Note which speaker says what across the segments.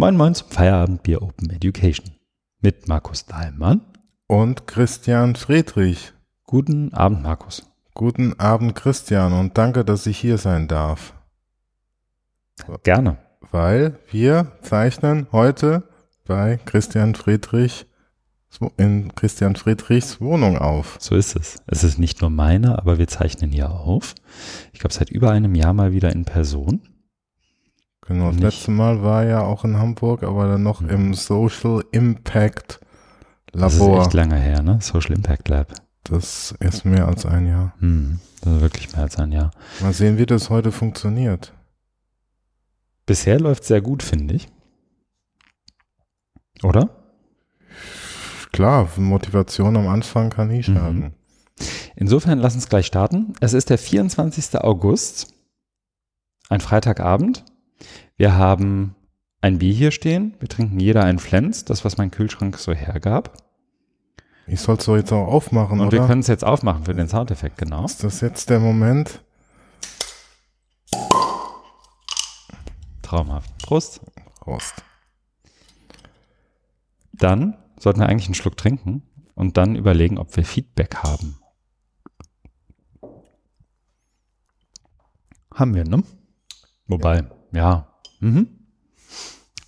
Speaker 1: Moin Moin zum Feierabendbier Open Education mit Markus Dahlmann
Speaker 2: und Christian Friedrich.
Speaker 1: Guten Abend, Markus.
Speaker 2: Guten Abend, Christian, und danke, dass ich hier sein darf.
Speaker 1: Gerne.
Speaker 2: Weil wir zeichnen heute bei Christian Friedrich in Christian Friedrichs Wohnung auf.
Speaker 1: So ist es. Es ist nicht nur meine, aber wir zeichnen hier auf. Ich glaube, seit über einem Jahr mal wieder in Person.
Speaker 2: Genau, das nicht. letzte Mal war ja auch in Hamburg, aber dann noch mhm. im Social Impact Labor. Das ist
Speaker 1: echt lange her, ne? Social Impact Lab.
Speaker 2: Das ist mehr als ein Jahr.
Speaker 1: Mhm. Das ist wirklich mehr als ein Jahr.
Speaker 2: Mal sehen, wie das heute funktioniert.
Speaker 1: Bisher läuft sehr gut, finde ich. Oder?
Speaker 2: Klar, Motivation am Anfang kann nie schaden. Mhm.
Speaker 1: Insofern lass uns gleich starten. Es ist der 24. August, ein Freitagabend. Wir haben ein Bier hier stehen. Wir trinken jeder ein Flens, das, was mein Kühlschrank so hergab.
Speaker 2: Ich soll es doch jetzt auch aufmachen,
Speaker 1: Und
Speaker 2: oder?
Speaker 1: wir können es jetzt aufmachen für den Soundeffekt, genau.
Speaker 2: Ist das jetzt der Moment?
Speaker 1: Traumhaft. Prost.
Speaker 2: Prost.
Speaker 1: Dann sollten wir eigentlich einen Schluck trinken und dann überlegen, ob wir Feedback haben. Haben wir, ne? Wobei, ja. Mhm.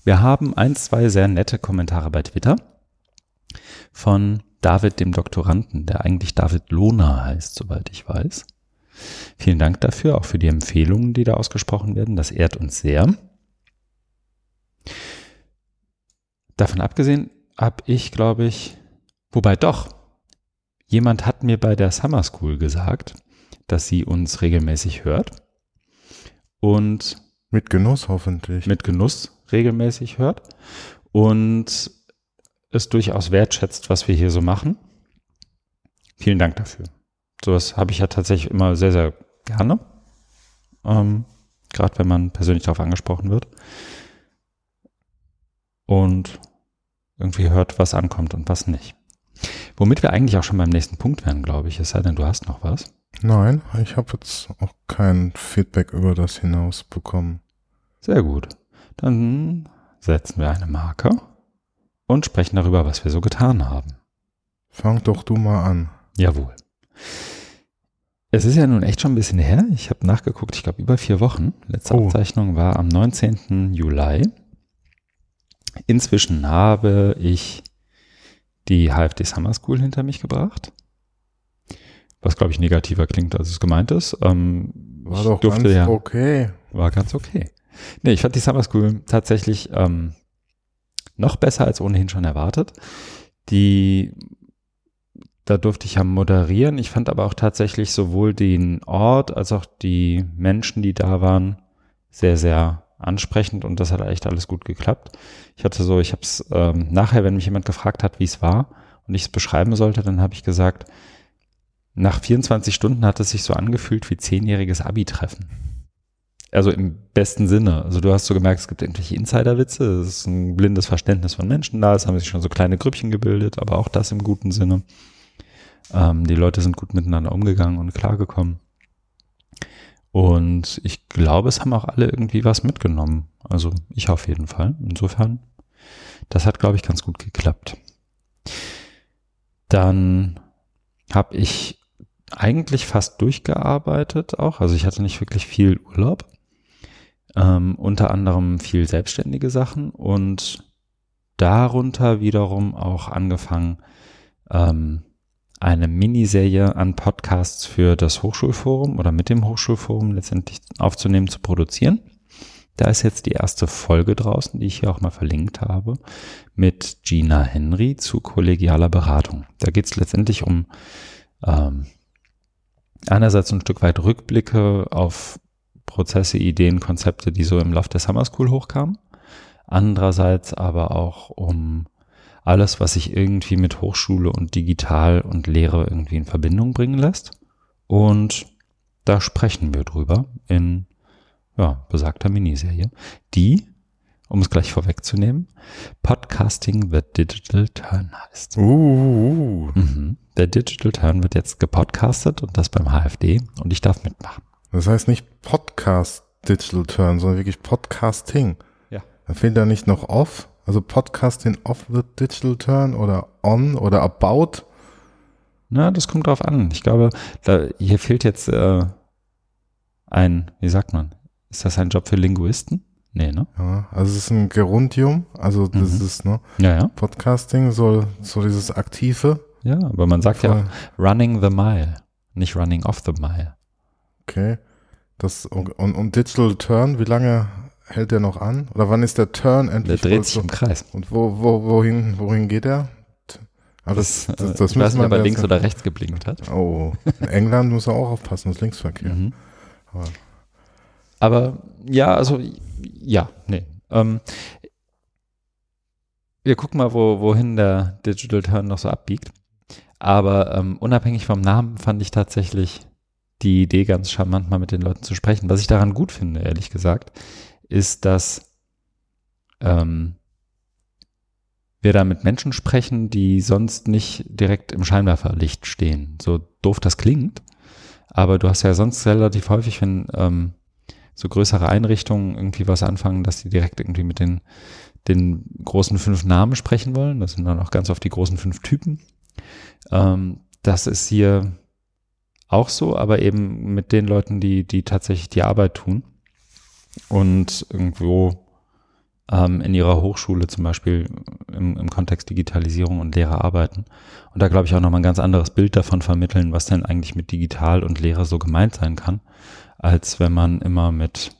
Speaker 1: Wir haben ein, zwei sehr nette Kommentare bei Twitter von David, dem Doktoranden, der eigentlich David Lohner heißt, soweit ich weiß. Vielen Dank dafür, auch für die Empfehlungen, die da ausgesprochen werden. Das ehrt uns sehr. Davon abgesehen habe ich, glaube ich, wobei doch, jemand hat mir bei der Summer School gesagt, dass sie uns regelmäßig hört und
Speaker 2: mit Genuss hoffentlich.
Speaker 1: Mit Genuss regelmäßig hört und es durchaus wertschätzt, was wir hier so machen. Vielen Dank dafür. Sowas habe ich ja tatsächlich immer sehr, sehr gerne. Ähm, Gerade wenn man persönlich darauf angesprochen wird. Und irgendwie hört, was ankommt und was nicht. Womit wir eigentlich auch schon beim nächsten Punkt wären, glaube ich. Es sei denn, du hast noch was.
Speaker 2: Nein, ich habe jetzt auch kein Feedback über das hinaus bekommen.
Speaker 1: Sehr gut. Dann setzen wir eine Marke und sprechen darüber, was wir so getan haben.
Speaker 2: Fang doch du mal an.
Speaker 1: Jawohl. Es ist ja nun echt schon ein bisschen her. Ich habe nachgeguckt, ich glaube über vier Wochen. Letzte oh. Aufzeichnung war am 19. Juli. Inzwischen habe ich die HFD Summer School hinter mich gebracht. Was, glaube ich, negativer klingt, als es gemeint ist. Ähm,
Speaker 2: war doch ganz ja, okay.
Speaker 1: War ganz okay. Nee, ich fand die Summer School tatsächlich ähm, noch besser als ohnehin schon erwartet. Die, da durfte ich ja moderieren. Ich fand aber auch tatsächlich sowohl den Ort als auch die Menschen, die da waren, sehr, sehr ansprechend und das hat echt alles gut geklappt. Ich hatte so, ich habe es ähm, nachher, wenn mich jemand gefragt hat, wie es war und ich es beschreiben sollte, dann habe ich gesagt, nach 24 Stunden hat es sich so angefühlt wie zehnjähriges Abi-Treffen. Also im besten Sinne. Also du hast so gemerkt, es gibt irgendwelche Insiderwitze, es ist ein blindes Verständnis von Menschen da, es haben sich schon so kleine Grüppchen gebildet, aber auch das im guten Sinne. Ähm, die Leute sind gut miteinander umgegangen und klargekommen. Und ich glaube, es haben auch alle irgendwie was mitgenommen. Also ich auf jeden Fall. Insofern, das hat, glaube ich, ganz gut geklappt. Dann habe ich eigentlich fast durchgearbeitet auch. Also ich hatte nicht wirklich viel Urlaub. Ähm, unter anderem viel selbstständige Sachen und darunter wiederum auch angefangen, ähm, eine Miniserie an Podcasts für das Hochschulforum oder mit dem Hochschulforum letztendlich aufzunehmen, zu produzieren. Da ist jetzt die erste Folge draußen, die ich hier auch mal verlinkt habe, mit Gina Henry zu kollegialer Beratung. Da geht es letztendlich um ähm, einerseits ein Stück weit Rückblicke auf Prozesse, Ideen, Konzepte, die so im Laufe der Summer School hochkamen. Andererseits aber auch um alles, was sich irgendwie mit Hochschule und digital und Lehre irgendwie in Verbindung bringen lässt. Und da sprechen wir drüber in ja, besagter Miniserie, die, um es gleich vorwegzunehmen, Podcasting the Digital Turn heißt.
Speaker 2: Uh, uh, uh.
Speaker 1: Mhm. Der Digital Turn wird jetzt gepodcastet und das beim HFD und ich darf mitmachen.
Speaker 2: Das heißt nicht Podcast Digital Turn, sondern wirklich Podcasting.
Speaker 1: Ja.
Speaker 2: Dann fehlt da nicht noch off, also Podcasting off the digital turn oder on oder about.
Speaker 1: Na, das kommt drauf an. Ich glaube, da, hier fehlt jetzt äh, ein, wie sagt man, ist das ein Job für Linguisten? Nee, ne?
Speaker 2: Ja, also es ist ein Gerundium, also das
Speaker 1: Mhm.
Speaker 2: ist, ne,
Speaker 1: Ja, ja.
Speaker 2: Podcasting soll so dieses aktive.
Speaker 1: Ja, aber man sagt ja
Speaker 2: Voll.
Speaker 1: auch running the mile, nicht running off the mile.
Speaker 2: Okay. Das, und, und, Digital Turn, wie lange hält der noch an? Oder wann ist der Turn
Speaker 1: Der
Speaker 2: endlich?
Speaker 1: dreht
Speaker 2: voll
Speaker 1: sich im Kreis.
Speaker 2: Und wo, wo, wohin, wohin geht er? Ah,
Speaker 1: Das,
Speaker 2: das, das,
Speaker 1: äh,
Speaker 2: das
Speaker 1: ich weiß nicht, ob er links oder rechts geblinkt hat.
Speaker 2: Oh, in England muss er auch aufpassen, das Linksverkehr.
Speaker 1: Mhm.
Speaker 2: Aber-
Speaker 1: Aber ja, also ja, nee. Ähm, wir gucken mal, wo, wohin der Digital Turn noch so abbiegt. Aber ähm, unabhängig vom Namen fand ich tatsächlich die Idee ganz charmant, mal mit den Leuten zu sprechen. Was ich daran gut finde, ehrlich gesagt, ist, dass ähm, wir da mit Menschen sprechen, die sonst nicht direkt im Scheinwerferlicht stehen. So doof das klingt. Aber du hast ja sonst relativ häufig, wenn ähm, so größere Einrichtungen irgendwie was anfangen, dass die direkt irgendwie mit den, den großen fünf Namen sprechen wollen. Das sind dann auch ganz oft die großen fünf Typen. Ähm, das ist hier auch so, aber eben mit den Leuten, die, die tatsächlich die Arbeit tun und irgendwo ähm, in ihrer Hochschule zum Beispiel im, im Kontext Digitalisierung und Lehre arbeiten. Und da glaube ich auch nochmal ein ganz anderes Bild davon vermitteln, was denn eigentlich mit digital und Lehre so gemeint sein kann, als wenn man immer mit,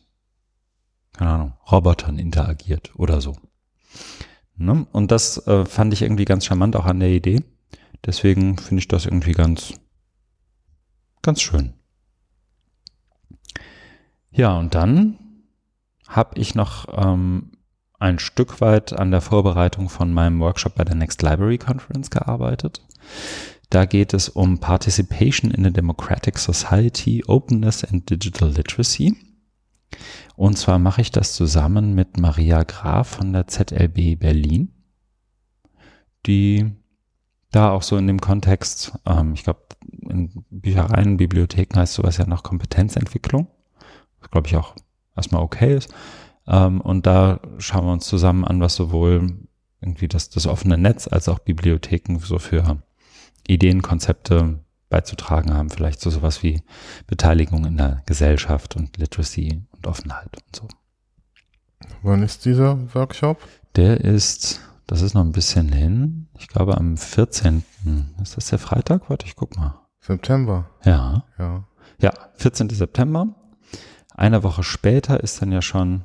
Speaker 1: keine Ahnung, Robotern interagiert oder so. Ne? Und das äh, fand ich irgendwie ganz charmant auch an der Idee. Deswegen finde ich das irgendwie ganz, ganz schön. Ja, und dann habe ich noch ähm, ein Stück weit an der Vorbereitung von meinem Workshop bei der Next Library Conference gearbeitet. Da geht es um Participation in a Democratic Society, Openness and Digital Literacy. Und zwar mache ich das zusammen mit Maria Graf von der ZLB Berlin, die da auch so in dem Kontext, ähm, ich glaube, in Büchereien, Bibliotheken heißt sowas ja noch Kompetenzentwicklung, was glaube ich auch erstmal okay ist. Ähm, und da schauen wir uns zusammen an, was sowohl irgendwie das, das offene Netz als auch Bibliotheken so für Ideen, Konzepte beizutragen haben, vielleicht so sowas wie Beteiligung in der Gesellschaft und Literacy und Offenheit und so.
Speaker 2: Wann ist dieser Workshop?
Speaker 1: Der ist, das ist noch ein bisschen hin, ich glaube am 14. Ist das der Freitag? Warte, ich guck mal.
Speaker 2: September.
Speaker 1: Ja,
Speaker 2: Ja.
Speaker 1: ja, 14. September. Eine Woche später ist dann ja schon,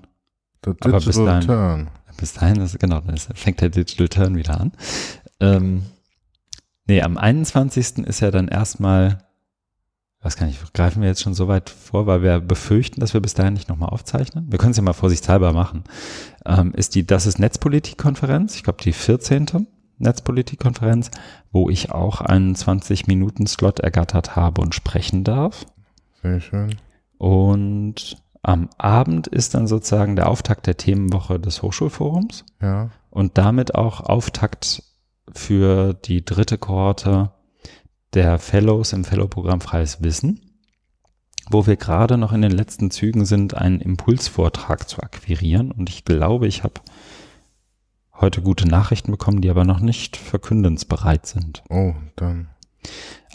Speaker 2: The
Speaker 1: Aber bis
Speaker 2: Digital
Speaker 1: dahin-
Speaker 2: Turn.
Speaker 1: bis dahin ist, genau, dann ist, fängt der Digital Turn wieder an. Ähm, nee, am 21. ist ja dann erstmal, weiß gar nicht, greifen wir jetzt schon so weit vor, weil wir befürchten, dass wir bis dahin nicht nochmal aufzeichnen. Wir können es ja mal vorsichtshalber machen. Ähm, ist die, das ist Netzpolitikkonferenz, ich glaube die 14. Netzpolitikkonferenz, wo ich auch einen 20-Minuten-Slot ergattert habe und sprechen darf.
Speaker 2: Sehr schön.
Speaker 1: Und am Abend ist dann sozusagen der Auftakt der Themenwoche des Hochschulforums
Speaker 2: Ja.
Speaker 1: und damit auch Auftakt für die dritte Kohorte der Fellows im Fellow-Programm Freies Wissen, wo wir gerade noch in den letzten Zügen sind, einen Impulsvortrag zu akquirieren. Und ich glaube, ich habe heute gute Nachrichten bekommen, die aber noch nicht verkündensbereit sind.
Speaker 2: Oh, dann.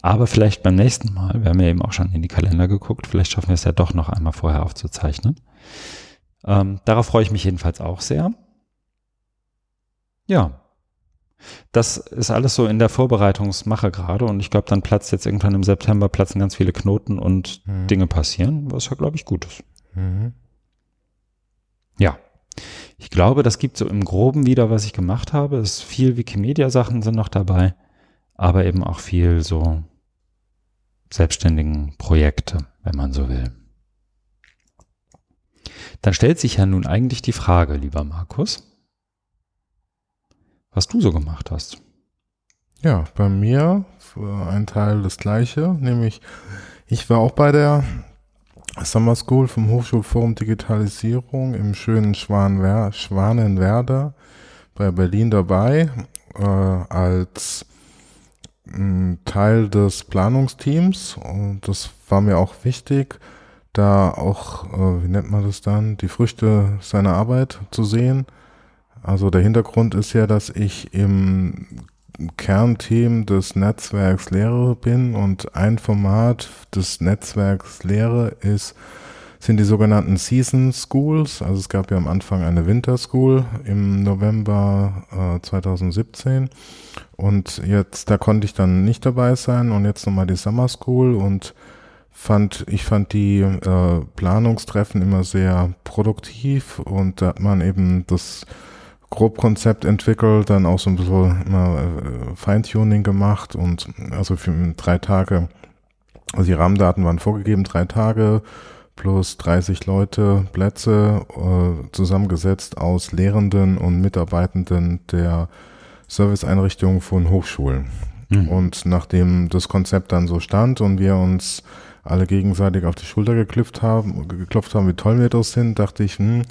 Speaker 1: Aber vielleicht beim nächsten Mal, wir haben ja eben auch schon in die Kalender geguckt, vielleicht schaffen wir es ja doch noch einmal vorher aufzuzeichnen. Ähm, darauf freue ich mich jedenfalls auch sehr. Ja, das ist alles so in der Vorbereitungsmache gerade und ich glaube, dann platzt jetzt irgendwann im September, platzen ganz viele Knoten und
Speaker 2: Mhm.
Speaker 1: Dinge passieren, was ja, glaube ich, gut ist.
Speaker 2: Mhm.
Speaker 1: Ja. Ich glaube, das gibt so im Groben wieder, was ich gemacht habe. Es ist viel Wikimedia-Sachen sind noch dabei, aber eben auch viel so selbstständigen Projekte, wenn man so will. Dann stellt sich ja nun eigentlich die Frage, lieber Markus, was du so gemacht hast.
Speaker 2: Ja, bei mir ein Teil das gleiche, nämlich ich war auch bei der Summer School vom Hochschulforum Digitalisierung im schönen Schwanwer Schwanenwerder bei Berlin dabei äh, als mh, Teil des Planungsteams und das war mir auch wichtig, da auch, äh, wie nennt man das dann, die Früchte seiner Arbeit zu sehen. Also der Hintergrund ist ja, dass ich im Kernteam des Netzwerks Lehre bin und ein Format des Netzwerks Lehre ist sind die sogenannten Season Schools. Also es gab ja am Anfang eine Winter School im November äh, 2017 und jetzt da konnte ich dann nicht dabei sein und jetzt nochmal die Summer School und fand ich fand die äh, Planungstreffen immer sehr produktiv und da hat man eben das Grobkonzept entwickelt, dann auch so ein bisschen immer äh, Feintuning gemacht und also für drei Tage, also die Rahmendaten waren vorgegeben, drei Tage plus 30 Leute, Plätze, äh, zusammengesetzt aus Lehrenden und Mitarbeitenden der Serviceeinrichtungen von Hochschulen. Mhm. Und nachdem das Konzept dann so stand und wir uns alle gegenseitig auf die Schulter geklopft haben, geklopft haben, wie toll wir das sind, dachte ich, hm,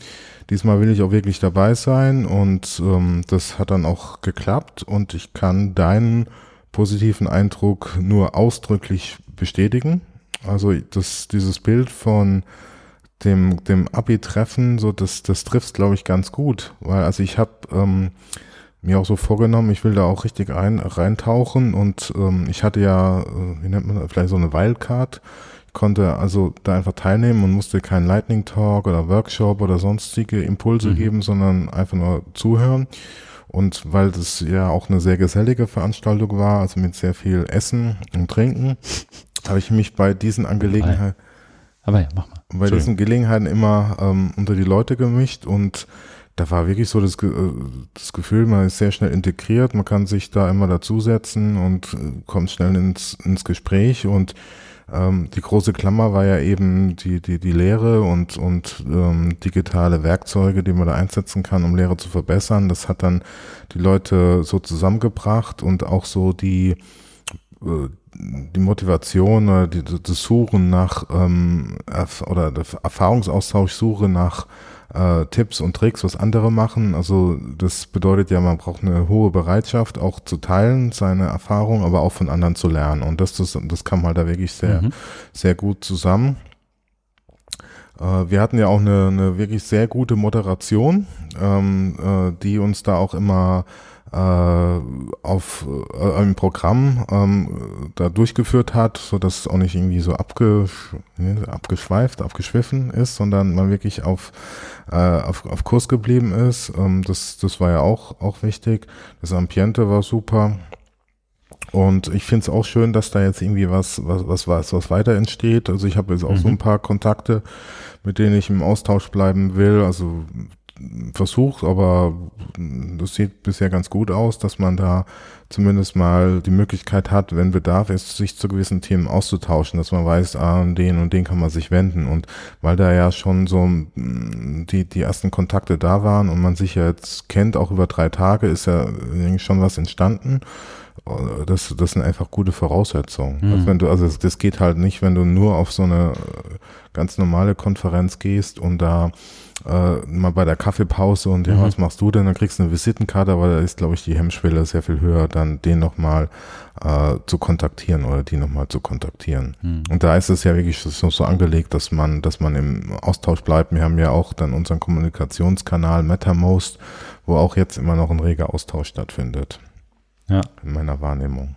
Speaker 2: diesmal will ich auch wirklich dabei sein und ähm, das hat dann auch geklappt und ich kann deinen positiven Eindruck nur ausdrücklich bestätigen. Also das, dieses Bild von dem, dem Abi-Treffen, so das, das trifft glaube ich ganz gut, weil also ich habe ähm, mir auch so vorgenommen, ich will da auch richtig ein, reintauchen und ähm, ich hatte ja, äh, wie nennt man das, vielleicht so eine Wildcard, ich konnte also da einfach teilnehmen und musste keinen Lightning Talk oder Workshop oder sonstige Impulse mhm. geben, sondern einfach nur zuhören. Und weil das ja auch eine sehr gesellige Veranstaltung war, also mit sehr viel Essen und Trinken, habe ich mich bei diesen Angelegenheiten,
Speaker 1: aber ja, mach mal.
Speaker 2: Bei diesen Gelegenheiten immer ähm, unter die Leute gemischt und da war wirklich so das, äh, das Gefühl, man ist sehr schnell integriert, man kann sich da immer dazusetzen und äh, kommt schnell ins, ins Gespräch und ähm, die große Klammer war ja eben die, die, die Lehre und, und ähm, digitale Werkzeuge, die man da einsetzen kann, um Lehre zu verbessern. Das hat dann die Leute so zusammengebracht und auch so die, äh, die Motivation oder die, das Suchen nach ähm, oder der Erfahrungsaustausch, Suche nach äh, Tipps und Tricks, was andere machen. Also das bedeutet ja, man braucht eine hohe Bereitschaft, auch zu teilen, seine Erfahrung, aber auch von anderen zu lernen. Und das, das, das kam halt da wirklich sehr, mhm. sehr gut zusammen. Äh, wir hatten ja auch eine, eine wirklich sehr gute Moderation, ähm, äh, die uns da auch immer auf äh, einem Programm ähm, da durchgeführt hat, so dass es auch nicht irgendwie so abge, abgeschweift, abgeschwiffen ist, sondern man wirklich auf, äh, auf, auf Kurs geblieben ist. Ähm, das, das war ja auch, auch wichtig. Das Ambiente war super. Und ich finde es auch schön, dass da jetzt irgendwie was, was, was, was, was weiter entsteht. Also ich habe jetzt auch mhm. so ein paar Kontakte, mit denen ich im Austausch bleiben will. Also versucht, aber das sieht bisher ganz gut aus, dass man da zumindest mal die Möglichkeit hat, wenn Bedarf ist, sich zu gewissen Themen auszutauschen, dass man weiß, ah, an den und den kann man sich wenden. Und weil da ja schon so mm, die, die ersten Kontakte da waren und man sich ja jetzt kennt, auch über drei Tage, ist ja eigentlich schon was entstanden. Das, das sind einfach gute Voraussetzungen. Mhm. Also, wenn du, also das geht halt nicht, wenn du nur auf so eine ganz normale Konferenz gehst und da äh, mal bei der Kaffeepause und ja, mhm. was machst du denn? Dann kriegst du eine Visitenkarte, aber da ist, glaube ich, die Hemmschwelle sehr viel höher, dann den nochmal äh, zu kontaktieren oder die nochmal zu kontaktieren. Mhm. Und da ist es ja wirklich so, so angelegt, dass man, dass man im Austausch bleibt. Wir haben ja auch dann unseren Kommunikationskanal MetaMost, wo auch jetzt immer noch ein reger Austausch stattfindet. Ja. In meiner Wahrnehmung.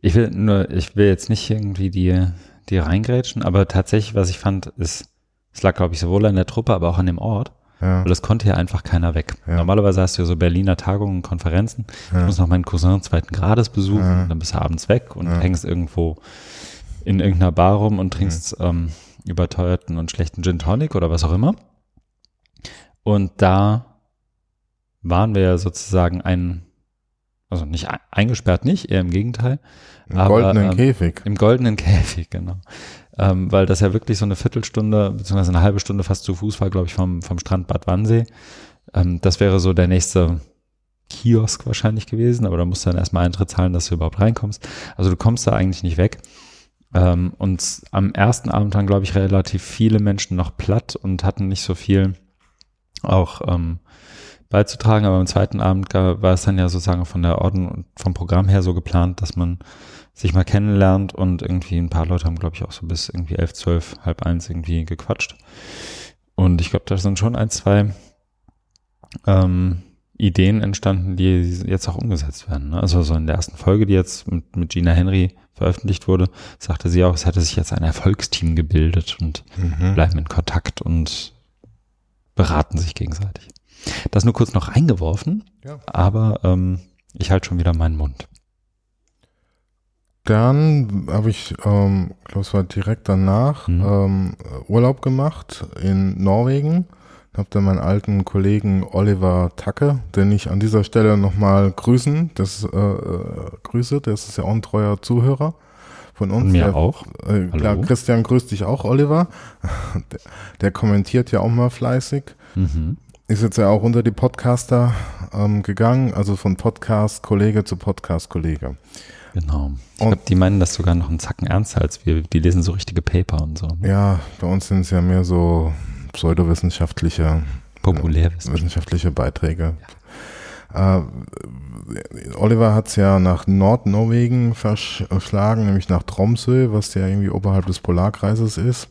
Speaker 1: Ich will nur, ich will jetzt nicht irgendwie die, die reingrätschen, aber tatsächlich, was ich fand, ist, es lag, glaube ich, sowohl an der Truppe, aber auch an dem Ort. Ja. Weil es konnte ja einfach keiner weg. Ja. Normalerweise hast du ja so Berliner Tagungen, und Konferenzen. Ja. Ich muss noch meinen Cousin zweiten Grades besuchen, dann bist du abends weg und hängst irgendwo in irgendeiner Bar rum und trinkst ähm, überteuerten und schlechten Gin Tonic oder was auch immer. Und da waren wir ja sozusagen ein, also nicht eingesperrt nicht, eher im Gegenteil.
Speaker 2: Im aber, goldenen ähm, Käfig.
Speaker 1: Im goldenen Käfig, genau ähm, weil das ja wirklich so eine Viertelstunde beziehungsweise eine halbe Stunde fast zu Fuß war, glaube ich, vom, vom Strand Bad Wannsee. Ähm, das wäre so der nächste Kiosk wahrscheinlich gewesen, aber da musst du dann erstmal Eintritt zahlen, dass du überhaupt reinkommst. Also du kommst da eigentlich nicht weg. Ähm, und am ersten Abend waren, glaube ich, relativ viele Menschen noch platt und hatten nicht so viel auch ähm, beizutragen, aber am zweiten Abend war es dann ja sozusagen von der Orden und vom Programm her so geplant, dass man sich mal kennenlernt und irgendwie ein paar Leute haben, glaube ich, auch so bis irgendwie elf, zwölf, halb eins irgendwie gequatscht. Und ich glaube, da sind schon ein, zwei ähm, Ideen entstanden, die jetzt auch umgesetzt werden. Ne? Also so in der ersten Folge, die jetzt mit, mit Gina Henry veröffentlicht wurde, sagte sie auch, es hätte sich jetzt ein Erfolgsteam gebildet und mhm. bleiben in Kontakt und beraten sich gegenseitig. Das nur kurz noch eingeworfen, ja. aber ähm, ich halte schon wieder meinen Mund.
Speaker 2: Dann habe ich, ähm, glaube es war direkt danach, mhm. ähm, Urlaub gemacht in Norwegen. Habe dann meinen alten Kollegen Oliver Tacke, den ich an dieser Stelle nochmal grüßen, das äh, äh, grüße, der ist ja auch ein treuer Zuhörer von uns.
Speaker 1: Mir
Speaker 2: der,
Speaker 1: auch.
Speaker 2: Äh, klar, Christian grüßt dich auch, Oliver. Der, der kommentiert ja auch mal fleißig. Mhm. Ist jetzt ja auch unter die Podcaster ähm, gegangen, also von Podcast-Kollege zu Podcast-Kollege.
Speaker 1: Genau. Ich glaube, die meinen das sogar noch einen Zacken ernster als wir. Die lesen so richtige Paper und so.
Speaker 2: Ne? Ja, bei uns sind es ja mehr so pseudowissenschaftliche, populärwissenschaftliche Beiträge. Ja. Äh, Oliver hat es ja nach Nordnorwegen verschlagen, nämlich nach Tromsø, was ja irgendwie oberhalb des Polarkreises ist.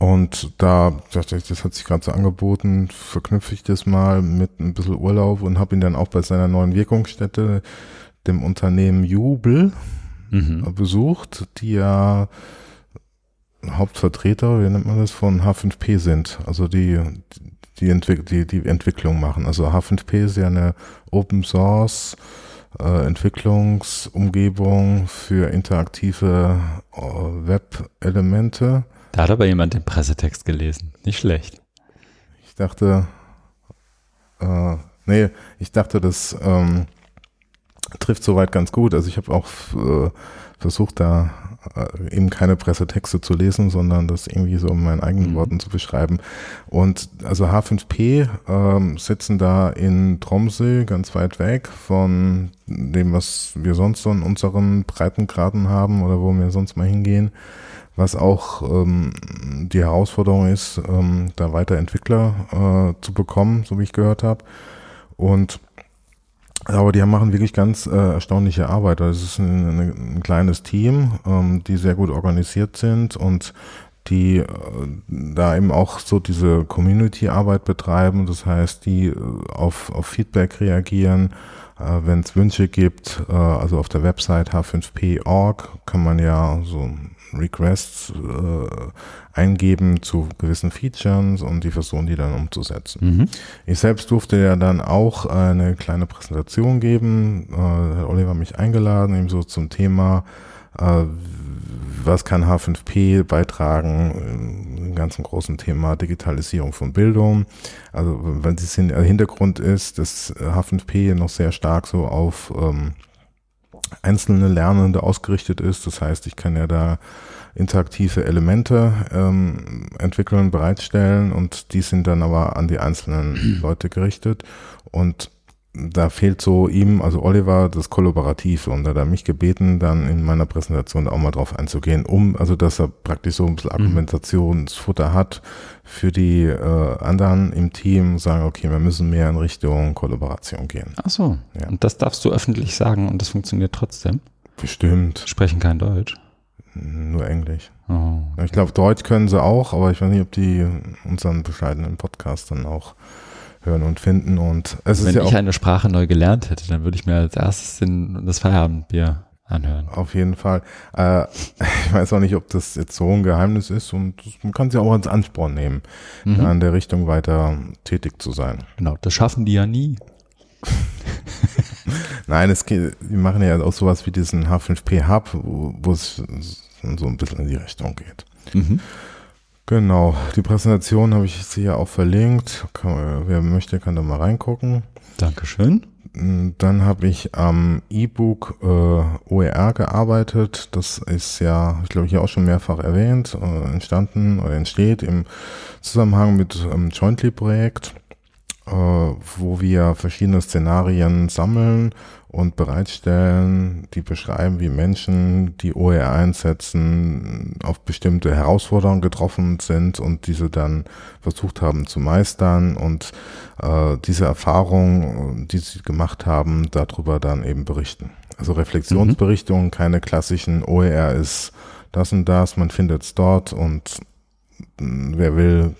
Speaker 2: Und da dachte ich, das hat sich gerade so angeboten, verknüpfe ich das mal mit ein bisschen Urlaub und habe ihn dann auch bei seiner neuen Wirkungsstätte, dem Unternehmen Jubel, mhm. besucht, die ja Hauptvertreter, wie nennt man das, von H5P sind, also die, die, Entwick die, die Entwicklung machen. Also H5P ist ja eine Open Source äh, Entwicklungsumgebung für interaktive äh, Web-Elemente.
Speaker 1: Da hat aber jemand den Pressetext gelesen. Nicht schlecht.
Speaker 2: Ich dachte, äh, nee, ich dachte, das ähm, trifft soweit ganz gut. Also ich habe auch äh, versucht, da äh, eben keine Pressetexte zu lesen, sondern das irgendwie so in meinen eigenen mhm. Worten zu beschreiben. Und also H5P ähm, sitzen da in Tromsø, ganz weit weg von dem, was wir sonst so in unseren Breitengraden haben oder wo wir sonst mal hingehen. Was auch ähm, die Herausforderung ist, ähm, da weiter Entwickler äh, zu bekommen, so wie ich gehört habe. Und aber die machen wirklich ganz äh, erstaunliche Arbeit. Also es ist ein, ein kleines Team, ähm, die sehr gut organisiert sind und die äh, da eben auch so diese Community-Arbeit betreiben. Das heißt, die äh, auf, auf Feedback reagieren, wenn es Wünsche gibt. Äh, also auf der Website h5p.org kann man ja so Requests äh, eingeben zu gewissen Features und die versuchen die dann umzusetzen. Mhm. Ich selbst durfte ja dann auch eine kleine Präsentation geben. Äh, hat Oliver mich eingeladen, eben so zum Thema, äh, was kann H5P beitragen im ganzen großen Thema Digitalisierung von Bildung. Also wenn das Hintergrund ist, dass H5P noch sehr stark so auf ähm, einzelne Lernende ausgerichtet ist. Das heißt, ich kann ja da interaktive Elemente ähm, entwickeln, bereitstellen und die sind dann aber an die einzelnen Leute gerichtet. Und da fehlt so ihm, also Oliver, das Kollaborative und da hat er mich gebeten, dann in meiner Präsentation auch mal drauf einzugehen, um, also dass er praktisch so ein bisschen mhm. Argumentationsfutter hat für die äh, anderen im Team, sagen, okay, wir müssen mehr in Richtung Kollaboration gehen.
Speaker 1: Ach so, ja. und das darfst du öffentlich sagen und das funktioniert trotzdem?
Speaker 2: Bestimmt.
Speaker 1: Sprechen kein Deutsch?
Speaker 2: Nur Englisch. Oh. Ich glaube, Deutsch können sie auch, aber ich weiß nicht, ob die unseren bescheidenen Podcast dann auch hören und finden. Und
Speaker 1: es Wenn ist ja ich eine Sprache neu gelernt hätte, dann würde ich mir als erstes den, das Feierabendbier anhören.
Speaker 2: Auf jeden Fall. Äh, ich weiß auch nicht, ob das jetzt so ein Geheimnis ist und man kann es ja auch als Ansporn nehmen, mhm. in der Richtung weiter tätig zu sein.
Speaker 1: Genau, das schaffen die ja nie.
Speaker 2: Nein, es geht, die machen ja auch sowas wie diesen H5P Hub, wo es so ein bisschen in die Richtung geht. Mhm. Genau, die Präsentation habe ich jetzt hier auch verlinkt. Kann, wer möchte, kann da mal reingucken.
Speaker 1: Dankeschön.
Speaker 2: Mm, dann habe ich am E-Book äh, OER gearbeitet. Das ist ja, ich glaube, hier auch schon mehrfach erwähnt, äh, entstanden oder entsteht im Zusammenhang mit einem Jointly-Projekt, äh, wo wir verschiedene Szenarien sammeln und bereitstellen, die beschreiben, wie Menschen, die OER einsetzen, auf bestimmte Herausforderungen getroffen sind und diese dann versucht haben zu meistern und äh, diese Erfahrungen, die sie gemacht haben, darüber dann eben berichten. Also Reflexionsberichtungen, mhm. keine klassischen OER ist das und das, man findet es dort und wer will,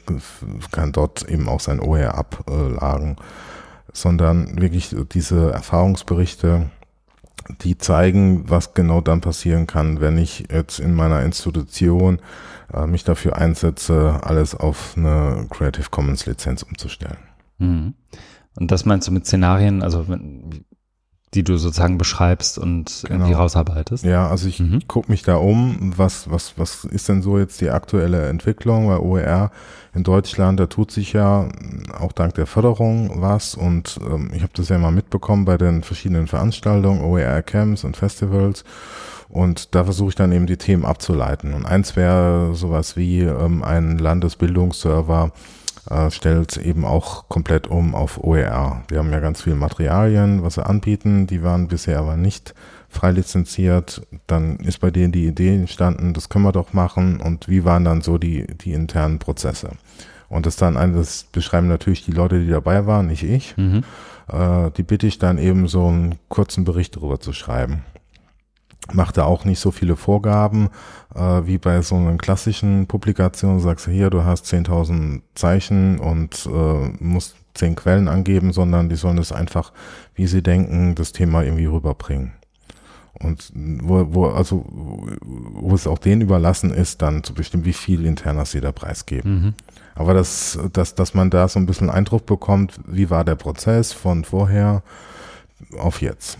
Speaker 2: kann dort eben auch sein OER ablagen, sondern wirklich diese Erfahrungsberichte, die zeigen, was genau dann passieren kann, wenn ich jetzt in meiner Institution äh, mich dafür einsetze, alles auf eine Creative Commons Lizenz umzustellen.
Speaker 1: Mhm. Und das meinst du mit Szenarien, also die du sozusagen beschreibst und genau. irgendwie rausarbeitest.
Speaker 2: Ja, also ich mhm. gucke mich da um, was, was, was ist denn so jetzt die aktuelle Entwicklung, weil OER in Deutschland, da tut sich ja auch dank der Förderung was und ähm, ich habe das ja mal mitbekommen bei den verschiedenen Veranstaltungen, OER-Camps und Festivals und da versuche ich dann eben die Themen abzuleiten. Und eins wäre sowas wie ähm, ein Landesbildungsserver, äh, stellt eben auch komplett um auf OER. Wir haben ja ganz viele Materialien, was sie anbieten, die waren bisher aber nicht frei lizenziert. Dann ist bei denen die Idee entstanden, das können wir doch machen und wie waren dann so die, die internen Prozesse. Und das dann, das beschreiben natürlich die Leute, die dabei waren, nicht ich. Mhm. Äh, die bitte ich dann eben so einen kurzen Bericht darüber zu schreiben macht da auch nicht so viele Vorgaben äh, wie bei so einer klassischen Publikation. Du sagst hier, du hast 10.000 Zeichen und äh, musst zehn Quellen angeben, sondern die sollen es einfach, wie sie denken, das Thema irgendwie rüberbringen. Und wo, wo, also, wo es auch denen überlassen ist, dann zu bestimmen, wie viel interner sie da preisgeben. Mhm. Aber das, dass, dass man da so ein bisschen Eindruck bekommt, wie war der Prozess von vorher auf jetzt.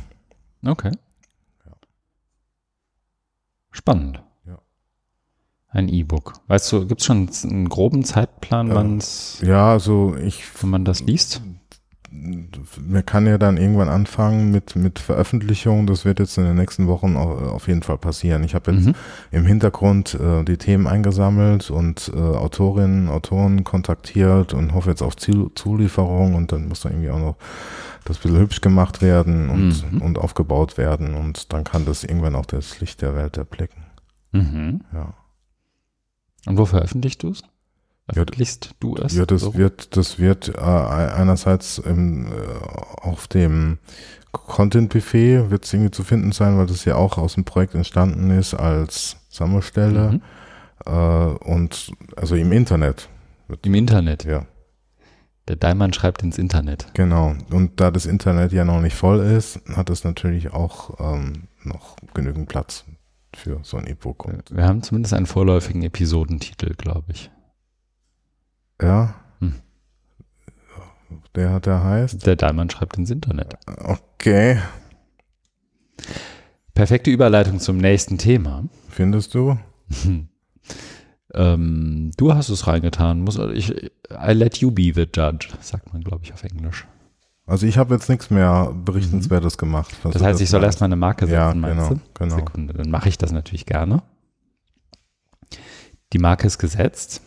Speaker 1: Okay. Spannend. Ja. Ein E-Book. Weißt du, gibt es schon einen groben Zeitplan, wann es.
Speaker 2: Ja, also ich.
Speaker 1: Wenn man das liest?
Speaker 2: Man kann ja dann irgendwann anfangen mit, mit Veröffentlichung. Das wird jetzt in den nächsten Wochen auf jeden Fall passieren. Ich habe jetzt mhm. im Hintergrund äh, die Themen eingesammelt und äh, Autorinnen, Autoren kontaktiert und hoffe jetzt auf Ziel, Zulieferung und dann muss da irgendwie auch noch das bisschen hübsch gemacht werden und, mhm. und aufgebaut werden und dann kann das irgendwann auch das Licht der Welt erblicken.
Speaker 1: Mhm. Ja. Und wo veröffentlichst du es? Veröffentlichst du es?
Speaker 2: Ja, das so? wird, das wird äh, einerseits im, äh, auf dem Content-Buffet wird es irgendwie zu finden sein, weil das ja auch aus dem Projekt entstanden ist als Sammelstelle mhm. äh, und also im Internet.
Speaker 1: Im Internet?
Speaker 2: Ja.
Speaker 1: Der Daimann schreibt ins Internet.
Speaker 2: Genau. Und da das Internet ja noch nicht voll ist, hat es natürlich auch ähm, noch genügend Platz für so ein E-Book.
Speaker 1: Wir haben zumindest einen vorläufigen Episodentitel, glaube ich.
Speaker 2: Ja. Hm. Der hat der heißt?
Speaker 1: Der Daimann schreibt ins Internet.
Speaker 2: Okay.
Speaker 1: Perfekte Überleitung zum nächsten Thema.
Speaker 2: Findest du?
Speaker 1: Ähm, du hast es reingetan. Muss, ich, I let you be the judge, sagt man, glaube ich, auf Englisch.
Speaker 2: Also ich habe jetzt nichts mehr Berichtenswertes mhm. gemacht.
Speaker 1: Das heißt, ich soll erstmal eine Marke setzen,
Speaker 2: ja, meinst genau,
Speaker 1: du? Genau. Sekunde, dann mache ich das natürlich gerne. Die Marke ist gesetzt.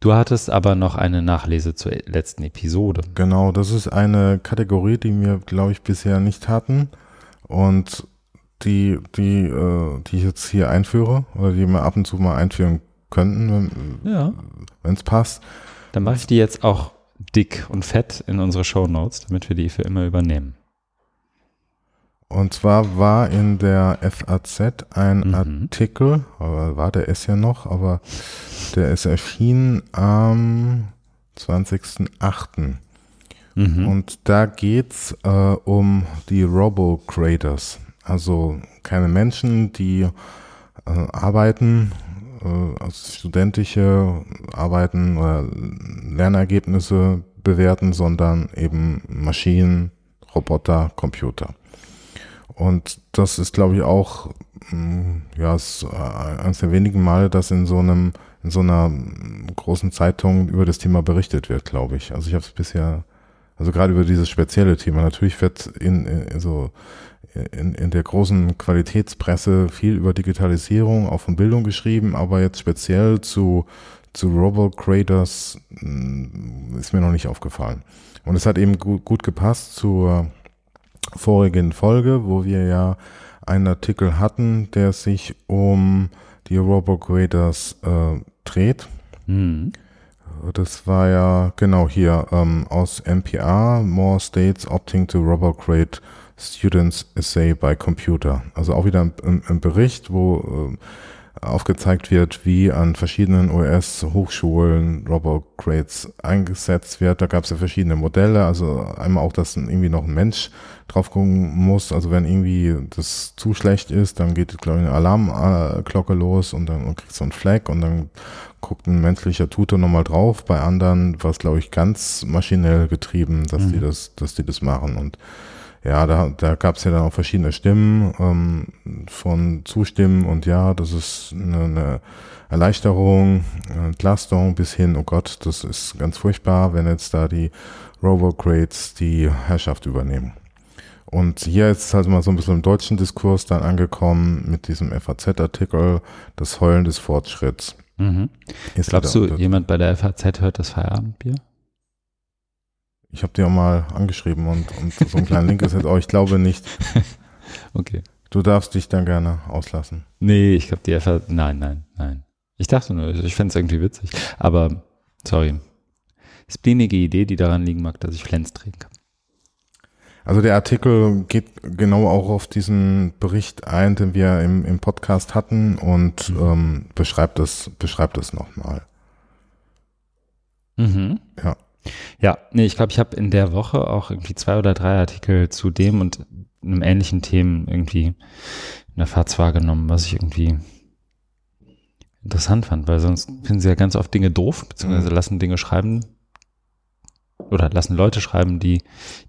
Speaker 1: Du hattest aber noch eine Nachlese zur letzten Episode.
Speaker 2: Genau, das ist eine Kategorie, die wir, glaube ich, bisher nicht hatten. Und die, die, äh, die ich jetzt hier einführe oder die wir ab und zu mal einführen könnten, wenn ja. es passt.
Speaker 1: Dann mache ich die jetzt auch dick und fett in unsere Show Notes, damit wir die für immer übernehmen.
Speaker 2: Und zwar war in der FAZ ein mhm. Artikel, aber war der ist ja noch, aber der ist erschienen am 20.08. Mhm. Und da geht's äh, um die Robo-Creators. Also keine Menschen, die äh, arbeiten, äh, also studentische Arbeiten oder Lernergebnisse bewerten, sondern eben Maschinen, Roboter, Computer. Und das ist, glaube ich, auch mm, ja, ist äh, eines der wenigen Male, dass in so einem in so einer großen Zeitung über das Thema berichtet wird, glaube ich. Also ich habe es bisher, also gerade über dieses spezielle Thema. Natürlich wird in, in so in, in der großen Qualitätspresse viel über Digitalisierung, auch von Bildung geschrieben, aber jetzt speziell zu, zu Robo Creators mm, ist mir noch nicht aufgefallen. Und es hat eben gut, gut gepasst zur vorigen Folge, wo wir ja einen Artikel hatten, der sich um die Robo Creators äh, dreht. Mhm. Das war ja genau hier ähm, aus NPR, More States Opting to Robo Create Students Essay by Computer. Also auch wieder ein, ein Bericht, wo äh, aufgezeigt wird, wie an verschiedenen US-Hochschulen Robocrates eingesetzt wird. Da gab es ja verschiedene Modelle, also einmal auch, dass irgendwie noch ein Mensch drauf gucken muss. Also wenn irgendwie das zu schlecht ist, dann geht, glaube ich, eine Alarmglocke los und dann kriegst du einen Flag und dann guckt ein menschlicher Tutor nochmal drauf. Bei anderen war es, glaube ich, ganz maschinell getrieben, dass mhm. die das, dass die das machen und ja, da, da gab es ja dann auch verschiedene Stimmen ähm, von Zustimmen und ja, das ist eine, eine Erleichterung, Entlastung bis hin, oh Gott, das ist ganz furchtbar, wenn jetzt da die Robocrates die Herrschaft übernehmen. Und hier ist es halt mal so ein bisschen im deutschen Diskurs dann angekommen mit diesem FAZ-Artikel, das Heulen des Fortschritts.
Speaker 1: Mhm. Glaubst du, jemand bei der FAZ hört das Feierabendbier?
Speaker 2: Ich habe dir auch mal angeschrieben und, und so ein kleiner Link ist jetzt auch, ich glaube nicht.
Speaker 1: okay.
Speaker 2: Du darfst dich dann gerne auslassen.
Speaker 1: Nee, ich glaube, die FA, nein, nein, nein. Ich dachte nur, ich fände es irgendwie witzig. Aber, sorry. Spleenige Idee, die daran liegen mag, dass ich Flens trinke.
Speaker 2: Also der Artikel geht genau auch auf diesen Bericht ein, den wir im, im Podcast hatten und mhm. ähm, beschreibt es, beschreibt es nochmal.
Speaker 1: Mhm. Ja. Ja, nee, ich glaube, ich habe in der Woche auch irgendwie zwei oder drei Artikel zu dem und einem ähnlichen Themen irgendwie in der Fahrt wahrgenommen, was ich irgendwie interessant fand, weil sonst finden sie ja ganz oft Dinge doof, beziehungsweise mhm. lassen Dinge schreiben oder lassen Leute schreiben, die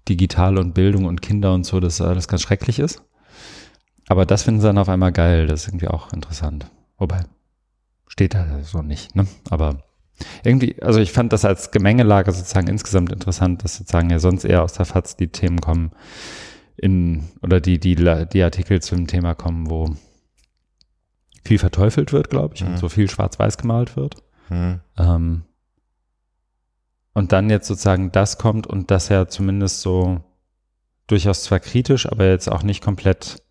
Speaker 1: digital und Bildung und Kinder und so, dass alles ganz schrecklich ist. Aber das finden sie dann auf einmal geil, das ist irgendwie auch interessant. Wobei, steht da so nicht, ne? Aber irgendwie, also ich fand das als Gemengelage sozusagen insgesamt interessant, dass sozusagen ja sonst eher aus der FAZ die Themen kommen in, oder die, die, die Artikel zum Thema kommen, wo viel verteufelt wird, glaube ich, mhm. und so viel schwarz-weiß gemalt wird. Mhm. Ähm, und dann jetzt sozusagen das kommt und das ja zumindest so durchaus zwar kritisch, aber jetzt auch nicht komplett,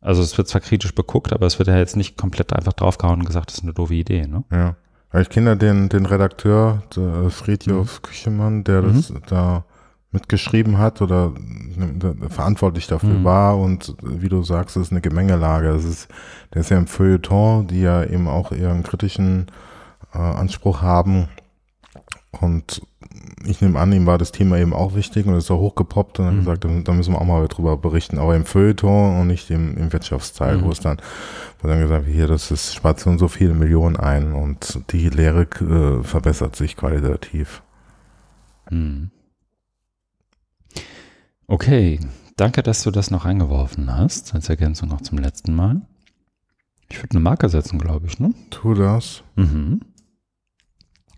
Speaker 1: also es wird zwar kritisch beguckt, aber es wird ja jetzt nicht komplett einfach draufgehauen und gesagt, das ist eine doofe Idee, ne?
Speaker 2: Ja. Ich kenne ja den, den Redakteur, der Friedjof mhm. Küchemann, der mhm. das da mitgeschrieben hat oder verantwortlich dafür mhm. war und wie du sagst, es ist eine Gemengelage. Es ist, der ist ja im Feuilleton, die ja eben auch einen kritischen äh, Anspruch haben. Und ich nehme an, ihm war das Thema eben auch wichtig und ist auch hochgepoppt und hat mhm. gesagt, da, müssen wir auch mal drüber berichten, aber im Feuilleton und nicht im, im Wirtschaftsteil, mhm. wo es dann, wo dann gesagt wird, hier, das ist, spart so und so viele Millionen ein und die Lehre äh, verbessert sich qualitativ. Mhm.
Speaker 1: Okay, danke, dass du das noch eingeworfen hast, als Ergänzung noch zum letzten Mal. Ich würde eine Marke setzen, glaube ich, ne?
Speaker 2: Tu das.
Speaker 1: Mhm.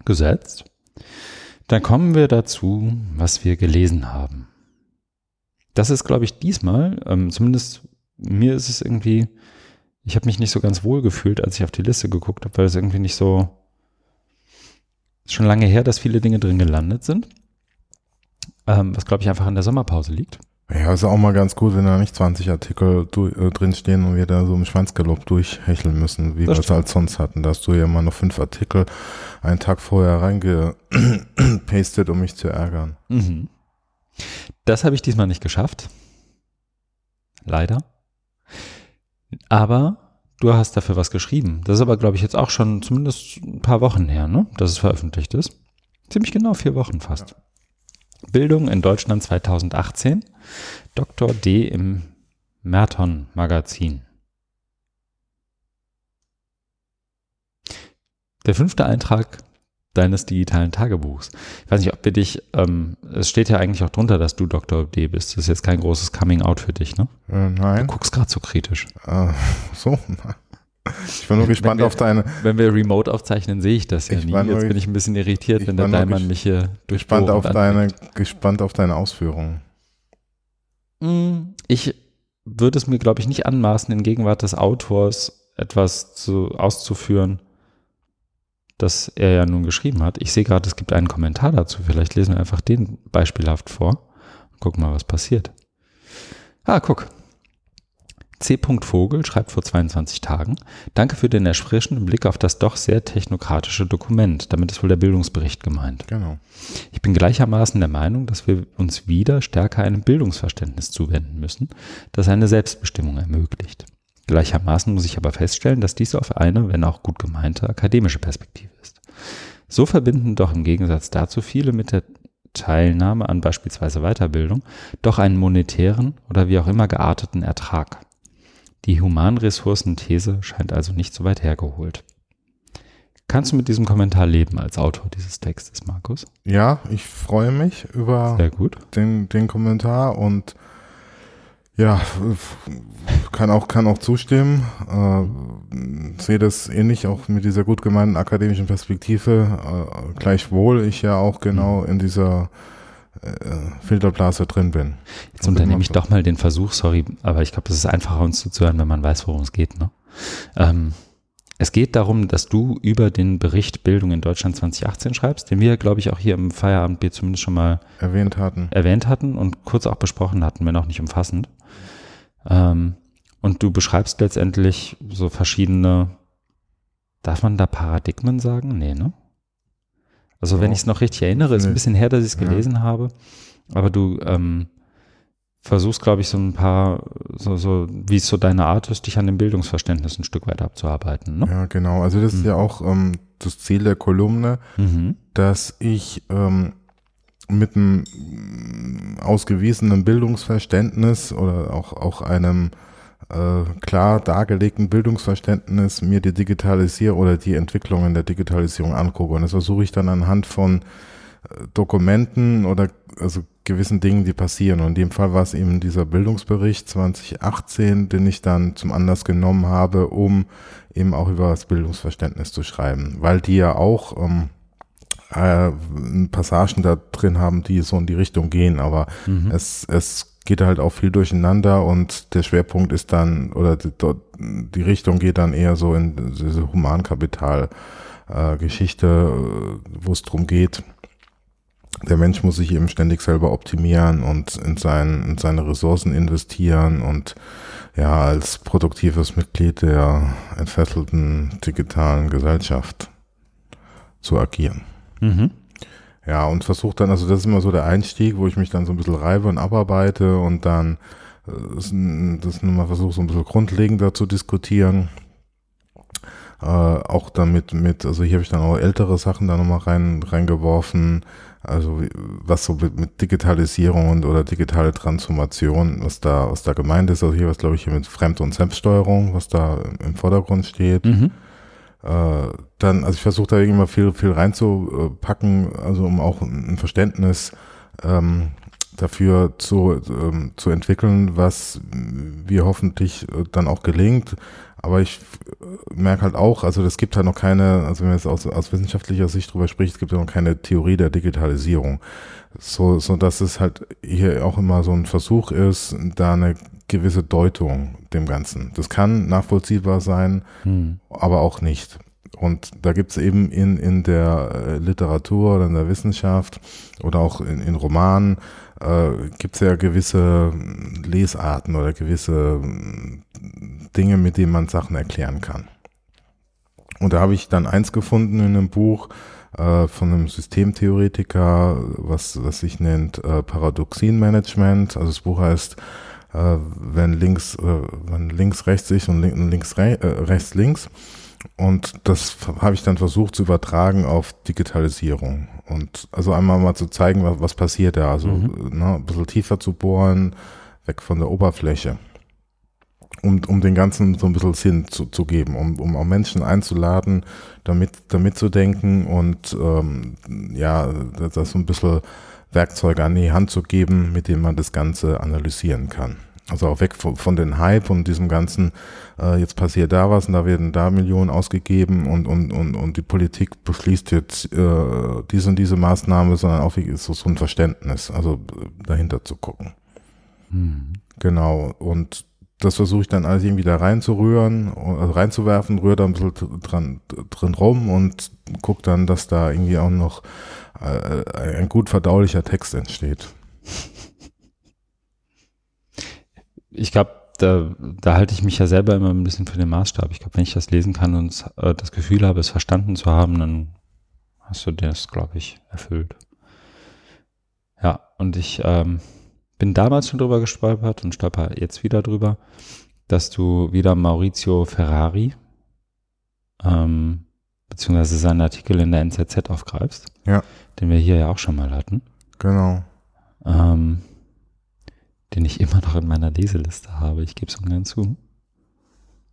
Speaker 1: Gesetzt. Dann kommen wir dazu, was wir gelesen haben. Das ist, glaube ich, diesmal, ähm, zumindest mir ist es irgendwie, ich habe mich nicht so ganz wohl gefühlt, als ich auf die Liste geguckt habe, weil es irgendwie nicht so, schon lange her, dass viele Dinge drin gelandet sind. Ähm, was, glaube ich, einfach an der Sommerpause liegt.
Speaker 2: Ja, ist auch mal ganz gut, wenn da nicht 20 Artikel du, äh, drinstehen und wir da so im Schwanzgalopp durchhecheln müssen, wie wir es halt sonst hatten. Da hast du ja mal noch fünf Artikel einen Tag vorher reingepastet, um mich zu ärgern.
Speaker 1: Mhm. Das habe ich diesmal nicht geschafft. Leider. Aber du hast dafür was geschrieben. Das ist aber, glaube ich, jetzt auch schon zumindest ein paar Wochen her, ne? dass es veröffentlicht ist. Ziemlich genau vier Wochen fast. Ja. Bildung in Deutschland 2018. Dr. D. im Merton Magazin. Der fünfte Eintrag deines digitalen Tagebuchs. Ich weiß nicht, ob wir dich, ähm, es steht ja eigentlich auch drunter, dass du Dr. D bist. Das ist jetzt kein großes Coming-out für dich, ne?
Speaker 2: Äh, nein.
Speaker 1: Du guckst gerade so kritisch.
Speaker 2: Äh, so, ich bin nur gespannt
Speaker 1: wir,
Speaker 2: auf deine.
Speaker 1: Wenn wir remote aufzeichnen, sehe ich das ja ich nie. Jetzt bin ich ein bisschen irritiert, wenn der Daimann mich hier
Speaker 2: gespannt auf deine, Gespannt auf deine Ausführungen.
Speaker 1: Mm, ich würde es mir, glaube ich, nicht anmaßen, in Gegenwart des Autors etwas zu, auszuführen, das er ja nun geschrieben hat. Ich sehe gerade, es gibt einen Kommentar dazu. Vielleicht lesen wir einfach den beispielhaft vor. Gucken mal, was passiert. Ah, guck. C. Vogel schreibt vor 22 Tagen, danke für den erfrischenden Blick auf das doch sehr technokratische Dokument. Damit ist wohl der Bildungsbericht gemeint.
Speaker 2: Genau.
Speaker 1: Ich bin gleichermaßen der Meinung, dass wir uns wieder stärker einem Bildungsverständnis zuwenden müssen, das eine Selbstbestimmung ermöglicht. Gleichermaßen muss ich aber feststellen, dass dies auf eine, wenn auch gut gemeinte, akademische Perspektive ist. So verbinden doch im Gegensatz dazu viele mit der Teilnahme an beispielsweise Weiterbildung doch einen monetären oder wie auch immer gearteten Ertrag. Die Humanressourcenthese scheint also nicht so weit hergeholt. Kannst du mit diesem Kommentar leben als Autor dieses Textes, Markus?
Speaker 2: Ja, ich freue mich über. Den, den Kommentar und ja, kann auch, kann auch zustimmen. Äh, sehe das ähnlich auch mit dieser gut gemeinten akademischen Perspektive. Äh, gleichwohl ich ja auch genau mhm. in dieser äh, Filterblase drin bin.
Speaker 1: Jetzt unternehme ich doch mal den Versuch, sorry, aber ich glaube, es ist einfacher, uns zuzuhören, wenn man weiß, worum es geht. Ne? Ähm, es geht darum, dass du über den Bericht Bildung in Deutschland 2018 schreibst, den wir, glaube ich, auch hier im Feierabendbier zumindest schon mal
Speaker 2: erwähnt hatten.
Speaker 1: Erwähnt hatten und kurz auch besprochen hatten, wenn auch nicht umfassend. Ähm, und du beschreibst letztendlich so verschiedene, darf man da Paradigmen sagen? Nee, ne? Also, oh. wenn ich es noch richtig erinnere, ist ein bisschen her, dass ich es gelesen ja. habe, aber du ähm, versuchst, glaube ich, so ein paar, so, so wie es so deine Art ist, dich an dem Bildungsverständnis ein Stück weit abzuarbeiten. Ne?
Speaker 2: Ja, genau. Also das mhm. ist ja auch ähm, das Ziel der Kolumne, mhm. dass ich ähm, mit einem ausgewiesenen Bildungsverständnis oder auch, auch einem äh, klar dargelegten Bildungsverständnis mir die Digitalisierung oder die Entwicklungen der Digitalisierung angucke. Und das versuche ich dann anhand von äh, Dokumenten oder also gewissen Dingen, die passieren. Und in dem Fall war es eben dieser Bildungsbericht 2018, den ich dann zum Anlass genommen habe, um eben auch über das Bildungsverständnis zu schreiben, weil die ja auch ähm, äh, Passagen da drin haben, die so in die Richtung gehen, aber mhm. es, es geht halt auch viel durcheinander und der Schwerpunkt ist dann, oder die, die Richtung geht dann eher so in diese Humankapital-Geschichte, äh, wo es drum geht, der Mensch muss sich eben ständig selber optimieren und in, sein, in seine Ressourcen investieren und ja, als produktives Mitglied der entfesselten digitalen Gesellschaft zu agieren. Mhm. Ja, und versucht dann, also das ist immer so der Einstieg, wo ich mich dann so ein bisschen reibe und abarbeite und dann äh, das nochmal versuche, so ein bisschen grundlegender zu diskutieren. Äh, auch damit mit, also hier habe ich dann auch ältere Sachen da nochmal rein, reingeworfen, also was so mit, mit Digitalisierung und oder digitale Transformation, was da, was da gemeint ist. Also hier was glaube ich hier mit Fremd- und Selbststeuerung, was da im Vordergrund steht. Mhm. Äh, dann, also ich versuche da immer viel, viel reinzupacken, also um auch ein Verständnis ähm, dafür zu, ähm, zu entwickeln, was wir hoffentlich äh, dann auch gelingt. Aber ich äh, merke halt auch, also es gibt halt noch keine, also wenn man jetzt aus, aus wissenschaftlicher Sicht drüber spricht, es gibt ja noch keine Theorie der Digitalisierung. So, so dass es halt hier auch immer so ein Versuch ist, da eine gewisse Deutung dem Ganzen. Das kann nachvollziehbar sein, hm. aber auch nicht. Und da gibt es eben in, in der äh, Literatur oder in der Wissenschaft oder auch in, in Romanen äh, gibt es ja gewisse Lesarten oder gewisse Dinge, mit denen man Sachen erklären kann. Und da habe ich dann eins gefunden in einem Buch äh, von einem Systemtheoretiker, was, was sich nennt äh, Paradoxienmanagement. Also das Buch heißt äh, wenn links, äh, wenn links rechts ist und links re äh, rechts links. Und das habe ich dann versucht zu übertragen auf Digitalisierung. Und also einmal mal zu zeigen, was, was passiert da. Also mhm. ne, ein bisschen tiefer zu bohren, weg von der Oberfläche. Um, um den Ganzen so ein bisschen Sinn zu, zu geben, um, um auch Menschen einzuladen, damit, damit zu denken und ähm, ja, das so ein bisschen Werkzeuge an die Hand zu geben, mit denen man das Ganze analysieren kann. Also auch weg von, von den Hype und diesem ganzen, äh, jetzt passiert da was und da werden da Millionen ausgegeben und, und, und, und die Politik beschließt jetzt äh, diese und diese Maßnahme, sondern auch ist so, ein Verständnis, also dahinter zu gucken. Hm. Genau. Und das versuche ich dann alles irgendwie da reinzurühren, also reinzuwerfen, rühre da ein bisschen dran, drin rum und gucke dann, dass da irgendwie auch noch äh, ein gut verdaulicher Text entsteht.
Speaker 1: Ich glaube, da, da halte ich mich ja selber immer ein bisschen für den Maßstab. Ich glaube, wenn ich das lesen kann und äh, das Gefühl habe, es verstanden zu haben, dann hast du das, glaube ich, erfüllt. Ja, und ich ähm, bin damals schon drüber gestolpert und stolper jetzt wieder drüber, dass du wieder Maurizio Ferrari ähm, beziehungsweise seinen Artikel in der NZZ aufgreifst.
Speaker 2: Ja.
Speaker 1: Den wir hier ja auch schon mal hatten.
Speaker 2: Genau.
Speaker 1: Ähm, den ich immer noch in meiner Leseliste habe, ich gebe es ungern zu.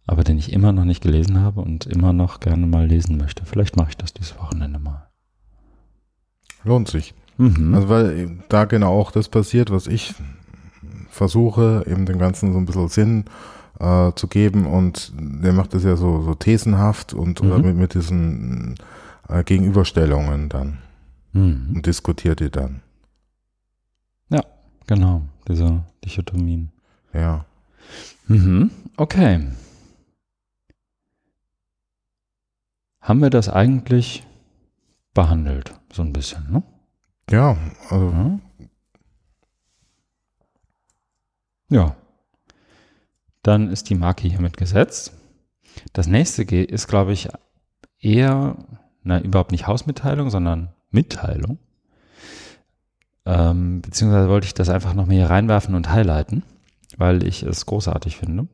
Speaker 1: Aber den ich immer noch nicht gelesen habe und immer noch gerne mal lesen möchte. Vielleicht mache ich das dieses Wochenende mal.
Speaker 2: Lohnt sich. Mhm. Also weil da genau auch das passiert, was ich versuche, eben dem Ganzen so ein bisschen Sinn äh, zu geben und der macht das ja so, so thesenhaft und mhm. mit, mit diesen äh, Gegenüberstellungen dann mhm. und diskutiert die dann.
Speaker 1: Genau, diese Dichotomien.
Speaker 2: Ja.
Speaker 1: Mhm. Okay. Haben wir das eigentlich behandelt, so ein bisschen, ne?
Speaker 2: Ja, also. Ja.
Speaker 1: ja. Dann ist die Marke hiermit gesetzt. Das nächste ist, glaube ich, eher, na, überhaupt nicht Hausmitteilung, sondern Mitteilung. Ähm, beziehungsweise wollte ich das einfach noch mal hier reinwerfen und highlighten, weil ich es großartig finde.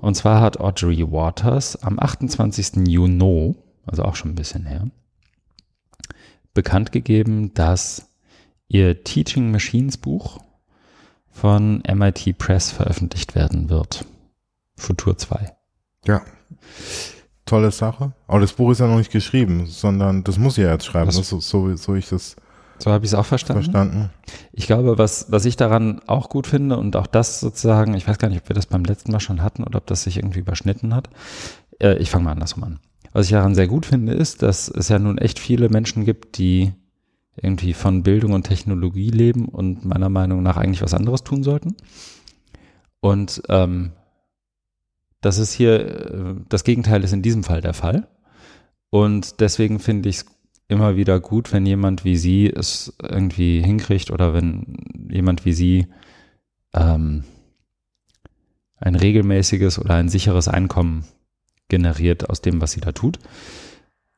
Speaker 1: Und zwar hat Audrey Waters am 28. Juni, also auch schon ein bisschen her, bekannt gegeben, dass ihr Teaching Machines Buch von MIT Press veröffentlicht werden wird. Futur 2.
Speaker 2: Ja. Tolle Sache. Aber das Buch ist ja noch nicht geschrieben, sondern das muss ja jetzt schreiben. Das, so, so, so ich das.
Speaker 1: So habe ich es auch verstanden.
Speaker 2: Verstanden.
Speaker 1: Ich glaube, was, was ich daran auch gut finde und auch das sozusagen, ich weiß gar nicht, ob wir das beim letzten Mal schon hatten oder ob das sich irgendwie überschnitten hat. Äh, ich fange mal andersrum an. Was ich daran sehr gut finde, ist, dass es ja nun echt viele Menschen gibt, die irgendwie von Bildung und Technologie leben und meiner Meinung nach eigentlich was anderes tun sollten. Und ähm, das ist hier, äh, das Gegenteil ist in diesem Fall der Fall. Und deswegen finde ich es immer wieder gut, wenn jemand wie Sie es irgendwie hinkriegt oder wenn jemand wie Sie ähm, ein regelmäßiges oder ein sicheres Einkommen generiert aus dem, was sie da tut.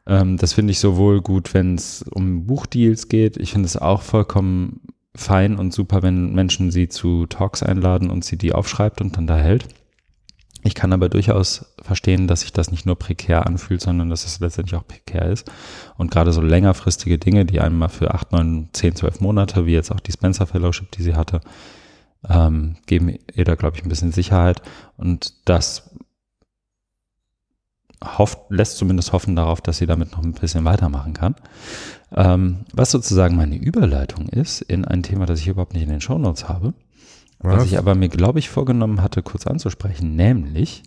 Speaker 1: Ähm, das finde ich sowohl gut, wenn es um Buchdeals geht. Ich finde es auch vollkommen fein und super, wenn Menschen sie zu Talks einladen und sie die aufschreibt und dann da hält. Ich kann aber durchaus verstehen, dass sich das nicht nur prekär anfühlt, sondern dass es letztendlich auch prekär ist. Und gerade so längerfristige Dinge, die einem mal für acht, neun, zehn, zwölf Monate, wie jetzt auch die Spencer Fellowship, die sie hatte, ähm, geben ihr da, glaube ich, ein bisschen Sicherheit. Und das hofft, lässt zumindest hoffen darauf, dass sie damit noch ein bisschen weitermachen kann. Ähm, was sozusagen meine Überleitung ist in ein Thema, das ich überhaupt nicht in den Shownotes habe, was, was ich aber mir, glaube ich, vorgenommen hatte, kurz anzusprechen, nämlich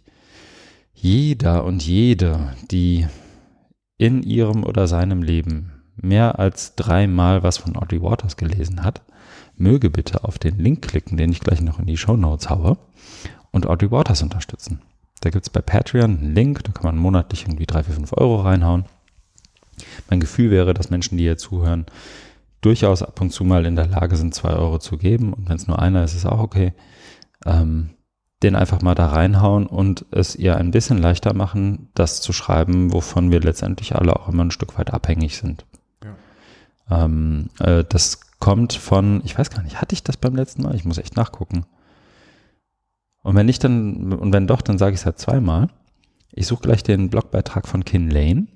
Speaker 1: jeder und jede, die in ihrem oder seinem Leben mehr als dreimal was von Audrey Waters gelesen hat, möge bitte auf den Link klicken, den ich gleich noch in die Show Notes haue und Audrey Waters unterstützen. Da gibt es bei Patreon einen Link, da kann man monatlich irgendwie 3, 4, 5 Euro reinhauen. Mein Gefühl wäre, dass Menschen, die hier zuhören, durchaus ab und zu mal in der Lage sind, 2 Euro zu geben. Und wenn es nur einer ist, ist auch okay. Ähm, den einfach mal da reinhauen und es ihr ein bisschen leichter machen, das zu schreiben, wovon wir letztendlich alle auch immer ein Stück weit abhängig sind. Ja. Ähm, äh, das kommt von, ich weiß gar nicht, hatte ich das beim letzten Mal? Ich muss echt nachgucken. Und wenn nicht, dann, und wenn doch, dann sage ich es halt zweimal. Ich suche gleich den Blogbeitrag von Kin Lane,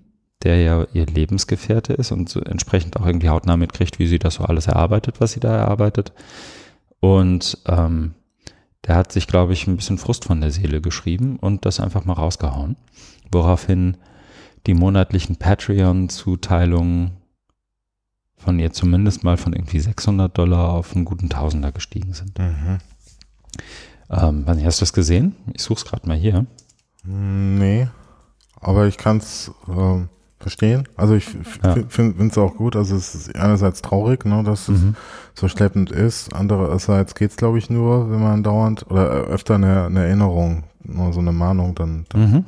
Speaker 1: der ja ihr Lebensgefährte ist und so entsprechend auch irgendwie hautnah mitkriegt, wie sie das so alles erarbeitet, was sie da erarbeitet. Und ähm, der hat sich, glaube ich, ein bisschen Frust von der Seele geschrieben und das einfach mal rausgehauen. Woraufhin die monatlichen Patreon-Zuteilungen von ihr zumindest mal von irgendwie 600 Dollar auf einen guten Tausender gestiegen sind. Mhm. Ähm, hast du das gesehen? Ich suche es gerade mal hier.
Speaker 2: Nee, aber ich kann es, äh, verstehen. Also ich ja. finde es auch gut. Also es ist einerseits traurig, ne, dass mhm. es so schleppend ist. Andererseits geht es, glaube ich, nur, wenn man dauernd oder öfter eine, eine Erinnerung, nur so eine Mahnung dann, dann, mhm.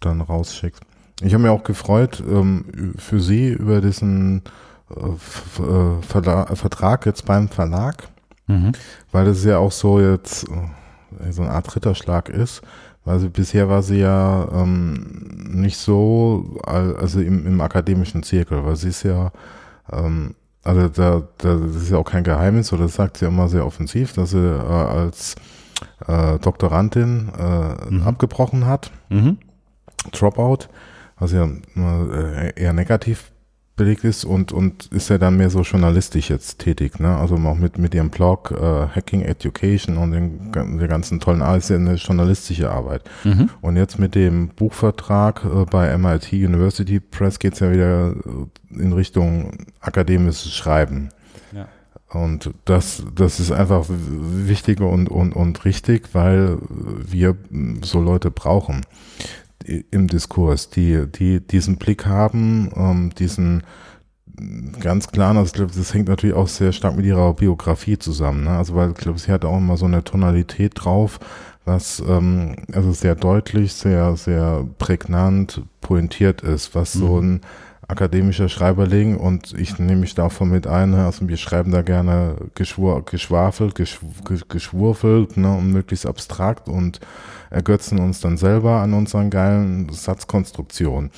Speaker 2: dann rausschickt. Ich habe mich auch gefreut ähm, für Sie über diesen äh, äh Vertrag jetzt beim Verlag, mhm. weil das ja auch so jetzt äh, so eine Art Ritterschlag ist weil sie, bisher war sie ja ähm, nicht so, also im, im akademischen Zirkel, weil sie ist ja, ähm, also da, da das ist ja auch kein Geheimnis, oder das sagt sie immer sehr offensiv, dass sie äh, als äh, Doktorandin äh, mhm. abgebrochen hat, mhm. Dropout, was ja äh, eher negativ belegt ist und, und ist ja dann mehr so journalistisch jetzt tätig, ne? Also auch mit, mit ihrem Blog äh, Hacking Education und den, der ganzen tollen ist ja eine journalistische Arbeit. Mhm. Und jetzt mit dem Buchvertrag äh, bei MIT University Press geht's ja wieder äh, in Richtung akademisches Schreiben. Ja. Und das, das ist einfach wichtig und, und, und richtig, weil wir so Leute brauchen im Diskurs, die, die diesen Blick haben, ähm, diesen ganz klar, also ich glaube, das hängt natürlich auch sehr stark mit ihrer Biografie zusammen. Ne? Also weil ich glaube, sie hat auch immer so eine Tonalität drauf, was ähm, also sehr deutlich, sehr, sehr prägnant, pointiert ist, was mhm. so ein akademischer Schreiberling und ich nehme mich davon mit ein, ne? also wir schreiben da gerne geschwur, geschwafelt, geschw, geschwurfelt ne? und möglichst abstrakt und ergötzen uns dann selber an unseren geilen Satzkonstruktionen.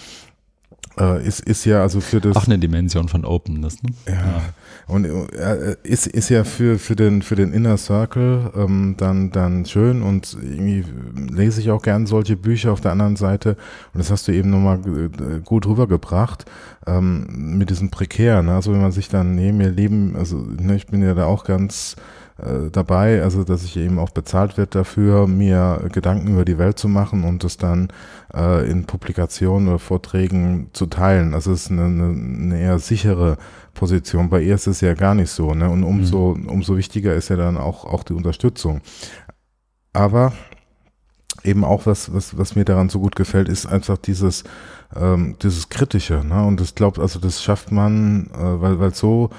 Speaker 2: Äh, ist, ist ja also für das.
Speaker 1: Auch eine Dimension von Openness, ne?
Speaker 2: Ja. ja. Und äh, ist, ist ja für, für den, für den Inner Circle ähm, dann, dann schön und irgendwie lese ich auch gern solche Bücher auf der anderen Seite. Und das hast du eben nochmal äh, gut rübergebracht, ähm, mit diesem Prekären. Ne? Also wenn man sich dann neben mir leben, also ne, ich bin ja da auch ganz, äh, dabei, also dass ich eben auch bezahlt wird dafür, mir Gedanken über die Welt zu machen und es dann äh, in Publikationen oder Vorträgen zu teilen. Also es ist eine, eine, eher sichere Position. Bei ihr ist es ja gar nicht so, ne? Und umso, mhm. umso wichtiger ist ja dann auch, auch die Unterstützung. Aber eben auch was, was, was mir daran so gut gefällt, ist einfach dieses, ähm, dieses Kritische, ne? Und ich glaube, also das schafft man, äh, weil, weil so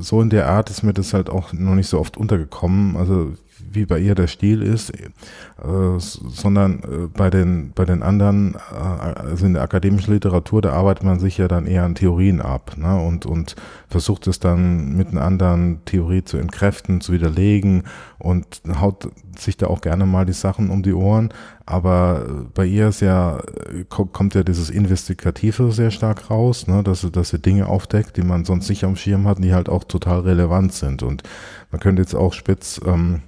Speaker 2: so in der Art ist mir das halt auch noch nicht so oft untergekommen. Also wie bei ihr der Stil ist, äh, sondern äh, bei den bei den anderen, äh, also in der akademischen Literatur, da arbeitet man sich ja dann eher an Theorien ab ne? und und versucht es dann mit einer anderen Theorie zu entkräften, zu widerlegen und haut sich da auch gerne mal die Sachen um die Ohren. Aber bei ihr ist ja, kommt ja dieses Investigative sehr stark raus, ne? dass, sie, dass sie Dinge aufdeckt, die man sonst nicht am Schirm hat, die halt auch total relevant sind. Und man könnte jetzt auch spitz ähm,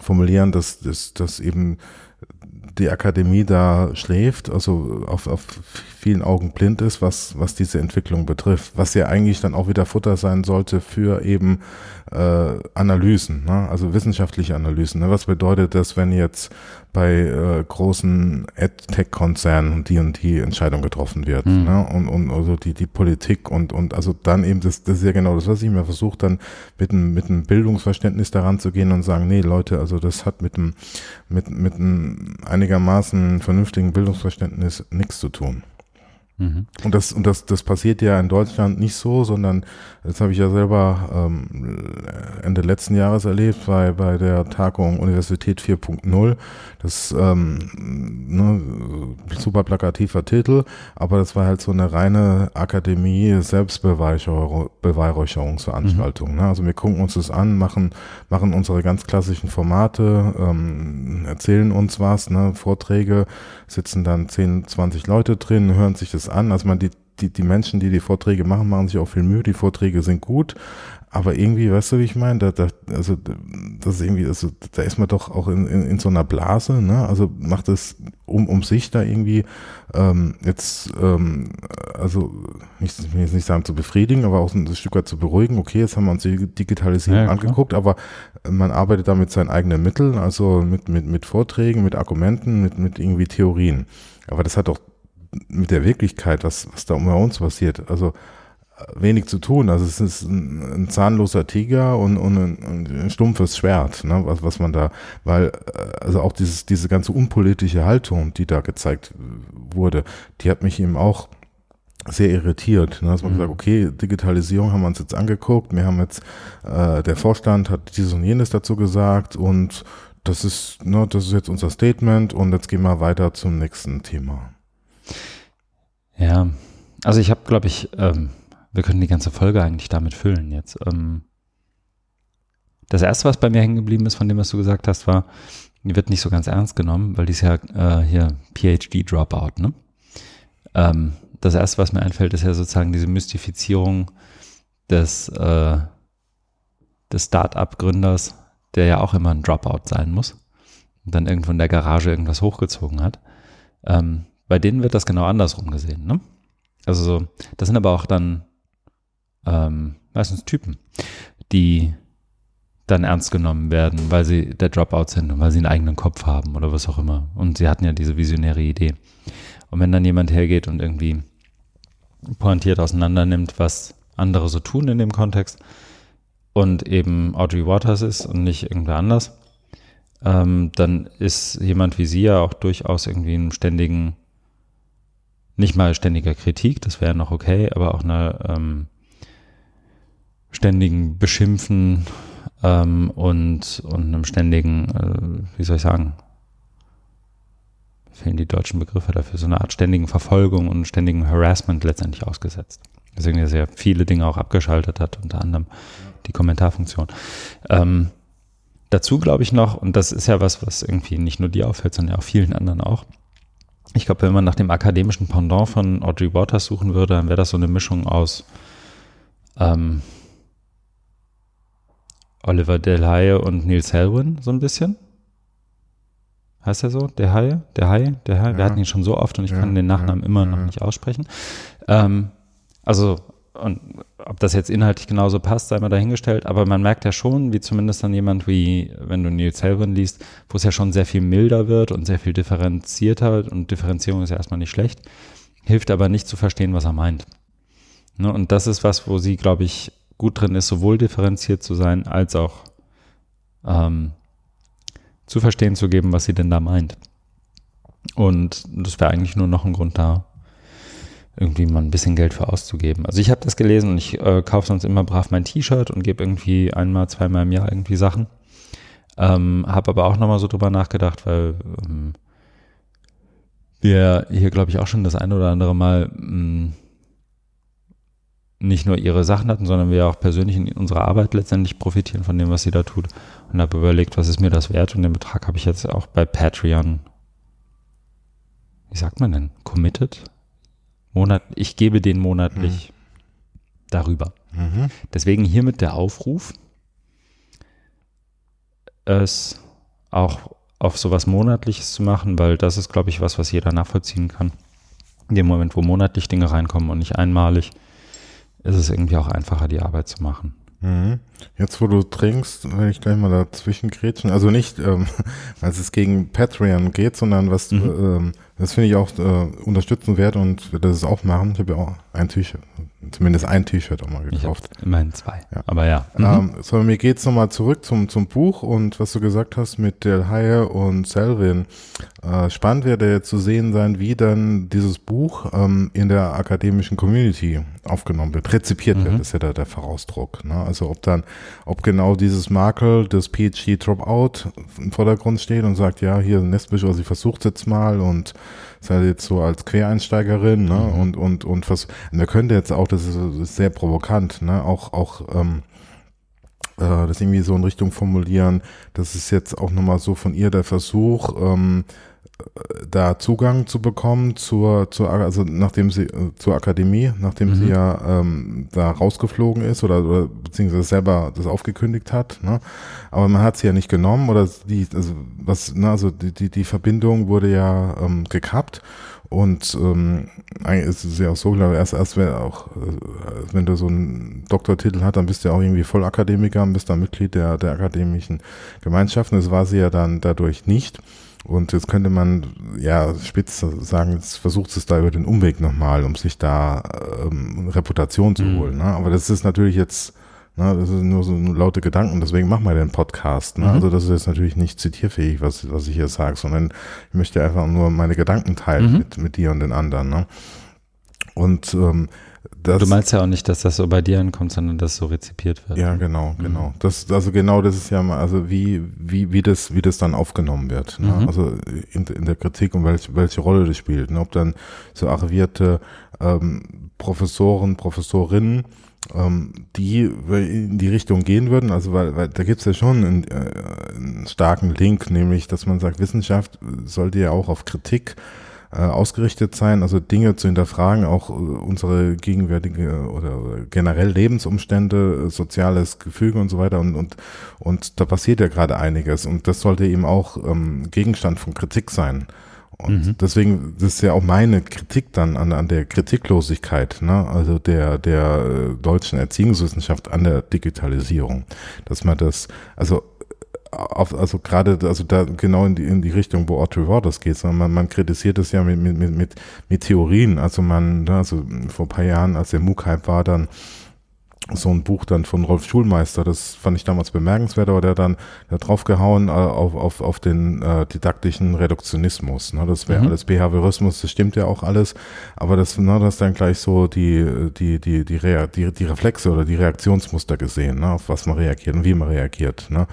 Speaker 2: formulieren, dass, dass, dass eben die Akademie da schläft, also auf, auf vielen Augen blind ist, was, was diese Entwicklung betrifft, was ja eigentlich dann auch wieder Futter sein sollte für eben äh, Analysen, ne? also wissenschaftliche Analysen. Ne? Was bedeutet das, wenn jetzt bei äh, großen AdTech-Konzernen die und die Entscheidung getroffen wird mhm. ne? und, und also die, die Politik und, und also dann eben, das, das ist ja genau das, was ich mir versuche, dann mit einem, mit einem Bildungsverständnis daran zu gehen und sagen, nee Leute, also das hat mit einem, mit, mit einem einigermaßen vernünftigen Bildungsverständnis nichts zu tun. Mhm. Und das, und das, das passiert ja in Deutschland nicht so, sondern das habe ich ja selber ähm, Ende letzten Jahres erlebt bei, bei der Tagung Universität 4.0. Das ähm, ne, super plakativer Titel, aber das war halt so eine reine Akademie Selbstbeweihräucherungsveranstaltung. Mhm. Ne? Also wir gucken uns das an, machen, machen unsere ganz klassischen Formate, ähm, erzählen uns was, ne? Vorträge, sitzen dann 10, 20 Leute drin, hören sich das an. Also man die die, die Menschen, die die Vorträge machen, machen sich auch viel Mühe. Die Vorträge sind gut, aber irgendwie, weißt du, wie ich meine? Da, da, also, das ist irgendwie, also, da ist man doch auch in, in, in so einer Blase, ne? Also macht es um, um sich da irgendwie ähm, jetzt, ähm, also nicht, ich will jetzt nicht sagen zu befriedigen, aber auch ein Stück weit zu beruhigen. Okay, jetzt haben wir uns die Digitalisierung ja, angeguckt, aber man arbeitet da mit seinen eigenen Mitteln, also mit, mit, mit Vorträgen, mit Argumenten, mit, mit irgendwie Theorien. Aber das hat doch mit der Wirklichkeit, was, was da um uns passiert, also äh, wenig zu tun. Also es ist ein, ein zahnloser Tiger und, und ein, ein, stumpfes Schwert, ne, was, was man da, weil, äh, also auch dieses, diese ganze unpolitische Haltung, die da gezeigt wurde, die hat mich eben auch sehr irritiert. Ne? Dass man
Speaker 1: Mhm.
Speaker 2: gesagt, okay, Digitalisierung haben wir uns jetzt angeguckt, wir haben jetzt, äh, der Vorstand hat dieses und jenes dazu gesagt und das ist, ne, das ist jetzt unser Statement und jetzt gehen wir weiter zum nächsten Thema.
Speaker 1: Ja, also ich habe, glaube ich, ähm, wir können die ganze Folge eigentlich damit füllen jetzt. Ähm, das erste, was bei mir hängen geblieben ist, von dem, was du gesagt hast, war, die wird nicht so ganz ernst genommen, weil die ist ja äh, hier PhD-Dropout, ne? Ähm, das erste, was mir einfällt, ist ja sozusagen diese Mystifizierung des, äh, des Start-up-Gründers, der ja auch immer ein Dropout sein muss und dann irgendwo in der Garage irgendwas hochgezogen hat. Ähm, bei denen wird das genau andersrum gesehen, ne? Also so, das sind aber auch dann ähm, meistens Typen, die dann ernst genommen werden, weil sie der Dropout sind und weil sie einen eigenen Kopf haben oder was auch immer. Und sie hatten ja diese visionäre Idee. Und wenn dann jemand hergeht und irgendwie pointiert auseinander nimmt, was andere so tun in dem Kontext und eben Audrey Waters ist und nicht irgendwer anders, ähm, dann ist jemand wie sie ja auch durchaus irgendwie im ständigen, nicht mal ständiger Kritik, das wäre noch okay, aber auch einer ähm, ständigen Beschimpfen ähm, und, und einem ständigen, äh, wie soll ich sagen, fehlen die deutschen Begriffe dafür, so eine Art ständigen Verfolgung und ständigen Harassment letztendlich ausgesetzt. Deswegen er sehr viele Dinge auch abgeschaltet hat, unter anderem die Kommentarfunktion. Ähm, dazu glaube ich noch, und das ist ja was, was irgendwie nicht nur dir auffällt, sondern ja auch vielen anderen auch. Ich glaube, wenn man nach dem akademischen Pendant von Audrey Waters suchen würde, dann wäre das so eine Mischung aus ähm, Oliver Del Haye und Neil Selwyn, so ein bisschen. Heißt er so? Der Haie? Der Hai? Der Hai? Wir
Speaker 2: Ja.
Speaker 1: hatten ihn schon so oft und ich
Speaker 2: Ja,
Speaker 1: kann den Nachnamen
Speaker 2: ja,
Speaker 1: immer noch
Speaker 2: ja.
Speaker 1: nicht aussprechen. Ähm, also, und ob das jetzt inhaltlich genauso passt, sei mal dahingestellt, aber man merkt ja schon, wie zumindest dann jemand wie, wenn du Neil Selwyn liest, wo es ja schon sehr viel milder wird und sehr viel differenzierter und Differenzierung ist ja erstmal nicht schlecht, hilft aber nicht zu verstehen, was er meint. Ne? Und das ist was, wo sie, glaube ich, gut drin ist, sowohl differenziert zu sein, als auch ähm, zu verstehen zu geben, was sie denn da meint. Und das wäre eigentlich nur noch ein Grund da, irgendwie mal ein bisschen Geld für auszugeben. Also ich habe das gelesen und ich äh, kaufe sonst immer brav mein T-Shirt und gebe irgendwie einmal, zweimal im Jahr irgendwie Sachen. Ähm, habe aber auch nochmal so drüber nachgedacht, weil ähm, wir hier, glaube ich, auch schon das eine oder andere Mal mh, nicht nur ihre Sachen hatten, sondern wir auch persönlich in unserer Arbeit letztendlich profitieren von dem, was sie da tut. Und habe überlegt, was ist mir das wert? Und den Betrag habe ich jetzt auch bei Patreon, wie sagt man denn, committed? Monat, ich gebe den monatlich darüber.
Speaker 2: Mhm.
Speaker 1: Deswegen hiermit der Aufruf, es auch auf sowas Monatliches zu machen, weil das ist, glaube ich, was, was jeder nachvollziehen kann. In dem Moment, wo monatlich Dinge reinkommen und nicht einmalig, ist es irgendwie auch einfacher, die Arbeit zu machen.
Speaker 2: Mhm. Jetzt, wo du trinkst, will ich gleich mal dazwischen grätschen. Also nicht, ähm, weil es gegen Patreon geht, sondern was,
Speaker 1: Mhm.
Speaker 2: ähm, das finde ich auch äh, unterstützenswert und werde das auch machen. Ich habe ja auch ein T-Shirt, zumindest ein T-Shirt auch mal
Speaker 1: Ich
Speaker 2: gekauft.
Speaker 1: immerhin zwei.
Speaker 2: Ja.
Speaker 1: Aber ja. Mhm.
Speaker 2: Ähm, so, mir geht's nochmal zurück zum, zum Buch und was du gesagt hast mit Del Haye und Selvin. Äh, spannend werde jetzt zu sehen sein, wie dann dieses Buch ähm, in der akademischen Community aufgenommen wird, rezipiert
Speaker 1: Mhm.
Speaker 2: wird, ist ja der, der Vorausdruck. Ne? Also ob dann, ob genau dieses Makel des PhD Dropout im Vordergrund steht und sagt, ja, hier Nestbischof, sie versucht jetzt mal und sei jetzt so als Quereinsteigerin, ne?
Speaker 1: Mhm.
Speaker 2: Und und und vers und er könnte jetzt auch, das ist, das ist sehr provokant, ne? Auch auch ähm, äh, das irgendwie so in Richtung formulieren, das ist jetzt auch nochmal so von ihr der Versuch, ähm, äh, da Zugang zu bekommen zur, zur also nachdem sie äh, zur Akademie, nachdem
Speaker 1: Mhm.
Speaker 2: sie ja ähm, da rausgeflogen ist oder, oder beziehungsweise selber das aufgekündigt hat, ne? Aber man hat sie ja nicht genommen oder die, also was, ne, also die, die, die Verbindung wurde ja ähm, gekappt und ähm, eigentlich ist es ja auch so, glaube ich, erst, erst wenn auch, äh, wenn du so einen Doktortitel hast, dann bist du ja auch irgendwie Vollakademiker und bist dann Mitglied der, der akademischen Gemeinschaften. Das war sie ja dann dadurch nicht. Und jetzt könnte man ja spitz sagen, jetzt versucht es da über den Umweg nochmal, um sich da ähm, Reputation zu
Speaker 1: Mhm.
Speaker 2: holen. Ne? Aber das ist natürlich jetzt, ne, das sind nur so laute Gedanken, deswegen machen wir den Podcast. Ne?
Speaker 1: Mhm.
Speaker 2: Also das ist jetzt natürlich nicht zitierfähig, was, was ich hier sage, sondern ich möchte einfach nur meine Gedanken teilen
Speaker 1: Mhm.
Speaker 2: mit, mit dir und den anderen. Ne? Und ähm, das,
Speaker 1: du meinst ja auch nicht, dass das so bei dir ankommt, sondern dass so rezipiert wird.
Speaker 2: Ja, genau, mhm. genau. Das, also genau, das ist ja mal, also wie, wie, wie das, wie das dann aufgenommen wird. Ne? Mhm. Also in, in der Kritik und welche, welche Rolle das spielt. Ne? Ob dann so arrivierte ähm, Professoren, Professorinnen, ähm, die in die Richtung gehen würden, also weil, weil da gibt's ja schon einen, äh, einen starken Link, nämlich, dass man sagt, Wissenschaft sollte ja auch auf Kritik äh, ausgerichtet sein, also Dinge zu hinterfragen, auch äh, unsere gegenwärtige oder generell Lebensumstände, äh, soziales Gefüge und so weiter und und und da passiert ja gerade einiges und das sollte eben auch ähm, Gegenstand von Kritik sein. Und mhm. deswegen, das ist ja auch meine Kritik dann an, an der Kritiklosigkeit, ne? also der, der äh, deutschen Erziehungswissenschaft an der Digitalisierung. Dass man das, also auf, also gerade, also da genau in die, in die Richtung, wo Audrey Waters geht, sondern man, man kritisiert es ja mit, mit, mit, mit Theorien. Also man, ne, also vor ein paar Jahren, als der MOOC-Hype war, dann so ein Buch dann von Rolf Schulmeister, das fand ich damals bemerkenswert, aber der dann der draufgehauen äh, auf, auf, auf den äh, didaktischen Reduktionismus. Ne? Das wäre mhm. alles Behaviorismus, das stimmt ja auch alles, aber das, ne, das dann gleich so die, die, die, die, Rea die, die Reflexe oder die Reaktionsmuster gesehen, ne? auf was man reagiert und wie man reagiert. Ne?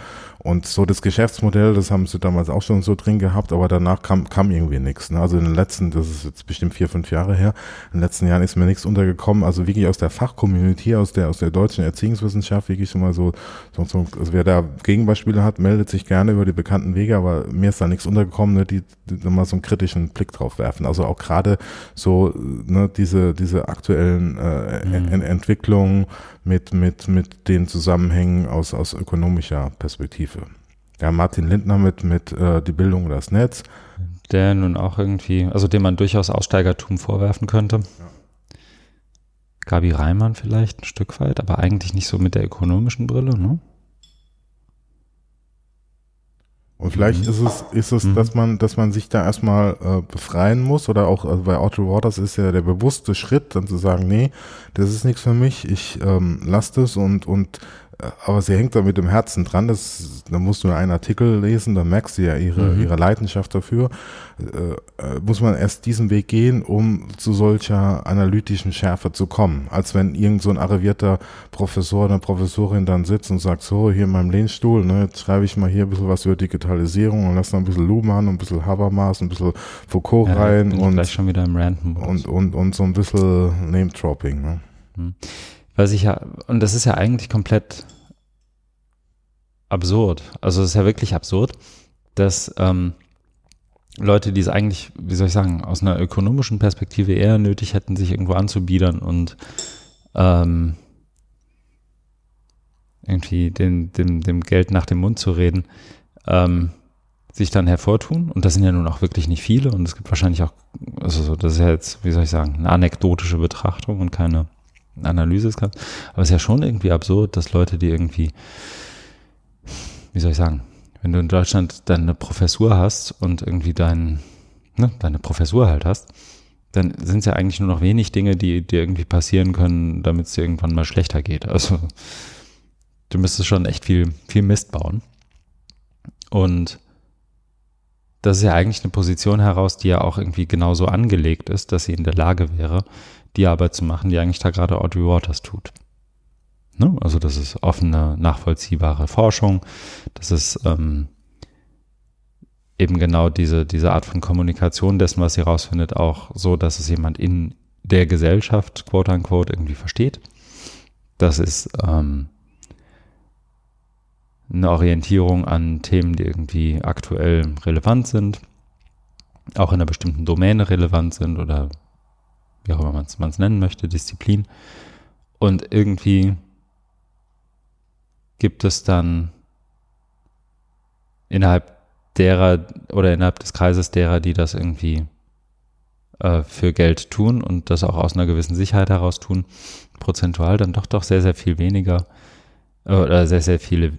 Speaker 2: Und so das Geschäftsmodell, das haben sie damals auch schon so drin gehabt, aber danach kam, kam irgendwie nichts. Ne? Also in den letzten, das ist jetzt bestimmt vier, fünf Jahre her, in den letzten Jahren ist mir nichts untergekommen. Also wirklich aus der Fachcommunity, aus der, aus der deutschen Erziehungswissenschaft, wirklich schon mal so, so, so also wer da Gegenbeispiele hat, meldet sich gerne über die bekannten Wege, aber mir ist da nichts untergekommen, ne? die, die mal so einen kritischen Blick drauf werfen. Also auch gerade so ne, diese, diese aktuellen äh, mhm. Entwicklungen, mit, mit, mit den Zusammenhängen aus, aus ökonomischer Perspektive. Ja, Martin Lindner mit, mit äh, die Bildung und das Netz.
Speaker 1: Der nun auch irgendwie, also dem man durchaus Aussteigertum vorwerfen könnte. Ja. Gabi Reimann vielleicht ein Stück weit, aber eigentlich nicht so mit der ökonomischen Brille, ne?
Speaker 2: Und vielleicht mhm. ist es, ist es, mhm. dass man, dass man sich da erstmal äh, befreien muss oder auch also bei Audrey Waters ist ja der bewusste Schritt, dann zu sagen, nee, das ist nichts für mich, ich ähm, lasse das und und aber sie hängt da mit dem Herzen dran. Das, da musst du einen Artikel lesen, da merkst du ja ihre, mhm. ihre Leidenschaft dafür. Äh, äh, muss man erst diesen Weg gehen, um zu solcher analytischen Schärfe zu kommen. Als wenn irgend so ein arrivierter Professor oder Professorin dann sitzt und sagt, so, hier in meinem Lehnstuhl, ne, jetzt schreibe ich mal hier ein bisschen was über Digitalisierung und lass noch ein bisschen Luhmann und ein bisschen Habermas und ein bisschen Foucault ja, rein und,
Speaker 1: gleich schon wieder im
Speaker 2: und, und, und so ein bisschen Name-Dropping. Ne?
Speaker 1: Mhm. Was ich ja, und das ist ja eigentlich komplett absurd. Also es ist ja wirklich absurd, dass ähm, Leute, die es eigentlich, wie soll ich sagen, aus einer ökonomischen Perspektive eher nötig hätten, sich irgendwo anzubiedern und ähm, irgendwie den, dem, dem Geld nach dem Mund zu reden, ähm, sich dann hervortun. Und das sind ja nun auch wirklich nicht viele. Und es gibt wahrscheinlich auch, also das ist ja jetzt, wie soll ich sagen, eine anekdotische Betrachtung und keine Analyse ist. Aber es ist ja schon irgendwie absurd, dass Leute, die irgendwie, wie soll ich sagen, wenn du in Deutschland deine Professur hast und irgendwie dein, ne, deine Professur halt hast, dann sind es ja eigentlich nur noch wenig Dinge, die dir irgendwie passieren können, damit es dir irgendwann mal schlechter geht. Also du müsstest schon echt viel, viel Mist bauen. Und das ist ja eigentlich eine Position heraus, die ja auch irgendwie genauso angelegt ist, dass sie in der Lage wäre, die Arbeit zu machen, die eigentlich da gerade Audrey Waters tut. Ne? Also das ist offene, nachvollziehbare Forschung. Das ist ähm, eben genau diese, diese Art von Kommunikation dessen, was sie rausfindet, auch so, dass es jemand in der Gesellschaft, quote unquote, irgendwie versteht. Das ist ähm, eine Orientierung an Themen, die irgendwie aktuell relevant sind, auch in einer bestimmten Domäne relevant sind oder wie auch immer man es nennen möchte, Disziplin. Und irgendwie gibt es dann innerhalb derer oder innerhalb des Kreises derer, die das irgendwie äh, für Geld tun und das auch aus einer gewissen Sicherheit heraus tun, prozentual dann doch doch sehr, sehr viel weniger äh, oder sehr, sehr viele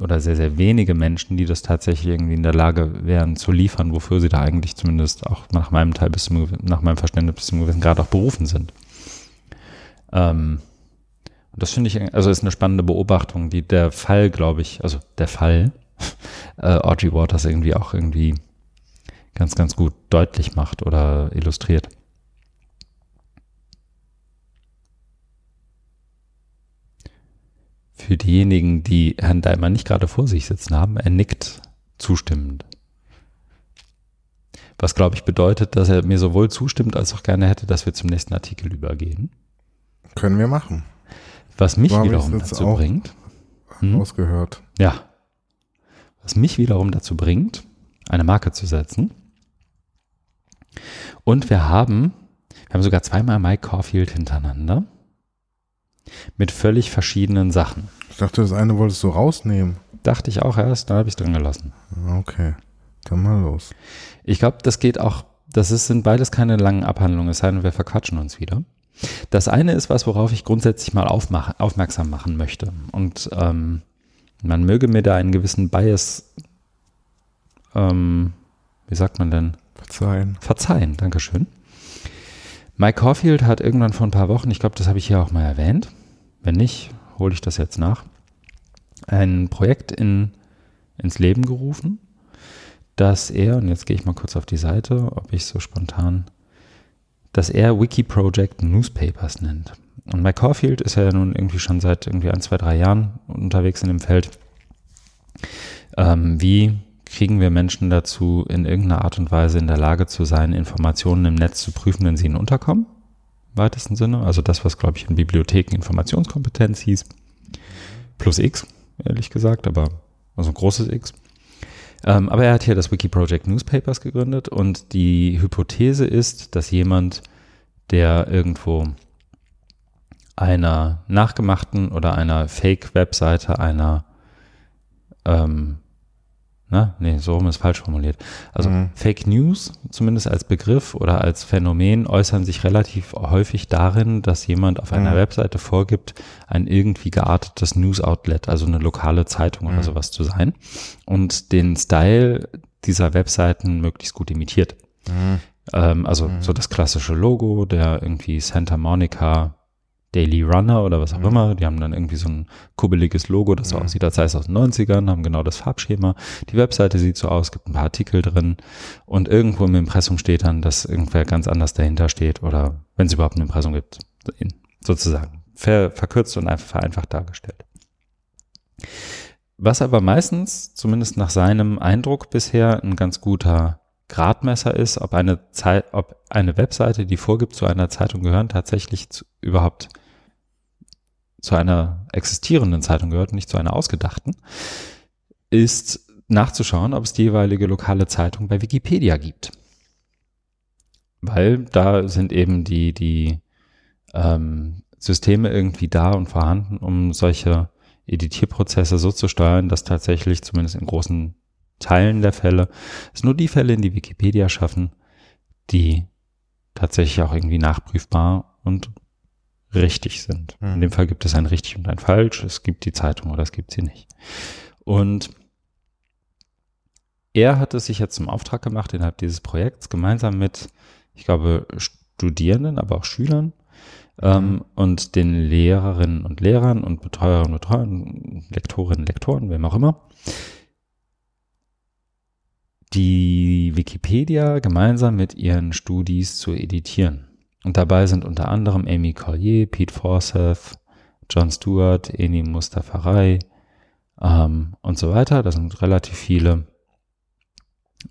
Speaker 1: oder sehr, sehr wenige Menschen, die das tatsächlich irgendwie in der Lage wären zu liefern, wofür sie da eigentlich zumindest auch nach meinem Teil bis zum, nach meinem Verständnis bis zum gewissen Grad auch berufen sind. Ähm, das finde ich, also ist eine spannende Beobachtung, die der Fall, glaube ich, also der Fall, äh, Audrey Waters irgendwie auch irgendwie ganz, ganz gut deutlich macht oder illustriert. Für diejenigen, die Herrn Daimler nicht gerade vor sich sitzen haben, er nickt zustimmend. Was, glaube ich, bedeutet, dass er mir sowohl zustimmt, als auch gerne hätte, dass wir zum nächsten Artikel übergehen.
Speaker 2: Können wir machen.
Speaker 1: Was mich
Speaker 2: So
Speaker 1: wiederum dazu bringt, Hm?
Speaker 2: Ausgehört.
Speaker 1: ja, was mich wiederum dazu bringt, eine Marke zu setzen. Und wir haben, wir haben sogar zweimal Mike Caulfield hintereinander mit völlig verschiedenen Sachen.
Speaker 2: Ich dachte, das eine wolltest du rausnehmen.
Speaker 1: Dachte ich auch erst, dann habe ich es drin gelassen.
Speaker 2: Okay, dann mal los.
Speaker 1: Ich glaube, das geht auch, das ist, sind beides keine langen Abhandlungen, es sei denn, wir verquatschen uns wieder. Das eine ist was, worauf ich grundsätzlich mal aufmach, aufmerksam machen möchte. Und ähm, man möge mir da einen gewissen Bias, ähm, wie sagt man denn,
Speaker 2: Verzeihen.
Speaker 1: verzeihen. Dankeschön. Mike Caulfield hat irgendwann vor ein paar Wochen, ich glaube, das habe ich hier auch mal erwähnt, wenn nicht, hole ich das jetzt nach, ein Projekt in, ins Leben gerufen, dass er, und jetzt gehe ich mal kurz auf die Seite, ob ich so spontan, dass er Wiki Project Newspapers nennt. Und Mike Caulfield ist ja nun irgendwie schon seit irgendwie ein, zwei, drei Jahren unterwegs in dem Feld. Ähm, wie kriegen wir Menschen dazu, in irgendeiner Art und Weise in der Lage zu sein, Informationen im Netz zu prüfen, wenn sie ihnen unterkommen? Weitesten Sinne. Also das, was, glaube ich, in Bibliotheken Informationskompetenz hieß. Plus X, ehrlich gesagt, aber also ein großes X. Ähm, aber er hat hier das Wiki Project Newspapers gegründet und die Hypothese ist, dass jemand, der irgendwo einer nachgemachten oder einer Fake-Webseite einer, ähm, na, nee, so rum ist falsch formuliert. Also
Speaker 2: Mhm.
Speaker 1: Fake News, zumindest als Begriff oder als Phänomen, äußern sich relativ häufig darin, dass jemand auf einer
Speaker 2: Mhm.
Speaker 1: Webseite vorgibt, ein irgendwie geartetes News-Outlet, also eine lokale Zeitung oder
Speaker 2: Mhm.
Speaker 1: sowas zu sein und den Style dieser Webseiten möglichst gut imitiert.
Speaker 2: Mhm.
Speaker 1: Ähm, also
Speaker 2: Mhm.
Speaker 1: so das klassische Logo, der irgendwie Santa Monica Daily Runner oder was auch
Speaker 2: Mhm.
Speaker 1: immer. Die haben dann irgendwie so ein kubbeliges Logo, das so
Speaker 2: Mhm.
Speaker 1: aussieht, als sei es aus den 90ern, haben genau das Farbschema. Die Webseite sieht so aus, gibt ein paar Artikel drin und irgendwo im Impressum steht dann, dass irgendwer ganz anders dahinter steht oder wenn es überhaupt ein Impressum gibt, sozusagen ver, verkürzt und einfach vereinfacht dargestellt. Was aber meistens, zumindest nach seinem Eindruck bisher, ein ganz guter Gradmesser ist, ob eine Zeit, ob eine Webseite, die vorgibt, zu einer Zeitung gehören, tatsächlich zu, überhaupt zu einer existierenden Zeitung gehört, nicht zu einer ausgedachten, ist nachzuschauen, ob es die jeweilige lokale Zeitung bei Wikipedia gibt. Weil da sind eben die, die ähm, Systeme irgendwie da und vorhanden, um solche Editierprozesse so zu steuern, dass tatsächlich zumindest in großen Teilen der Fälle es nur die Fälle in die Wikipedia schaffen, die tatsächlich auch irgendwie nachprüfbar und richtig sind.
Speaker 2: Mhm.
Speaker 1: In dem Fall gibt es ein richtig und ein falsch. Es gibt die Zeitung oder es gibt sie nicht. Und er hat es sich jetzt zum Auftrag gemacht, innerhalb dieses Projekts gemeinsam mit, ich glaube, Studierenden, aber auch Schülern ähm, und den Lehrerinnen und Lehrern und Betreuerinnen und Betreuern, Lektorinnen und Lektoren, wem auch immer, die Wikipedia gemeinsam mit ihren Studis zu editieren. Und dabei sind unter anderem Amy Collier, Pete Forsyth, John Stewart, Eni Mustafarei ähm, und so weiter. Da sind relativ viele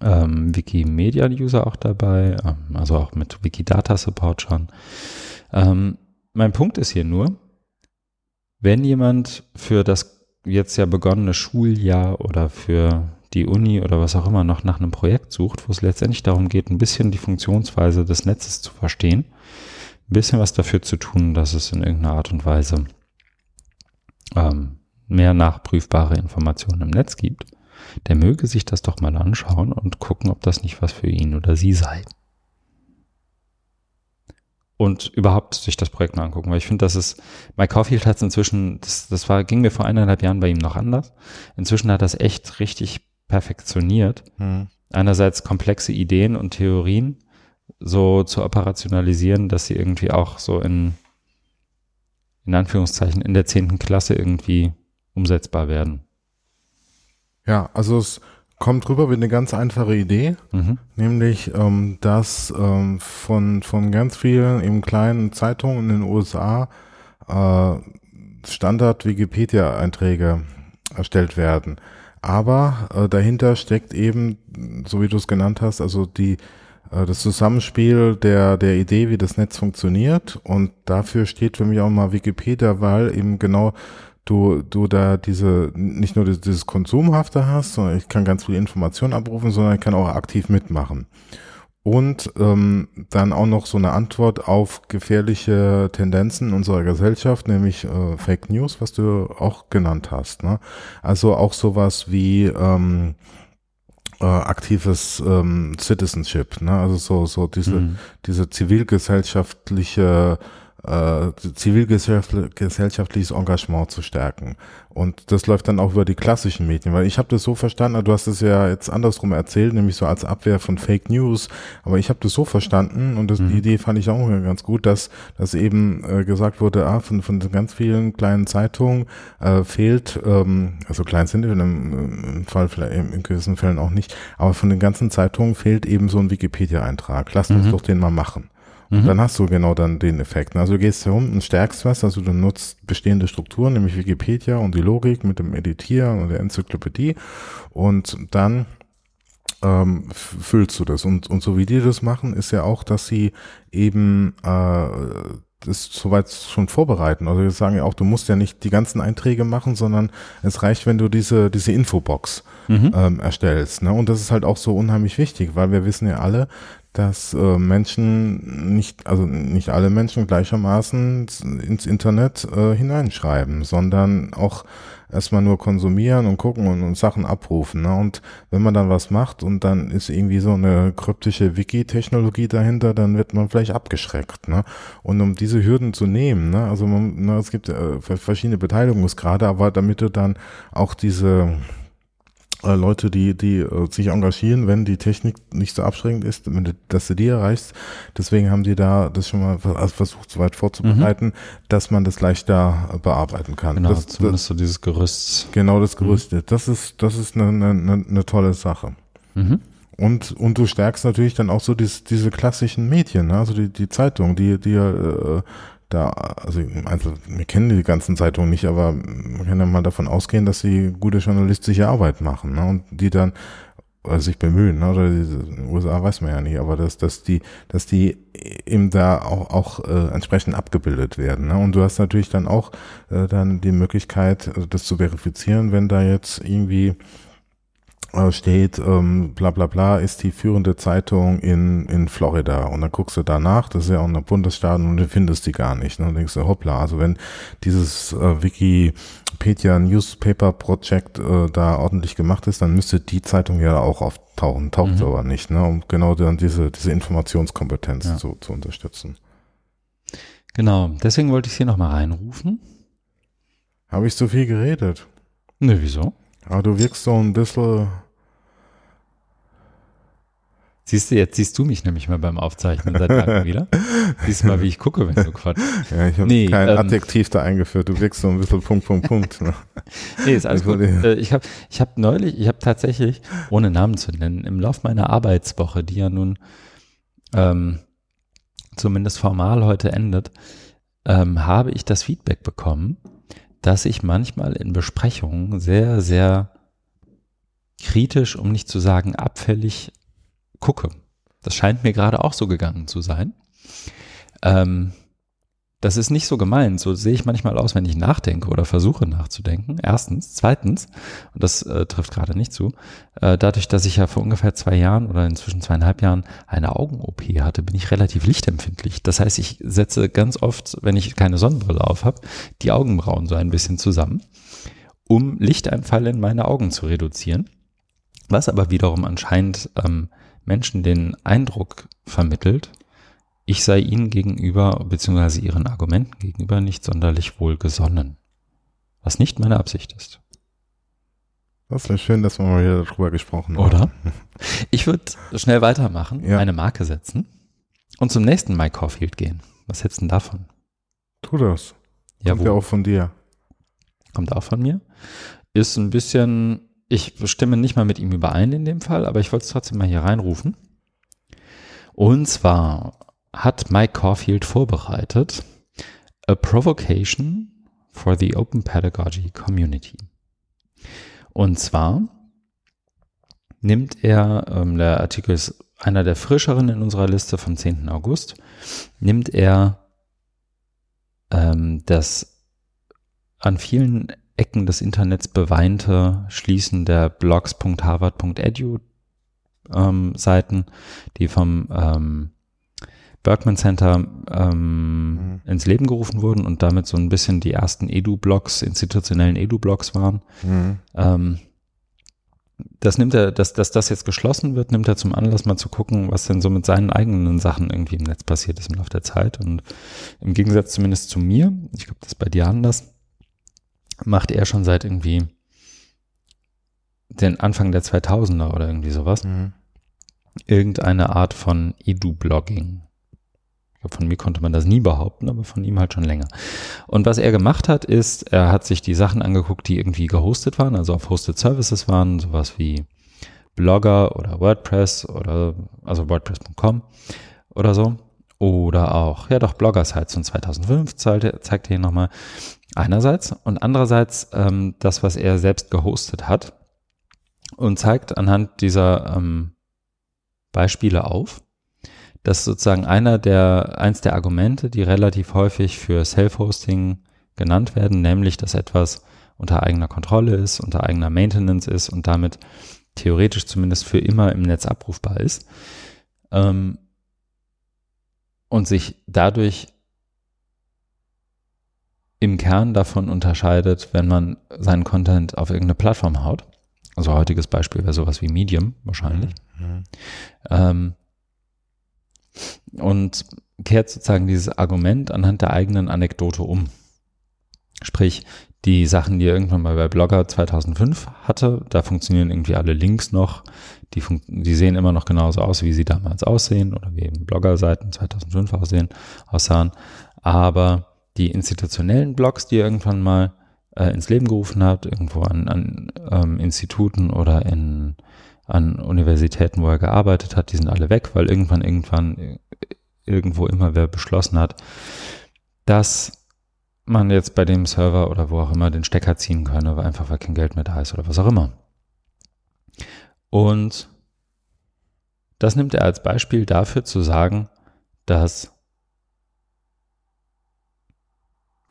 Speaker 1: ähm, Wikimedia-User auch dabei, ähm, also auch mit Wikidata-Support schon. Ähm, mein Punkt ist hier nur, wenn jemand für das jetzt ja begonnene Schuljahr oder für die Uni oder was auch immer noch nach einem Projekt sucht, wo es letztendlich darum geht, ein bisschen die Funktionsweise des Netzes zu verstehen, ein bisschen was dafür zu tun, dass es in irgendeiner Art und Weise ähm, mehr nachprüfbare Informationen im Netz gibt, der möge sich das doch mal anschauen und gucken, ob das nicht was für ihn oder sie sei. Und überhaupt sich das Projekt mal angucken, weil ich finde, dass es, Mike Caulfield hat es inzwischen, das, das war, ging mir vor eineinhalb Jahren bei ihm noch anders. Inzwischen hat es echt richtig perfektioniert.
Speaker 2: Mhm.
Speaker 1: Einerseits komplexe Ideen und Theorien so zu operationalisieren, dass sie irgendwie auch so in, in Anführungszeichen, in der zehnten Klasse irgendwie umsetzbar werden.
Speaker 2: Ja, also es kommt rüber wie eine ganz einfache Idee,
Speaker 1: Mhm.
Speaker 2: nämlich ähm, dass ähm, von, von ganz vielen eben kleinen Zeitungen in den USA äh, Standard-Wikipedia-Einträge erstellt werden. Aber äh, dahinter steckt eben, so wie du es genannt hast, also die äh, das Zusammenspiel der, der Idee, wie das Netz funktioniert. Und dafür steht für mich auch mal Wikipedia, weil eben genau du, du da diese, nicht nur dieses Konsumhafte hast, sondern ich kann ganz viele Informationen abrufen, sondern ich kann auch aktiv mitmachen. Und ähm, dann auch noch so eine Antwort auf gefährliche Tendenzen unserer Gesellschaft, nämlich äh, Fake News, was du auch genannt hast. Ne? Also auch sowas wie ähm, äh, aktives ähm, Citizenship, ne? also so so diese mhm. diese zivilgesellschaftliche äh, zivilgesellschaftliches Engagement zu stärken. Und das läuft dann auch über die klassischen Medien, weil ich habe das so verstanden, du hast es ja jetzt andersrum erzählt, nämlich so als Abwehr von Fake News, aber ich habe das so verstanden und das, mhm. die Idee fand ich auch ganz gut, dass, dass eben äh, gesagt wurde, ah, von, von ganz vielen kleinen Zeitungen äh, fehlt, ähm, also klein sind in im Fall vielleicht in gewissen Fällen auch nicht, aber von den ganzen Zeitungen fehlt eben so ein Wikipedia-Eintrag. Lass uns mhm. doch den mal machen. Mhm. Dann hast du genau dann den Effekt. Also du gehst herum und stärkst was, also du nutzt bestehende Strukturen, nämlich Wikipedia und die Logik mit dem Editieren und der Enzyklopädie und dann ähm, füllst du das. Und, und so wie die das machen, ist ja auch, dass sie eben äh, das soweit schon vorbereiten. Also wir sagen ja auch, du musst ja nicht die ganzen Einträge machen, sondern es reicht, wenn du diese, diese Infobox mhm. ähm, erstellst. Ne? Und das ist halt auch so unheimlich wichtig, weil wir wissen ja alle, dass äh, Menschen nicht, also nicht alle Menschen gleichermaßen ins Internet äh, hineinschreiben, sondern auch erstmal nur konsumieren und gucken und, und Sachen abrufen. Ne? Und wenn man dann was macht und dann ist irgendwie so eine kryptische Wiki-Technologie dahinter, dann wird man vielleicht abgeschreckt. Ne? Und um diese Hürden zu nehmen, ne? also man, ne, es gibt äh, verschiedene Beteiligungsgrade, aber damit du dann auch diese äh, Leute, die, die äh, sich engagieren, wenn die Technik nicht so abschreckend ist, wenn du, dass du die erreichst. Deswegen haben die da das schon mal also versucht, so weit vorzubereiten, mhm. dass man das leichter äh, bearbeiten kann.
Speaker 1: Genau,
Speaker 2: das,
Speaker 1: zumindest das, so dieses Gerüst.
Speaker 2: Genau, das Gerüst. Mhm. Das ist, das ist eine, eine, eine tolle Sache. Mhm. Und, und du stärkst natürlich dann auch so diese, diese klassischen Medien, ne? also die, die Zeitung, die, die äh, da, also also wir kennen die ganzen Zeitungen nicht, aber man kann ja mal davon ausgehen, dass sie gute journalistische Arbeit machen ne? und die dann oder sich bemühen, ne? oder die USA weiß man ja nicht, aber dass, dass die, dass die eben da auch, auch äh, entsprechend abgebildet werden. Ne? Und du hast natürlich dann auch äh, dann die Möglichkeit, das zu verifizieren, wenn da jetzt irgendwie äh, steht, ähm, bla bla bla, ist die führende Zeitung in, in Florida. Und dann guckst du danach, das ist ja auch ein Bundesstaat und du findest die gar nicht. Ne? Und denkst du, hoppla, also wenn dieses äh, Wikipedia Newspaper Project äh, da ordentlich gemacht ist, dann müsste die Zeitung ja auch auftauchen, taucht mhm. aber nicht, ne? um genau dann diese, diese Informationskompetenz ja. zu, zu unterstützen.
Speaker 1: Genau, deswegen wollte ich hier nochmal reinrufen.
Speaker 2: Habe ich zu viel geredet?
Speaker 1: Nö, wieso?
Speaker 2: Aber du wirkst so ein bisschen
Speaker 1: Siehst du, jetzt siehst du mich nämlich mal beim Aufzeichnen seit langem wieder. Siehst mal, wie ich gucke, wenn du quatsch.
Speaker 2: Ja, ich habe nee, kein ähm, Adjektiv da eingeführt. Du wirkst so ein bisschen Punkt, Punkt, Punkt. Ne?
Speaker 1: nee, ist alles gut. Äh, ich habe ich hab neulich, ich habe tatsächlich, ohne Namen zu nennen, im Lauf meiner Arbeitswoche, die ja nun ähm, zumindest formal heute endet, ähm, habe ich das Feedback bekommen, dass ich manchmal in Besprechungen sehr, sehr kritisch, um nicht zu sagen abfällig gucke. Das scheint mir gerade auch so gegangen zu sein. Ähm, das ist nicht so gemeint. So sehe ich manchmal aus, wenn ich nachdenke oder versuche nachzudenken. Erstens. Zweitens, und das äh, trifft gerade nicht zu, äh, dadurch, dass ich ja vor ungefähr zwei Jahren oder inzwischen zweieinhalb Jahren eine Augen-OP hatte, bin ich relativ lichtempfindlich. Das heißt, ich setze ganz oft, wenn ich keine Sonnenbrille auf habe, die Augenbrauen so ein bisschen zusammen, um Lichteinfall in meine Augen zu reduzieren. Was aber wiederum anscheinend ähm, Menschen den Eindruck vermittelt, ich sei ihnen gegenüber bzw. ihren Argumenten gegenüber nicht sonderlich wohlgesonnen. Was nicht meine Absicht ist.
Speaker 2: Das ist schön, dass wir mal wieder darüber gesprochen
Speaker 1: haben. Oder? Ich würde schnell weitermachen, ja. eine Marke setzen und zum nächsten Mike Caulfield gehen. Was hältst du denn davon?
Speaker 2: Tu das.
Speaker 1: Ja, Kommt
Speaker 2: ja auch von dir.
Speaker 1: Kommt auch von mir. Ist ein bisschen ich stimme nicht mal mit ihm überein in dem Fall, aber ich wollte es trotzdem mal hier reinrufen. Und zwar hat Mike Caulfield vorbereitet A Provocation for the Open Pedagogy Community. Und zwar nimmt er, ähm, der Artikel ist einer der frischeren in unserer Liste vom 10. August, nimmt er ähm, das an vielen Ecken des Internets beweinte Schließen der blogs.harvard.edu ähm, Seiten, die vom ähm, Berkman Center ähm, mhm. ins Leben gerufen wurden und damit so ein bisschen die ersten Edu-Blogs, institutionellen Edu-Blogs waren. Mhm. Ähm, das nimmt er, dass, dass das jetzt geschlossen wird, nimmt er zum Anlass, mal zu gucken, was denn so mit seinen eigenen Sachen irgendwie im Netz passiert ist im Laufe der Zeit. Und im Gegensatz zumindest zu mir, ich glaube, das ist bei dir anders, macht er schon seit irgendwie den Anfang der 2000er oder irgendwie sowas. Mhm. Irgendeine Art von Edu-Blogging von mir konnte man das nie behaupten, aber von ihm halt schon länger. Und was er gemacht hat, ist, er hat sich die Sachen angeguckt, die irgendwie gehostet waren, also auf Hosted Services waren, sowas wie Blogger oder WordPress oder also WordPress.com oder so. Oder auch, ja doch, Blogger-Sites von 2005 zeigt, zeigt hier nochmal einerseits und andererseits ähm, das, was er selbst gehostet hat und zeigt anhand dieser ähm, Beispiele auf, das ist sozusagen einer der, eins der Argumente, die relativ häufig für Self-Hosting genannt werden, nämlich, dass etwas unter eigener Kontrolle ist, unter eigener Maintenance ist und damit theoretisch zumindest für immer im Netz abrufbar ist. Ähm, und sich dadurch im Kern davon unterscheidet, wenn man seinen Content auf irgendeine Plattform haut. Also heutiges Beispiel wäre sowas wie Medium wahrscheinlich. Mhm. Ähm, und kehrt sozusagen dieses Argument anhand der eigenen Anekdote um. Sprich, die Sachen, die er irgendwann mal bei Blogger 2005 hatte, da funktionieren irgendwie alle Links noch. Die, die sehen immer noch genauso aus, wie sie damals aussehen oder wie eben Blogger-Seiten 2005 aussehen, aussahen. Aber die institutionellen Blogs, die er irgendwann mal äh, ins Leben gerufen hat, irgendwo an, an ähm, Instituten oder in an Universitäten, wo er gearbeitet hat, die sind alle weg, weil irgendwann, irgendwann, äh, irgendwo immer wer beschlossen hat, dass man jetzt bei dem Server oder wo auch immer den Stecker ziehen könne, weil einfach weil kein Geld mehr da ist oder was auch immer. Und das nimmt er als Beispiel dafür zu sagen, dass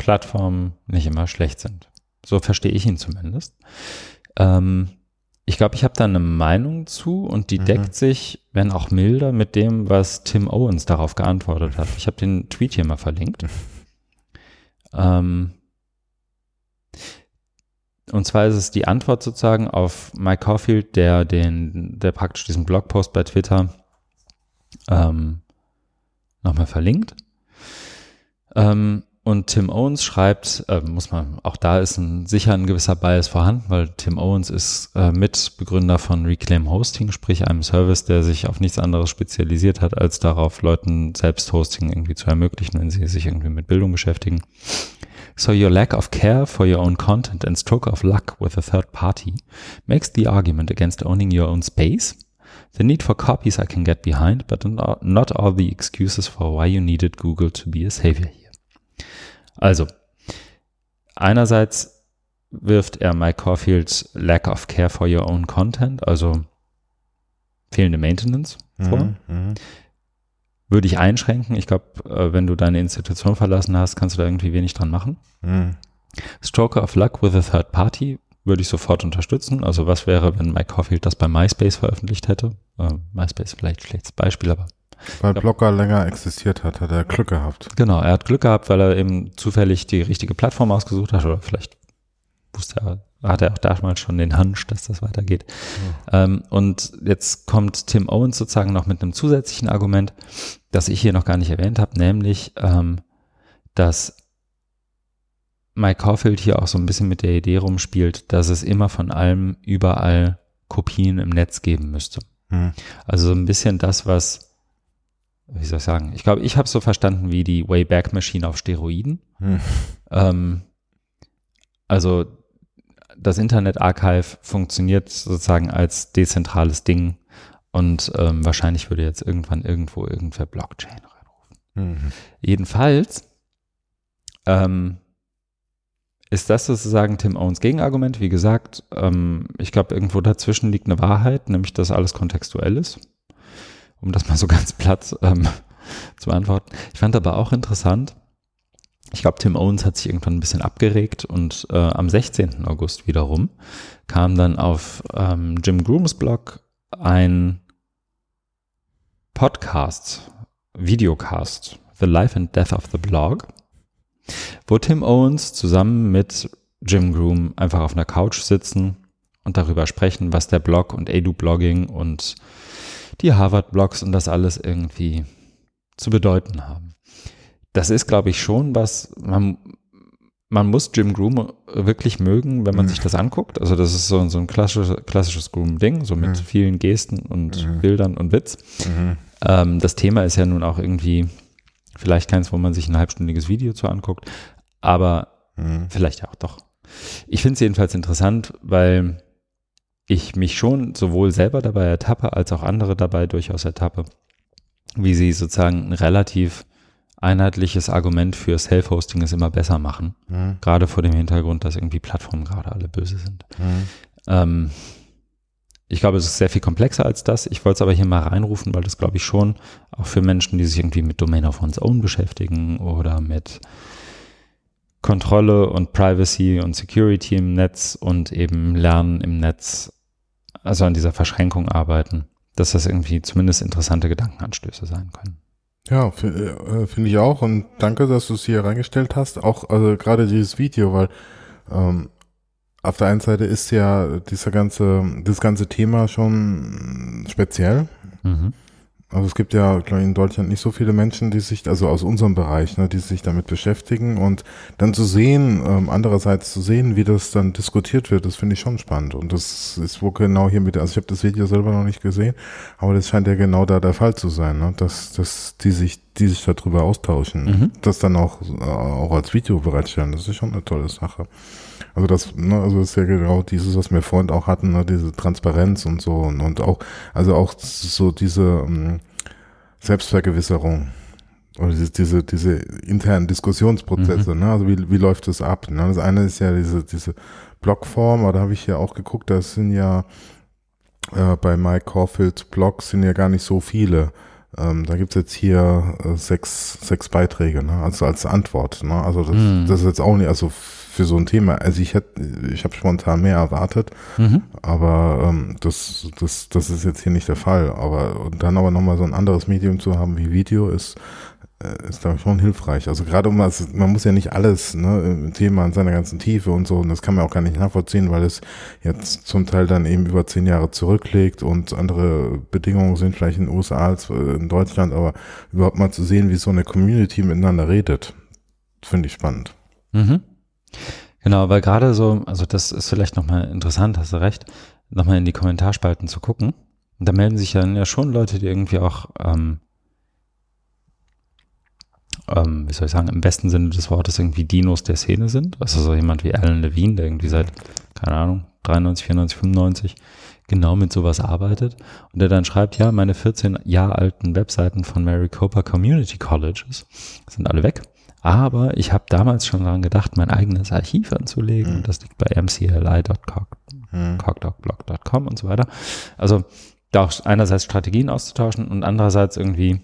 Speaker 1: Plattformen nicht immer schlecht sind. So verstehe ich ihn zumindest. Ähm, ich glaube, ich habe da eine Meinung zu und die mhm. deckt sich, wenn auch milder, mit dem, was Tim Owens darauf geantwortet hat. Ich habe den Tweet hier mal verlinkt. Ähm, und zwar ist es die Antwort sozusagen auf Mike Caulfield, der den, der praktisch diesen Blogpost bei Twitter ähm, nochmal verlinkt. Ähm, und Tim Owens schreibt, äh, muss man, auch da ist ein, sicher ein gewisser Bias vorhanden, weil Tim Owens ist äh, Mitbegründer von Reclaim Hosting, sprich einem Service, der sich auf nichts anderes spezialisiert hat, als darauf, Leuten selbst Hosting irgendwie zu ermöglichen, wenn sie sich irgendwie mit Bildung beschäftigen. So your lack of care for your own content and stroke of luck with a third party makes the argument against owning your own space. The need for copies I can get behind, but not all the excuses for why you needed Google to be a savior. Also, einerseits wirft er Mike Caulfields Lack of Care for Your Own Content, also fehlende Maintenance vor. Mhm, mhm. Würde ich einschränken. Ich glaube, äh, wenn du deine Institution verlassen hast, kannst du da irgendwie wenig dran machen. Mhm. Stroke of Luck with a Third Party würde ich sofort unterstützen. Also was wäre, wenn Mike Caulfield das bei MySpace veröffentlicht hätte? Äh, MySpace vielleicht ein schlechtes Beispiel, aber
Speaker 2: weil Blogger länger existiert hat, hat er Glück gehabt.
Speaker 1: Genau, er hat Glück gehabt, weil er eben zufällig die richtige Plattform ausgesucht hat oder vielleicht wusste er, hat er auch damals schon den Hunch, dass das weitergeht. Ja. Ähm, und jetzt kommt Tim Owens sozusagen noch mit einem zusätzlichen Argument, das ich hier noch gar nicht erwähnt habe, nämlich, ähm, dass Mike Caulfield hier auch so ein bisschen mit der Idee rumspielt, dass es immer von allem überall Kopien im Netz geben müsste. Hm. Also so ein bisschen das, was wie soll ich sagen, ich glaube, ich habe so verstanden wie die Wayback Machine auf Steroiden. Hm. Ähm, also das Internet Archive funktioniert sozusagen als dezentrales Ding und ähm, wahrscheinlich würde jetzt irgendwann irgendwo irgendwer Blockchain reinrufen. Mhm. Jedenfalls ähm, ist das sozusagen Tim Owens Gegenargument. Wie gesagt, ähm, ich glaube, irgendwo dazwischen liegt eine Wahrheit, nämlich dass alles kontextuell ist. Um das mal so ganz platt ähm, zu beantworten. Ich fand aber auch interessant, ich glaube, Tim Owens hat sich irgendwann ein bisschen abgeregt und äh, am 16. August wiederum kam dann auf ähm, Jim Grooms Blog ein Podcast, Videocast, The Life and Death of the Blog wo Tim Owens zusammen mit Jim Groom einfach auf einer Couch sitzen und darüber sprechen, was der Blog und Edu-Blogging und die Harvard-Blogs und das alles irgendwie zu bedeuten haben. Das ist, glaube ich, schon was, man, man muss Jim Groom wirklich mögen, wenn man mhm. sich das anguckt. Also das ist so, so ein klassisches, klassisches Groom-Ding, so mit mhm. vielen Gesten und mhm. Bildern und Witz. Mhm. Ähm, das Thema ist ja nun auch irgendwie Vielleicht keins, wo man sich ein halbstündiges Video zu anguckt, aber mhm. vielleicht auch doch. Ich finde es jedenfalls interessant, weil ich mich schon sowohl selber dabei ertappe, als auch andere dabei durchaus ertappe, wie sie sozusagen ein relativ einheitliches Argument für Self-Hosting ist immer besser machen. Mhm. Gerade vor dem Hintergrund, dass irgendwie Plattformen gerade alle böse sind. Mhm. Ähm, ich glaube, es ist sehr viel komplexer als das. Ich wollte es aber hier mal reinrufen, weil das glaube ich schon auch für Menschen, die sich irgendwie mit Domain of One's Own beschäftigen oder mit Kontrolle und Privacy und Security im Netz und eben Lernen im Netz, also an dieser Verschränkung arbeiten, dass das irgendwie zumindest interessante Gedankenanstöße sein können.
Speaker 2: Ja, äh, finde ich auch und danke, dass du es hier reingestellt hast. Auch also gerade dieses Video, weil ähm, auf der einen Seite ist ja dieser ganze, das ganze Thema schon speziell. Mhm. Also es gibt ja, glaube ich, in Deutschland nicht so viele Menschen, die sich, also aus unserem Bereich, ne, die sich damit beschäftigen und dann zu sehen, ähm, andererseits zu sehen, wie das dann diskutiert wird, das finde ich schon spannend. Und das ist wo genau hier mit, also ich habe das Video selber noch nicht gesehen, aber das scheint ja genau da der Fall zu sein, ne, dass, dass die sich, die sich darüber austauschen, mhm. das dann auch, äh, auch als Video bereitstellen, das ist schon eine tolle Sache. Also das, ne, also das ist ja genau dieses, was wir vorhin auch hatten, ne, diese Transparenz und so und, und auch, also auch so diese um, ähm, Selbstvergewisserung oder diese, diese, diese internen Diskussionsprozesse, mhm. ne? Also wie, wie läuft das ab? Ne? Das eine ist ja diese, diese Blogform, aber da habe ich ja auch geguckt, das sind ja äh, bei Mike Caulfields Blog sind ja gar nicht so viele. Ähm, da gibt's jetzt hier äh, sechs, sechs Beiträge, ne? also als Antwort. Ne? Also das, mhm. das ist jetzt auch nicht, also für so ein Thema. Also ich hätte, ich habe spontan mehr erwartet, mhm. aber ähm, das, das, das ist jetzt hier nicht der Fall. Aber und dann aber nochmal so ein anderes Medium zu haben wie Video ist, äh, ist glaube ich schon hilfreich. Also gerade um was, man muss ja nicht alles, ne, im Thema in seiner ganzen Tiefe und so, und das kann man auch gar nicht nachvollziehen, weil es jetzt zum Teil dann eben über zehn Jahre zurücklegt und andere Bedingungen sind vielleicht in den USA als in Deutschland, aber überhaupt mal zu sehen, wie so eine Community miteinander redet, finde ich spannend. Mhm.
Speaker 1: Genau, weil gerade so, also das ist vielleicht nochmal interessant, hast du recht, nochmal in die Kommentarspalten zu gucken. Und da melden sich dann ja schon Leute, die irgendwie auch, ähm, ähm, wie soll ich sagen, im besten Sinne des Wortes irgendwie Dinos der Szene sind. Also so jemand wie Alan Levine, der irgendwie seit, keine Ahnung, 93, 94, 95 genau mit sowas arbeitet und der dann schreibt, ja, meine 14 Jahre alten Webseiten von Maricopa Community Colleges sind alle weg. Aber ich habe damals schon daran gedacht, mein eigenes Archiv anzulegen. Mhm. Das liegt bei mcli.cogdogblog.com mhm. und so weiter. Also da auch einerseits Strategien auszutauschen und andererseits irgendwie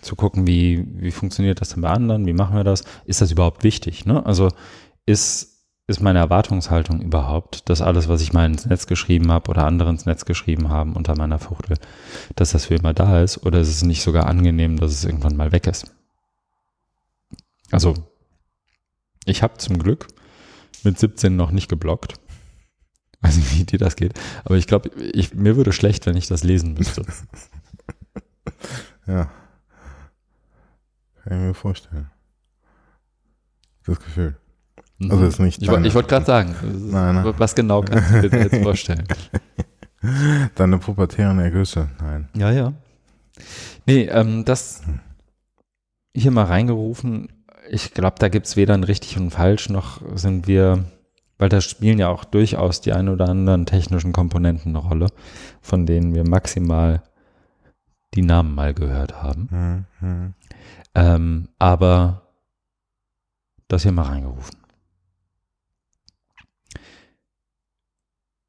Speaker 1: zu gucken, wie, wie funktioniert das denn bei anderen, wie machen wir das? Ist das überhaupt wichtig? Ne? Also ist, ist meine Erwartungshaltung überhaupt, dass alles, was ich mal ins Netz geschrieben habe oder andere ins Netz geschrieben haben unter meiner Fuchtel, dass das für immer da ist? Oder ist es nicht sogar angenehm, dass es irgendwann mal weg ist? Also, ich habe zum Glück mit 17 noch nicht geblockt. Weiß nicht, wie dir das geht. Aber ich glaube, mir würde schlecht, wenn ich das lesen müsste.
Speaker 2: ja. Kann ich mir vorstellen. Das Gefühl.
Speaker 1: Mhm. Also ist nicht. Ich, ich wollte gerade sagen, nein, nein. was genau kannst du dir jetzt vorstellen?
Speaker 2: Deine pubertären Ergüsse, nein.
Speaker 1: Ja, ja. Nee, ähm, das hier mal reingerufen, ich glaube, da gibt es weder ein richtig und falsch, noch sind wir, weil da spielen ja auch durchaus die ein oder anderen technischen Komponenten eine Rolle, von denen wir maximal die Namen mal gehört haben. Mhm, mhm. Ähm, aber das hier mal reingerufen.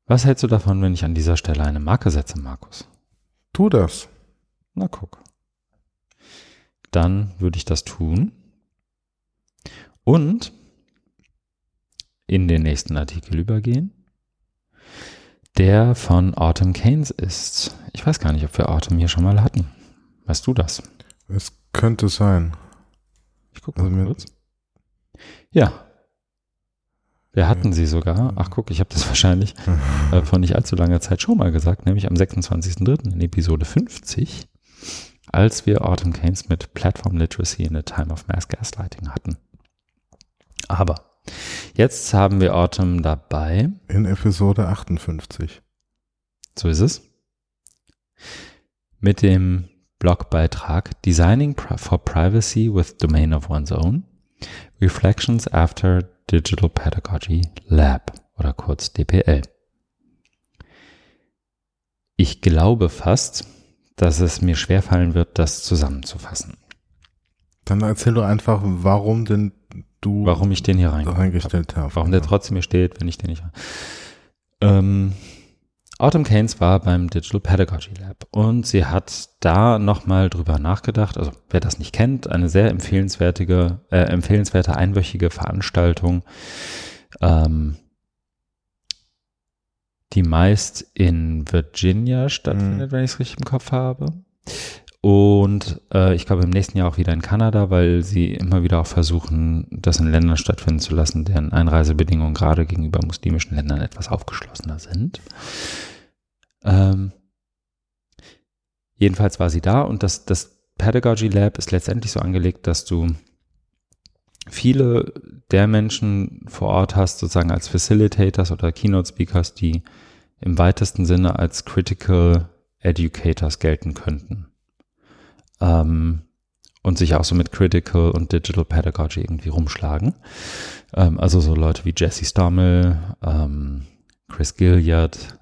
Speaker 1: Was hältst du davon, wenn ich an dieser Stelle eine Marke setze, Markus?
Speaker 2: Tu das.
Speaker 1: Na guck. Dann würde ich das tun. Und in den nächsten Artikel übergehen, der von Autumn Keynes ist. Ich weiß gar nicht, ob wir Autumn hier schon mal hatten. Weißt du das?
Speaker 2: Es könnte sein.
Speaker 1: Ich gucke mal also kurz. Ja, wir hatten sie sogar. Ach guck, ich habe das wahrscheinlich äh, vor nicht allzu langer Zeit schon mal gesagt, nämlich am 26.03. in Episode 50, als wir Autumn Keynes mit Platform Literacy in a Time of Mass Gaslighting hatten. Aber jetzt haben wir Autumn dabei.
Speaker 2: In Episode 58.
Speaker 1: So ist es. Mit dem Blogbeitrag Designing for Privacy with Domain of One's Own. Reflections after Digital Pedagogy Lab oder kurz DPL. Ich glaube fast, dass es mir schwerfallen wird, das zusammenzufassen.
Speaker 2: Dann erzähl doch einfach, warum denn du
Speaker 1: warum ich den hier
Speaker 2: reingestellt habe.
Speaker 1: Warum der trotzdem hier steht, wenn ich den nicht. Ähm, Autumn Keynes war beim Digital Pedagogy Lab und sie hat da nochmal drüber nachgedacht. Also wer das nicht kennt, eine sehr empfehlenswerte, äh, empfehlenswerte einwöchige Veranstaltung, ähm, die meist in Virginia stattfindet, mhm. wenn ich es richtig im Kopf habe. Und äh, ich glaube im nächsten Jahr auch wieder in Kanada, weil sie immer wieder auch versuchen, das in Ländern stattfinden zu lassen, deren Einreisebedingungen gerade gegenüber muslimischen Ländern etwas aufgeschlossener sind. Ähm, jedenfalls war sie da und das, das Pedagogy Lab ist letztendlich so angelegt, dass du viele der Menschen vor Ort hast, sozusagen als Facilitators oder Keynote Speakers, die im weitesten Sinne als Critical Educators gelten könnten. Ähm, und sich auch so mit Critical und Digital Pedagogy irgendwie rumschlagen. Ähm, also so Leute wie Jesse Stommel, ähm, Chris Gilliard,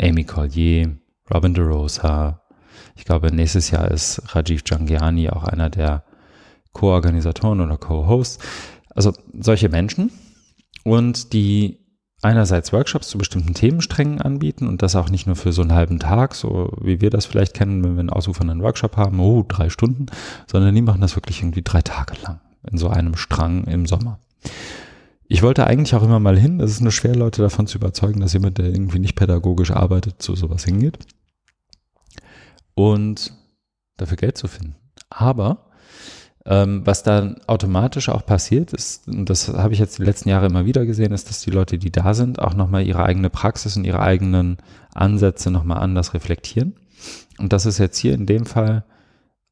Speaker 1: Amy Collier, Robin DeRosa. Ich glaube, nächstes Jahr ist Rajiv Jangiani auch einer der Co-Organisatoren oder Co-Hosts. Also solche Menschen und die einerseits Workshops zu bestimmten Themensträngen anbieten und das auch nicht nur für so einen halben Tag, so wie wir das vielleicht kennen, wenn wir einen ausufernden Workshop haben, oh, drei Stunden, sondern die machen das wirklich irgendwie drei Tage lang in so einem Strang im Sommer. Ich wollte eigentlich auch immer mal hin. Es ist nur schwer, Leute davon zu überzeugen, dass jemand, der irgendwie nicht pädagogisch arbeitet, zu sowas hingeht. Und dafür Geld zu finden. Aber ähm, was dann automatisch auch passiert ist, und das habe ich jetzt die letzten Jahre immer wieder gesehen, ist, dass die Leute, die da sind, auch nochmal ihre eigene Praxis und ihre eigenen Ansätze nochmal anders reflektieren. Und das ist jetzt hier in dem Fall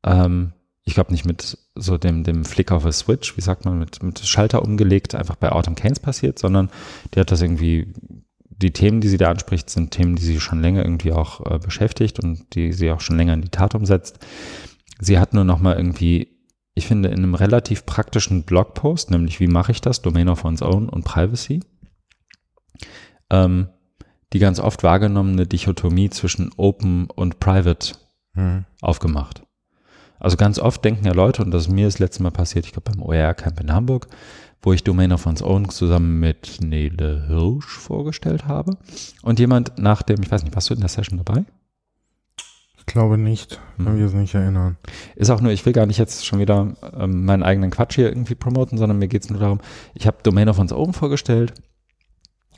Speaker 1: ähm, ich glaube nicht mit so dem, dem Flick auf a Switch, wie sagt man, mit, mit Schalter umgelegt, einfach bei Autumn Keynes passiert, sondern die hat das irgendwie, die Themen, die sie da anspricht, sind Themen, die sie schon länger irgendwie auch äh, beschäftigt und die sie auch schon länger in die Tat umsetzt. Sie hat nur nochmal irgendwie, ich finde, in einem relativ praktischen Blogpost, nämlich wie mache ich das, Domain of One's Own und Privacy, ähm, die ganz oft wahrgenommene Dichotomie zwischen Open und Private hm. aufgemacht. Also ganz oft denken ja Leute, und das ist mir das letzte Mal passiert, ich glaube beim OER-Camp in Hamburg, wo ich Domain of One's Own zusammen mit Nele Hirsch vorgestellt habe. Und jemand nach dem, ich weiß nicht, warst du in der Session dabei?
Speaker 2: Ich glaube nicht, kann hm. mich jetzt nicht erinnern.
Speaker 1: Ist auch nur, ich will gar nicht jetzt schon wieder ähm, meinen eigenen Quatsch hier irgendwie promoten, sondern mir geht es nur darum, ich habe Domain of One's Own vorgestellt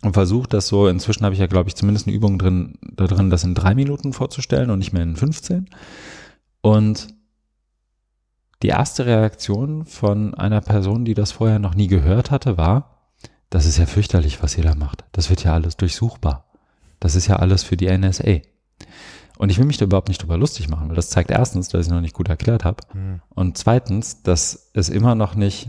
Speaker 1: und versucht das so, inzwischen habe ich ja, glaube ich, zumindest eine Übung drin, da drin, das in drei Minuten vorzustellen und nicht mehr in 15. Und die erste Reaktion von einer Person, die das vorher noch nie gehört hatte, war, das ist ja fürchterlich, was ihr da macht. Das wird ja alles durchsuchbar. Das ist ja alles für die NSA. Und ich will mich da überhaupt nicht drüber lustig machen, weil das zeigt erstens, dass ich noch nicht gut erklärt habe. Mhm. Und zweitens, dass es immer noch nicht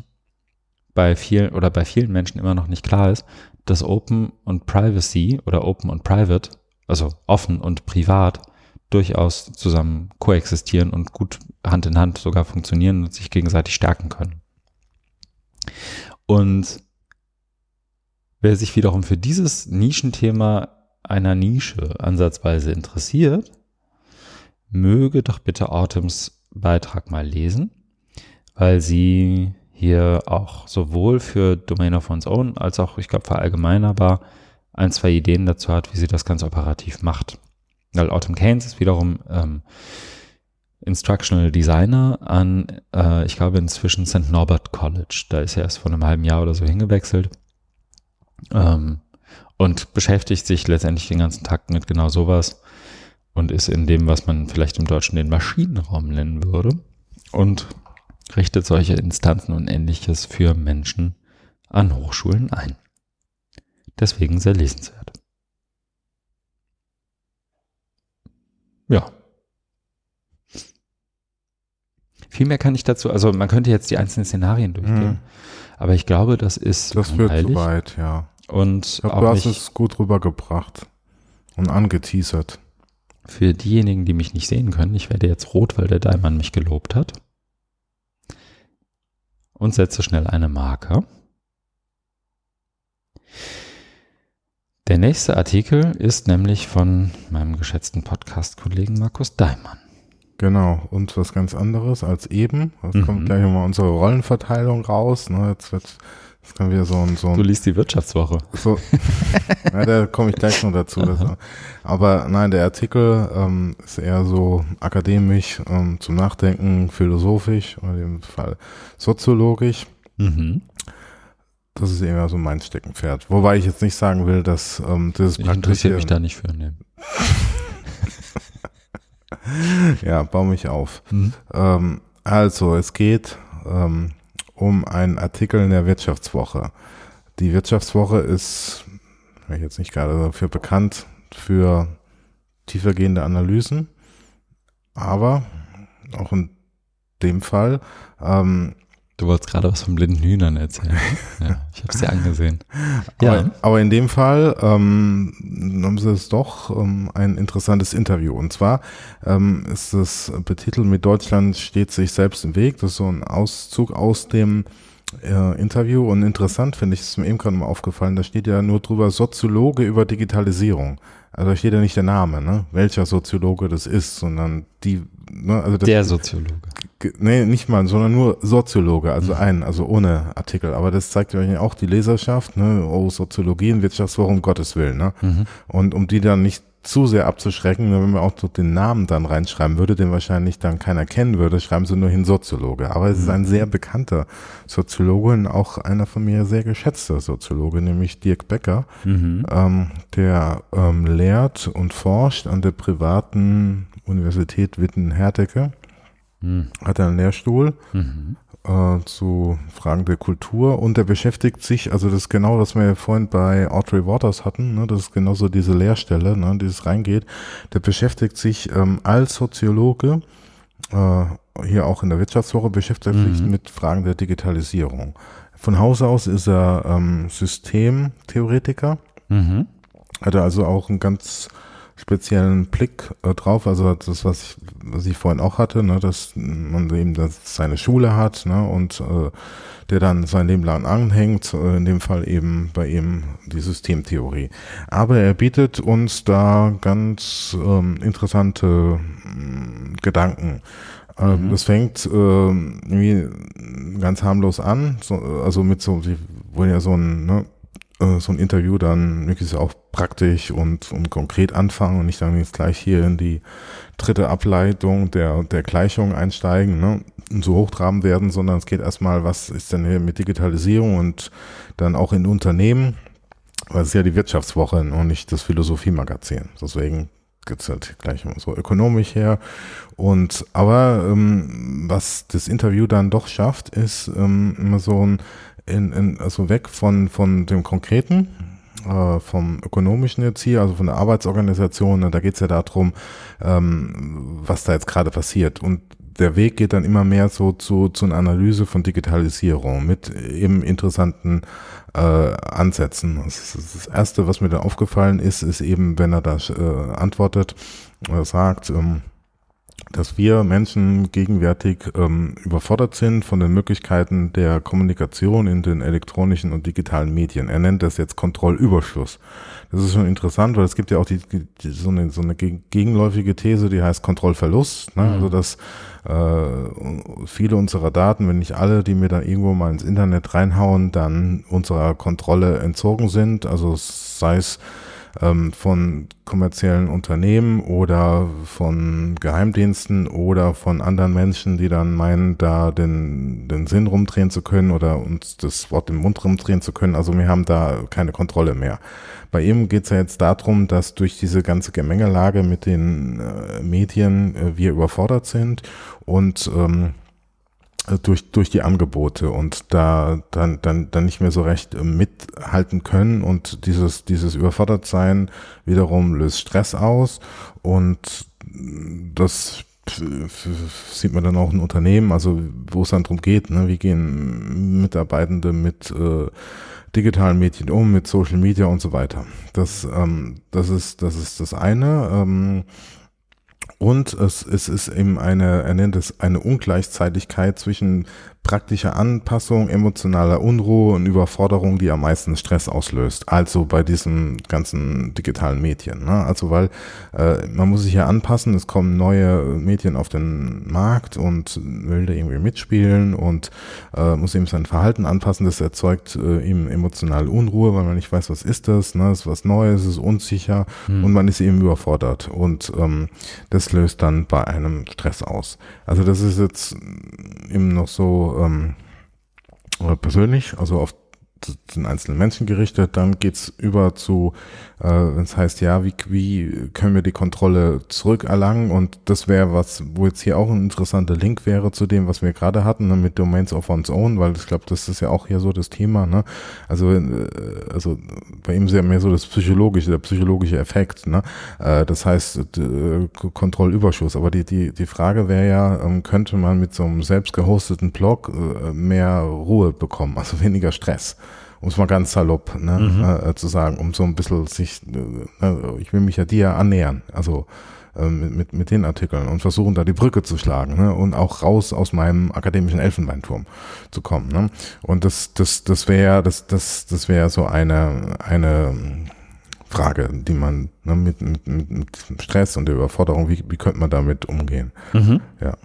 Speaker 1: bei vielen oder bei vielen Menschen immer noch nicht klar ist, dass Open und Privacy oder Open und Private, also offen und privat, durchaus zusammen koexistieren und gut Hand in Hand sogar funktionieren und sich gegenseitig stärken können. Und wer sich wiederum für dieses Nischenthema einer Nische ansatzweise interessiert, möge doch bitte Autumns Beitrag mal lesen, weil sie hier auch sowohl für Domain of One's Own als auch, ich glaube, verallgemeinerbar ein, zwei Ideen dazu hat, wie sie das ganz operativ macht. Weil Autumn Keynes ist wiederum ähm, Instructional Designer an, äh, ich glaube inzwischen St. Norbert College. Da ist er erst vor einem halben Jahr oder so hingewechselt. Ähm, und beschäftigt sich letztendlich den ganzen Tag mit genau sowas und ist in dem, was man vielleicht im Deutschen den Maschinenraum nennen würde und richtet solche Instanzen und ähnliches für Menschen an Hochschulen ein. Deswegen sehr lesenswert. Ja. Viel mehr kann ich dazu, also man könnte jetzt die einzelnen Szenarien durchgehen, hm. aber ich glaube, das ist
Speaker 2: Das wird zu weit, ja.
Speaker 1: Und ich
Speaker 2: glaub, du hast es gut rübergebracht und angeteasert.
Speaker 1: Für diejenigen, die mich nicht sehen können, ich werde jetzt rot, weil der Daimann mich gelobt hat. Und setze schnell eine Marke. Der nächste Artikel ist nämlich von meinem geschätzten Podcast-Kollegen Markus Daimann.
Speaker 2: Genau, und was ganz anderes als eben. Jetzt mhm. kommt gleich mal unsere Rollenverteilung raus. Ne? Jetzt wird das kann wieder so ein, so ein
Speaker 1: Du liest die Wirtschaftswoche.
Speaker 2: So, ja, da komme ich gleich noch dazu. Das, aber nein, der Artikel ähm, ist eher so akademisch ähm, zum Nachdenken, philosophisch, in dem Fall soziologisch. Mhm. Das ist eher so mein Steckenpferd. Wobei ich jetzt nicht sagen will, dass ähm, das
Speaker 1: Ich interessiere mich da nicht für. Ne.
Speaker 2: ja, baue mich auf. Mhm. Ähm, also, es geht ähm, um einen Artikel in der Wirtschaftswoche. Die Wirtschaftswoche ist, ich jetzt nicht gerade dafür bekannt, für tiefergehende Analysen, aber auch in dem Fall ähm,
Speaker 1: Du wolltest gerade was von blinden Hühnern erzählen. ja, ich habe es dir angesehen.
Speaker 2: Ja. Aber, aber, in dem Fall ähm, haben sie es doch ähm, ein interessantes Interview. Und zwar ähm, ist es betitelt mit Deutschland steht sich selbst im Weg. Das ist so ein Auszug aus dem äh, Interview. Und interessant finde ich, ist mir eben gerade mal aufgefallen, da steht ja nur drüber Soziologe über Digitalisierung. Also da steht ja nicht der Name, ne? welcher Soziologe das ist, sondern die, ne? also das,
Speaker 1: der Soziologe.
Speaker 2: Nee, nicht mal, sondern nur Soziologe, also mhm. ein, also ohne Artikel. Aber das zeigt ja auch die Leserschaft, ne? Oh, Soziologie in Wirtschaftswoche, um Gottes Willen, ne? Mhm. Und um die dann nicht zu sehr abzuschrecken, wenn man auch den Namen dann reinschreiben würde, den wahrscheinlich dann keiner kennen würde, schreiben sie nur hin Soziologe. Aber es ist mhm. ein sehr bekannter Soziologe und auch einer von mir sehr geschätzter Soziologe, nämlich Dirk Becker, mhm. ähm, der ähm, lehrt und forscht an der privaten Universität Witten-Herdecke. Mhm. Hat einen Lehrstuhl mhm äh, zu Fragen der Kultur und er beschäftigt sich, also das ist genau, was wir ja vorhin bei Audrey Waters hatten, ne, das ist genauso diese Lehrstelle, ne, die es reingeht, der beschäftigt sich ähm, als Soziologe, äh, hier auch in der Wirtschaftswoche, beschäftigt mhm. sich mit Fragen der Digitalisierung. Von Haus aus ist er ähm, Systemtheoretiker, mhm. hat er also auch ein ganz speziellen Blick äh, drauf. Also das, was ich, was ich vorhin auch hatte, ne, dass man eben das seine Schule hat ne, und äh, der dann sein Leben lang anhängt, äh, in dem Fall eben bei ihm die Systemtheorie. Aber er bietet uns da ganz ähm, interessante äh, Gedanken. Ähm, mhm. Das fängt äh, irgendwie ganz harmlos an, so, also mit so, sie wollen ja so ein ne, äh, so ein Interview dann möglichst auch praktisch und, und konkret anfangen und nicht dann jetzt gleich hier in die dritte Ableitung der, der Gleichung einsteigen ne, und so hochtrabend werden, sondern es geht erstmal, was ist denn hier mit Digitalisierung und dann auch in Unternehmen, weil es ist ja die Wirtschaftswoche und nicht das Philosophiemagazin. Deswegen geht's halt gleich so ökonomisch her. Und aber ähm, was das Interview dann doch schafft, ist ähm, immer so ein in, in, also weg von, von dem Konkreten, äh, vom Ökonomischen jetzt hier, also von der Arbeitsorganisation, ne, da geht's ja darum, ähm, was da jetzt gerade passiert. Und der Weg geht dann immer mehr so zu, zu einer Analyse von Digitalisierung mit eben interessanten äh, Ansätzen. Das, das, Erste, was mir da aufgefallen ist, ist eben, wenn er da äh, antwortet oder sagt, ähm, dass wir Menschen gegenwärtig ähm, überfordert sind von den Möglichkeiten der Kommunikation in den elektronischen und digitalen Medien. Er nennt das jetzt Kontrollüberschluss. Das ist schon interessant, weil es gibt ja auch die, die, so, eine, so eine gegenläufige These, die heißt Kontrollverlust. Ne? Mhm. Also dass äh, viele unserer Daten, wenn nicht alle, die mir da irgendwo mal ins Internet reinhauen, dann unserer Kontrolle entzogen sind. Also sei es ähm, von kommerziellen Unternehmen oder von Geheimdiensten oder von anderen Menschen, die dann meinen, da den, den Sinn rumdrehen zu können oder uns das Wort im Mund rumdrehen zu können. Also wir haben da keine Kontrolle mehr. Bei ihm geht es ja jetzt darum, dass durch diese ganze Gemengelage mit den äh, Medien äh, wir überfordert sind und ähm, durch, durch die Angebote und da dann, dann, dann nicht mehr so recht äh, mithalten können und dieses, dieses Überfordertsein wiederum löst Stress aus und das sieht man dann auch in Unternehmen, also wo es dann darum geht, ne, wie gehen Mitarbeitende mit äh, digitalen Medien um, mit Social Media und so weiter. Das, ähm, das ist, das ist das eine. Ähm, und es, es ist eben eine, er nennt es eine Ungleichzeitigkeit zwischen praktische Anpassung, emotionaler Unruhe und Überforderung, die am meisten Stress auslöst. Also bei diesen ganzen digitalen Medien. Ne? Also weil äh, man muss sich ja anpassen, es kommen neue Medien auf den Markt und will da irgendwie mitspielen und äh, muss eben sein Verhalten anpassen. Das erzeugt äh, ihm emotionale Unruhe, weil man nicht weiß, was ist das, ne? ist was Neues, ist unsicher hm. und man ist eben überfordert. Und ähm, das löst dann bei einem Stress aus. Also das ist jetzt eben noch so ähm, persönlich, also auf den einzelnen Menschen gerichtet. Dann geht's über zu, äh, wenn es heißt, ja, wie, wie können wir die Kontrolle zurückerlangen? Und das wäre was, wo jetzt hier auch ein interessanter Link wäre zu dem, was wir gerade hatten, ne, mit Domains of One's Own, weil ich glaube, das ist ja auch hier so das Thema. Ne? Also, äh, also bei ihm ist ja mehr so das psychologische, der psychologische Effekt. Ne? Äh, das heißt, äh, Kontrollüberschuss. Aber die, die, die Frage wäre ja, ähm, könnte man mit so einem selbst gehosteten Blog äh, mehr Ruhe bekommen, also weniger Stress? Um es mal ganz salopp ne, mhm. äh, zu sagen, um so ein bisschen sich, äh, äh, ich will mich ja dir annähern, also äh, mit, mit, mit den Artikeln und versuchen da die Brücke zu schlagen ne, und auch raus aus meinem akademischen Elfenbeinturm zu kommen. Ne. Und das, das, das wäre, das, das, das wäre so eine, eine Frage, die man ne, mit, mit, mit Stress und der Überforderung, wie, wie könnte man damit umgehen? Mhm. Ja.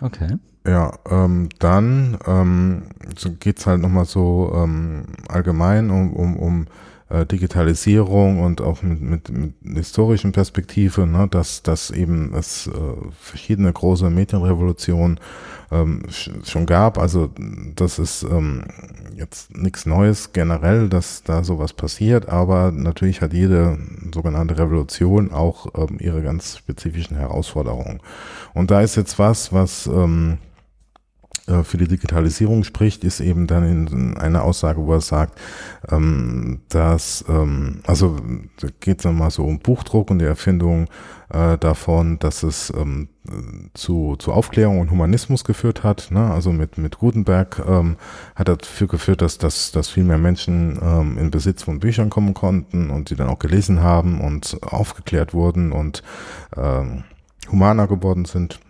Speaker 1: Okay.
Speaker 2: Ja, ähm, dann ähm, so geht's halt nochmal so ähm, allgemein um, um, um äh, Digitalisierung und auch mit, mit, mit historischen Perspektive, ne, dass, dass eben es äh, verschiedene große Medienrevolutionen ähm, schon gab. Also das ist ähm, jetzt nichts Neues generell, dass da sowas passiert, aber natürlich hat jede sogenannte Revolution auch ähm, ihre ganz spezifischen Herausforderungen. Und da ist jetzt was, was ähm, äh, für die Digitalisierung spricht, ist eben dann in einer Aussage, wo er sagt, ähm, dass, ähm, also da geht es nochmal so um Buchdruck und die Erfindung äh, davon, dass es ähm, zu, zu Aufklärung und Humanismus geführt hat. Ne? Also mit, mit Gutenberg ähm, hat dafür geführt, dass, dass, dass viel mehr Menschen ähm, in Besitz von Büchern kommen konnten und sie dann auch gelesen haben und aufgeklärt wurden und ähm, humaner geworden sind.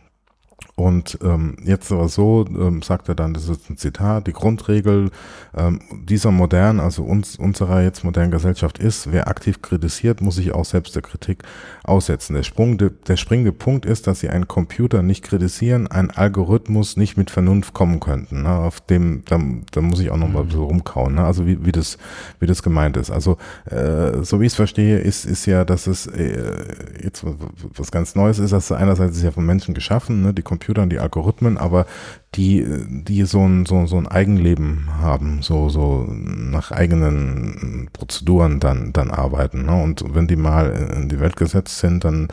Speaker 2: Und ähm, jetzt aber so, ähm, sagt er dann, das ist ein Zitat, die Grundregel ähm, dieser modernen, also uns, unserer jetzt modernen Gesellschaft ist, wer aktiv kritisiert, muss sich auch selbst der Kritik aussetzen. Der, Sprung, der springende Punkt ist, dass sie einen Computer nicht kritisieren, einen Algorithmus nicht mit Vernunft kommen könnten. Ne? Auf dem, da, da muss ich auch noch mal so rumkauen, ne? also wie, wie, das, wie das gemeint ist. Also äh, so wie ich es verstehe, ist, ist ja, dass es äh, jetzt was ganz Neues ist, dass einerseits ist ja von Menschen geschaffen, ne? die Computer Computern, die Algorithmen, aber die, die so ein, so, so ein Eigenleben haben, so, so nach eigenen Prozeduren dann, dann arbeiten. Ne? Und wenn die mal in die Welt gesetzt sind, dann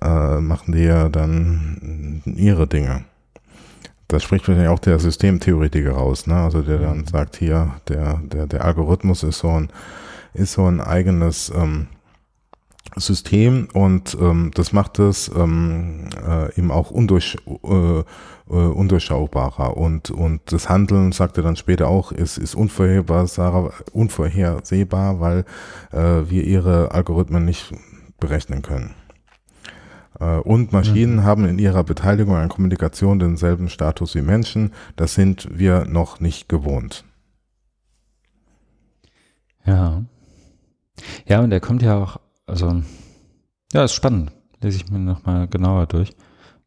Speaker 2: äh, machen die ja dann ihre Dinge. Das spricht wahrscheinlich auch der Systemtheoretiker raus, ne? Also der dann sagt hier, der, der, der Algorithmus ist so ein, ist so ein eigenes ähm, System und ähm, das macht es ähm, äh, eben auch undurch, äh, äh, undurchschaubarer und und das Handeln sagt er dann später auch ist ist unvorhersehbar unvorhersehbar weil äh, wir ihre Algorithmen nicht berechnen können Äh, und Maschinen mhm. haben in ihrer Beteiligung an Kommunikation denselben Status wie Menschen. Das sind wir noch nicht gewohnt.
Speaker 1: Ja. Ja, und der kommt ja auch, also, ja, ist spannend. Lese ich mir nochmal genauer durch.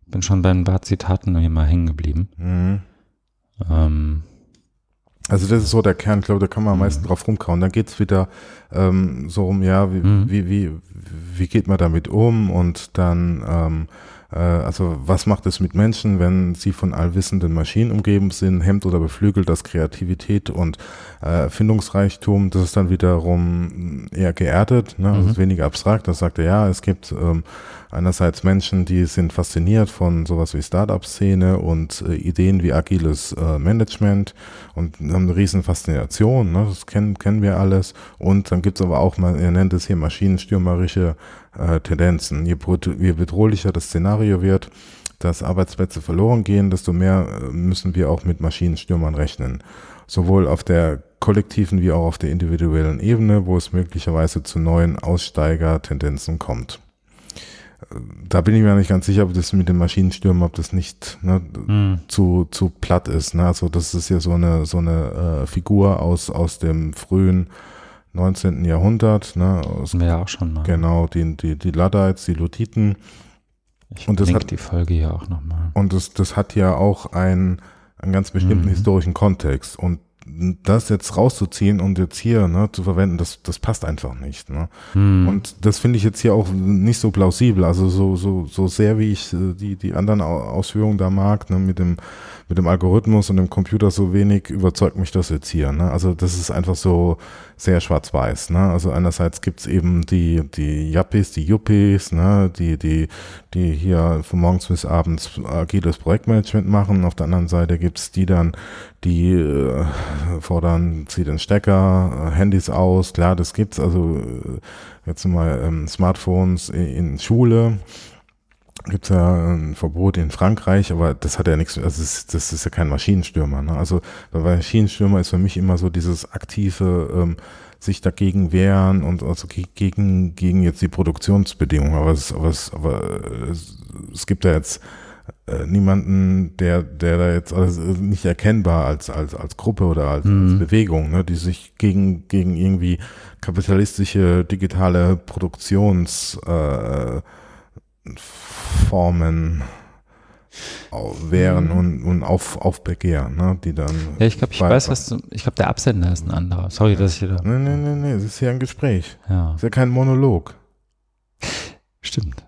Speaker 1: Bin schon bei ein paar Zitaten hier mal hängen geblieben. Mhm.
Speaker 2: Ähm, also das ist so der Kern, ich glaube, da kann man am meisten mhm. drauf rumkauen. Dann geht's wieder ähm, so um, ja, wie, mhm. wie, wie, wie geht man damit um und dann ähm, äh, also was macht es mit Menschen, wenn sie von allwissenden Maschinen umgeben sind, hemmt oder beflügelt das Kreativität und äh, Erfindungsreichtum, das ist dann wiederum eher geerdet, ne? also mhm. weniger abstrakt, das sagt er, ja, es gibt ähm, einerseits Menschen, die sind fasziniert von sowas wie Startup-Szene und äh, Ideen wie agiles äh, Management und haben eine riesen Faszination, ne? das kennen, kennen wir alles und dann gibt es aber auch, mal, er nennt es hier maschinenstürmerische äh, Tendenzen. Je, je bedrohlicher das Szenario wird, dass Arbeitsplätze verloren gehen, desto mehr äh, müssen wir auch mit Maschinenstürmern rechnen. Sowohl auf der kollektiven wie auch auf der individuellen Ebene, wo es möglicherweise zu neuen Aussteigertendenzen kommt. Äh, da bin ich mir nicht ganz sicher, ob das mit den Maschinenstürmen, ob das nicht ne, hm. zu, zu platt ist. Ne? Also das ist ja so eine, so eine äh, Figur aus, aus dem frühen 19. Jahrhundert. Ne,
Speaker 1: aus, ja auch schon mal.
Speaker 2: Genau, die, die, die Luddites, die Luthiten.
Speaker 1: Ich und das hat die Folge ja auch nochmal.
Speaker 2: Und das, das hat ja auch einen, einen ganz bestimmten mhm. historischen Kontext. Und das jetzt rauszuziehen und jetzt hier ne, zu verwenden, das, das passt einfach nicht. Ne? Hm. Und das finde ich jetzt hier auch nicht so plausibel. Also so, so, so sehr wie ich äh, die, die anderen Ausführungen da mag, ne, mit dem mit dem Algorithmus und dem Computer so wenig überzeugt mich das jetzt hier. Ne? Also das ist einfach so sehr schwarz-weiß. Ne? Also einerseits gibt's eben die, die Yuppies, die Yuppies, ne? die, die, die hier von morgens bis abends agiles Projektmanagement machen. Auf der anderen Seite gibt's die dann, die äh, fordern, zieh den Stecker, äh, Handys aus, klar, das gibt's, also äh, jetzt mal ähm, Smartphones in, in Schule gibt es ja ein Verbot in Frankreich, aber das hat ja nichts, also das, das ist ja kein Maschinenstürmer. Ne? Also bei Maschinenstürmer ist für mich immer so dieses aktive ähm, sich dagegen wehren und also gegen, gegen jetzt die Produktionsbedingungen. Aber es, aber es, aber es, es gibt ja jetzt äh, niemanden, der, der da jetzt also nicht erkennbar als, als, als Gruppe oder als, mhm. als Bewegung, ne, die sich gegen, gegen irgendwie kapitalistische digitale Produktions äh, Formen wären mhm. und, und auf, aufbegehren, ne, die dann.
Speaker 1: Ja, ich glaube, ich weiß, was du, ich glaube, der Absender ist ein anderer. Sorry, dass ich hier da.
Speaker 2: Nee, nee, nee, nee, es ist ja ein Gespräch.
Speaker 1: Ja.
Speaker 2: Es ist ja kein Monolog.
Speaker 1: Stimmt.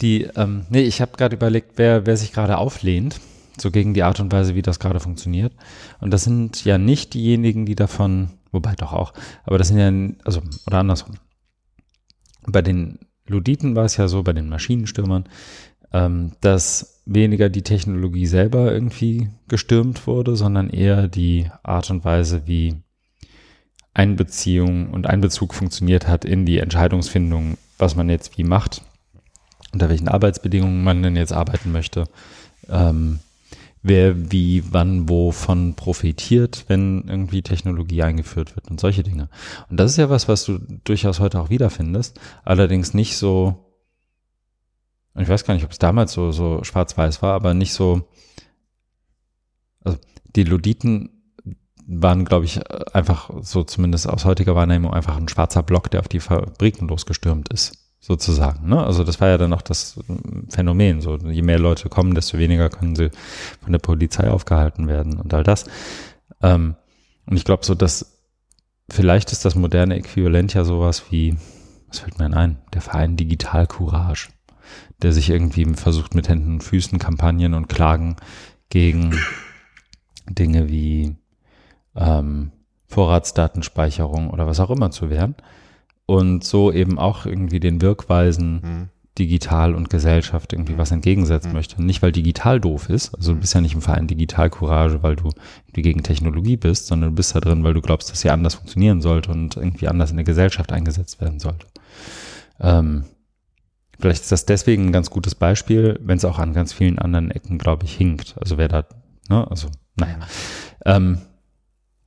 Speaker 1: Die, ähm, nee, ich habe gerade überlegt, wer, wer sich gerade auflehnt, so gegen die Art und Weise, wie das gerade funktioniert. Und das sind ja nicht diejenigen, die davon, wobei doch auch, aber das sind ja, also, oder andersrum. Bei den Luditen war es ja so, bei den Maschinenstürmern, ähm, dass weniger die Technologie selber irgendwie gestürmt wurde, sondern eher die Art und Weise, wie Einbeziehung und Einbezug funktioniert hat in die Entscheidungsfindung, was man jetzt wie macht, unter welchen Arbeitsbedingungen man denn jetzt arbeiten möchte, ähm, wer wie, wann, wovon profitiert, wenn irgendwie Technologie eingeführt wird und solche Dinge. Und das ist ja was, was du durchaus heute auch wiederfindest, allerdings nicht so ich weiß gar nicht, ob es damals so, so schwarz-weiß war, aber nicht so, also die Luditen waren, glaube ich, einfach so zumindest aus heutiger Wahrnehmung einfach ein schwarzer Block, der auf die Fabriken losgestürmt ist, sozusagen. Ne? Also das war ja dann auch das Phänomen. So, je mehr Leute kommen, desto weniger können sie von der Polizei aufgehalten werden und all das. Ähm, und ich glaube so, dass vielleicht ist das moderne Äquivalent ja sowas wie, was fällt mir ein? Der Verein Digital Courage der sich irgendwie versucht mit Händen und Füßen Kampagnen und Klagen gegen Dinge wie ähm, Vorratsdatenspeicherung oder was auch immer zu wehren. Und so eben auch irgendwie den Wirkweisen mhm. digital und Gesellschaft irgendwie was entgegensetzen mhm. möchte. Nicht, weil digital doof ist, also du bist ja nicht im Verein Digital Courage, weil du irgendwie gegen Technologie bist, sondern du bist da drin, weil du glaubst, dass sie anders funktionieren sollte und irgendwie anders in der Gesellschaft eingesetzt werden sollte. Ähm, Vielleicht ist das deswegen ein ganz gutes Beispiel, wenn es auch an ganz vielen anderen Ecken, glaube ich, hinkt. Also wer da, ne, also, naja. Ähm,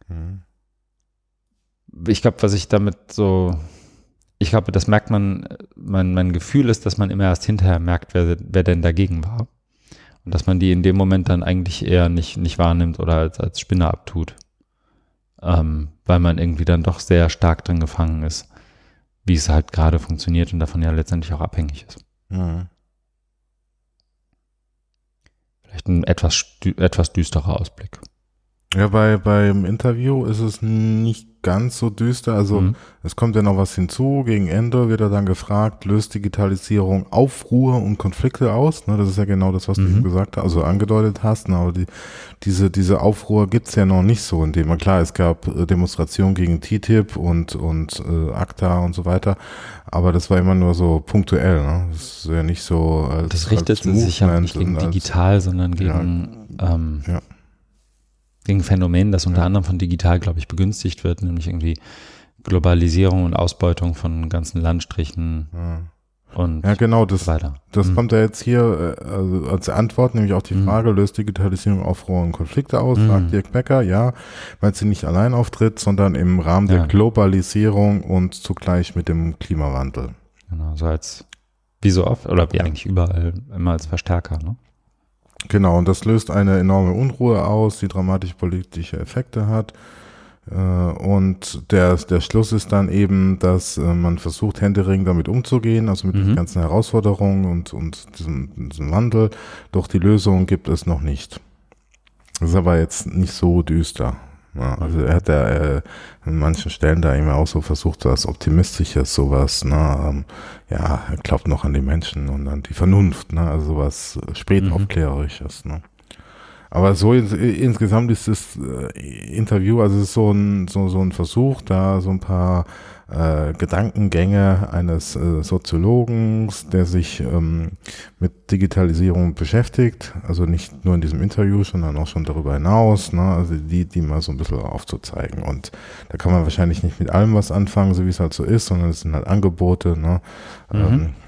Speaker 1: mhm. Ich glaube, was ich damit so ich glaube, das merkt man, mein, mein Gefühl ist, dass man immer erst hinterher merkt, wer, wer denn dagegen war. Und dass man die in dem Moment dann eigentlich eher nicht, nicht wahrnimmt oder als, als Spinner abtut. Ähm, weil man irgendwie dann doch sehr stark drin gefangen ist, wie es halt gerade funktioniert und davon ja letztendlich auch abhängig ist. Mhm. Vielleicht ein etwas, etwas düsterer Ausblick.
Speaker 2: Ja, bei, beim Interview ist es nicht ganz so düster. Also mhm. es kommt ja noch was hinzu. Gegen Ende wird er dann gefragt, löst Digitalisierung Aufruhr und Konflikte aus? Ne, das ist ja genau das, was mhm. du gesagt hast, also angedeutet hast. Ne, aber die, diese, diese Aufruhr gibt's ja noch nicht so, indem man, klar, es gab äh, Demonstrationen gegen TTIP und, und äh, ACTA und so weiter, aber das war immer nur so punktuell. Ne? Das ist ja nicht so
Speaker 1: als Das richtet sich ja nicht gegen als, digital, sondern gegen ja, ähm, ja gegen Phänomen, das unter anderem von digital, glaube ich, begünstigt wird, nämlich irgendwie Globalisierung und Ausbeutung von ganzen Landstrichen. Ja. Und
Speaker 2: ja, genau, das, weiter. das mhm. kommt ja jetzt hier äh, also als Antwort, nämlich auf die mhm. Frage, mhm. löst Digitalisierung Aufruhr und Konflikte aus, mhm. sagt Dirk Becker, ja, weil sie nicht allein auftritt, sondern im Rahmen ja. der Globalisierung und zugleich mit dem Klimawandel.
Speaker 1: Genau, so als, wie so oft, oder wie eigentlich überall, immer als Verstärker, ne?
Speaker 2: Genau, und das löst eine enorme Unruhe aus, die dramatisch politische Effekte hat. Äh, und der, der Schluss ist dann eben, dass äh, man versucht, händeringend damit umzugehen, also mit mhm. den ganzen Herausforderungen und, und diesem, diesem Wandel. Doch die Lösung gibt es noch nicht. Das ist aber jetzt nicht so düster. Ja, also er hat ja äh, an manchen Stellen da immer auch so versucht, was Optimistisches, sowas, ne, ähm, ja, er glaubt noch an die Menschen und an die Vernunft, ne, also sowas spätaufklärerisches, mhm. ne. Aber so ins, insgesamt ist das äh, Interview, also es ist so ein, so, so ein Versuch, da so ein paar äh, Gedankengänge eines äh, Soziologen, der sich ähm, mit Digitalisierung beschäftigt, also nicht nur in diesem Interview, sondern auch schon darüber hinaus, ne? also die, die mal so ein bisschen aufzuzeigen. Und da kann man wahrscheinlich nicht mit allem was anfangen, so wie es halt so ist, sondern es sind halt Angebote, ne? Mhm. Ähm, äh,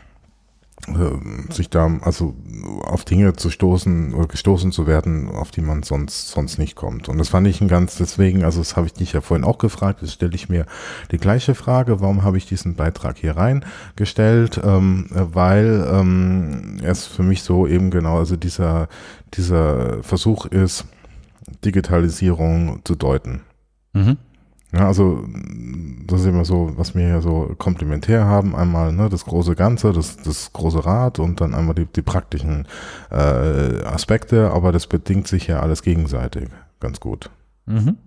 Speaker 2: sich da also auf Dinge zu stoßen oder gestoßen zu werden, auf die man sonst sonst nicht kommt. Und das fand ich ein ganz deswegen, also das habe ich dich ja vorhin auch gefragt, jetzt stelle ich mir die gleiche Frage, warum habe ich diesen Beitrag hier reingestellt? Ähm, weil ähm, es für mich so eben genau, also dieser dieser Versuch ist, Digitalisierung zu deuten. Mhm. Ja, also das ist immer so, was wir hier so komplementär haben. Einmal ne, das große Ganze, das, das große Rad und dann einmal die, die praktischen äh, Aspekte, aber das bedingt sich ja alles gegenseitig ganz gut.
Speaker 1: Mhm.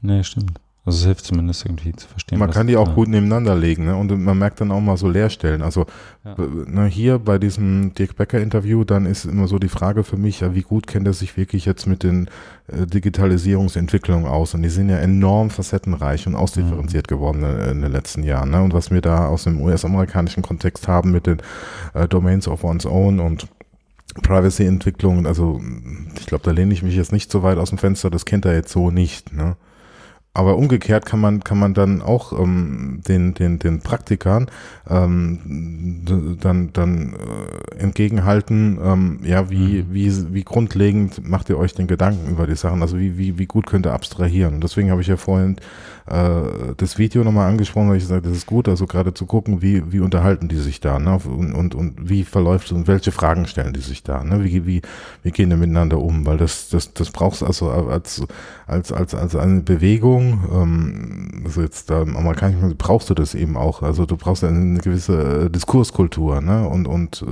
Speaker 1: Nee, stimmt. Also es hilft zumindest irgendwie zu verstehen.
Speaker 2: Man kann die auch gut nebeneinander legen ne? und man merkt dann auch mal so Leerstellen. Also ja. ne, hier bei diesem Dirk Becker Interview, dann ist immer so die Frage für mich, ja, wie gut kennt er sich wirklich jetzt mit den äh, Digitalisierungsentwicklungen aus? Und die sind ja enorm facettenreich und ausdifferenziert mhm. geworden in, in, den letzten Jahren. Ne? Und was wir da aus dem US-amerikanischen Kontext haben mit den äh, Domains of One's Own und Privacy-Entwicklungen, also ich glaube, da lehne ich mich jetzt nicht so weit aus dem Fenster, das kennt er jetzt so nicht. Ne? Aber umgekehrt kann man kann man dann auch ähm, den den den Praktikern ähm, dann dann äh, entgegenhalten, ähm, ja wie mhm. wie wie grundlegend macht ihr euch den Gedanken über die Sachen, also wie wie wie gut könnt ihr abstrahieren. Und deswegen habe ich ja vorhin äh, das Video nochmal angesprochen, weil ich gesagt, das ist gut, also gerade zu gucken, wie wie unterhalten die sich da, ne? Und und, und wie verläuft es und welche Fragen stellen die sich da, ne? Wie wie wie gehen die miteinander um, weil das das das brauchst also als als als als eine Bewegung ähm, also jetzt da im amerikanischen brauchst du das eben auch. Also du brauchst eine gewisse äh, Diskurskultur ne? und, und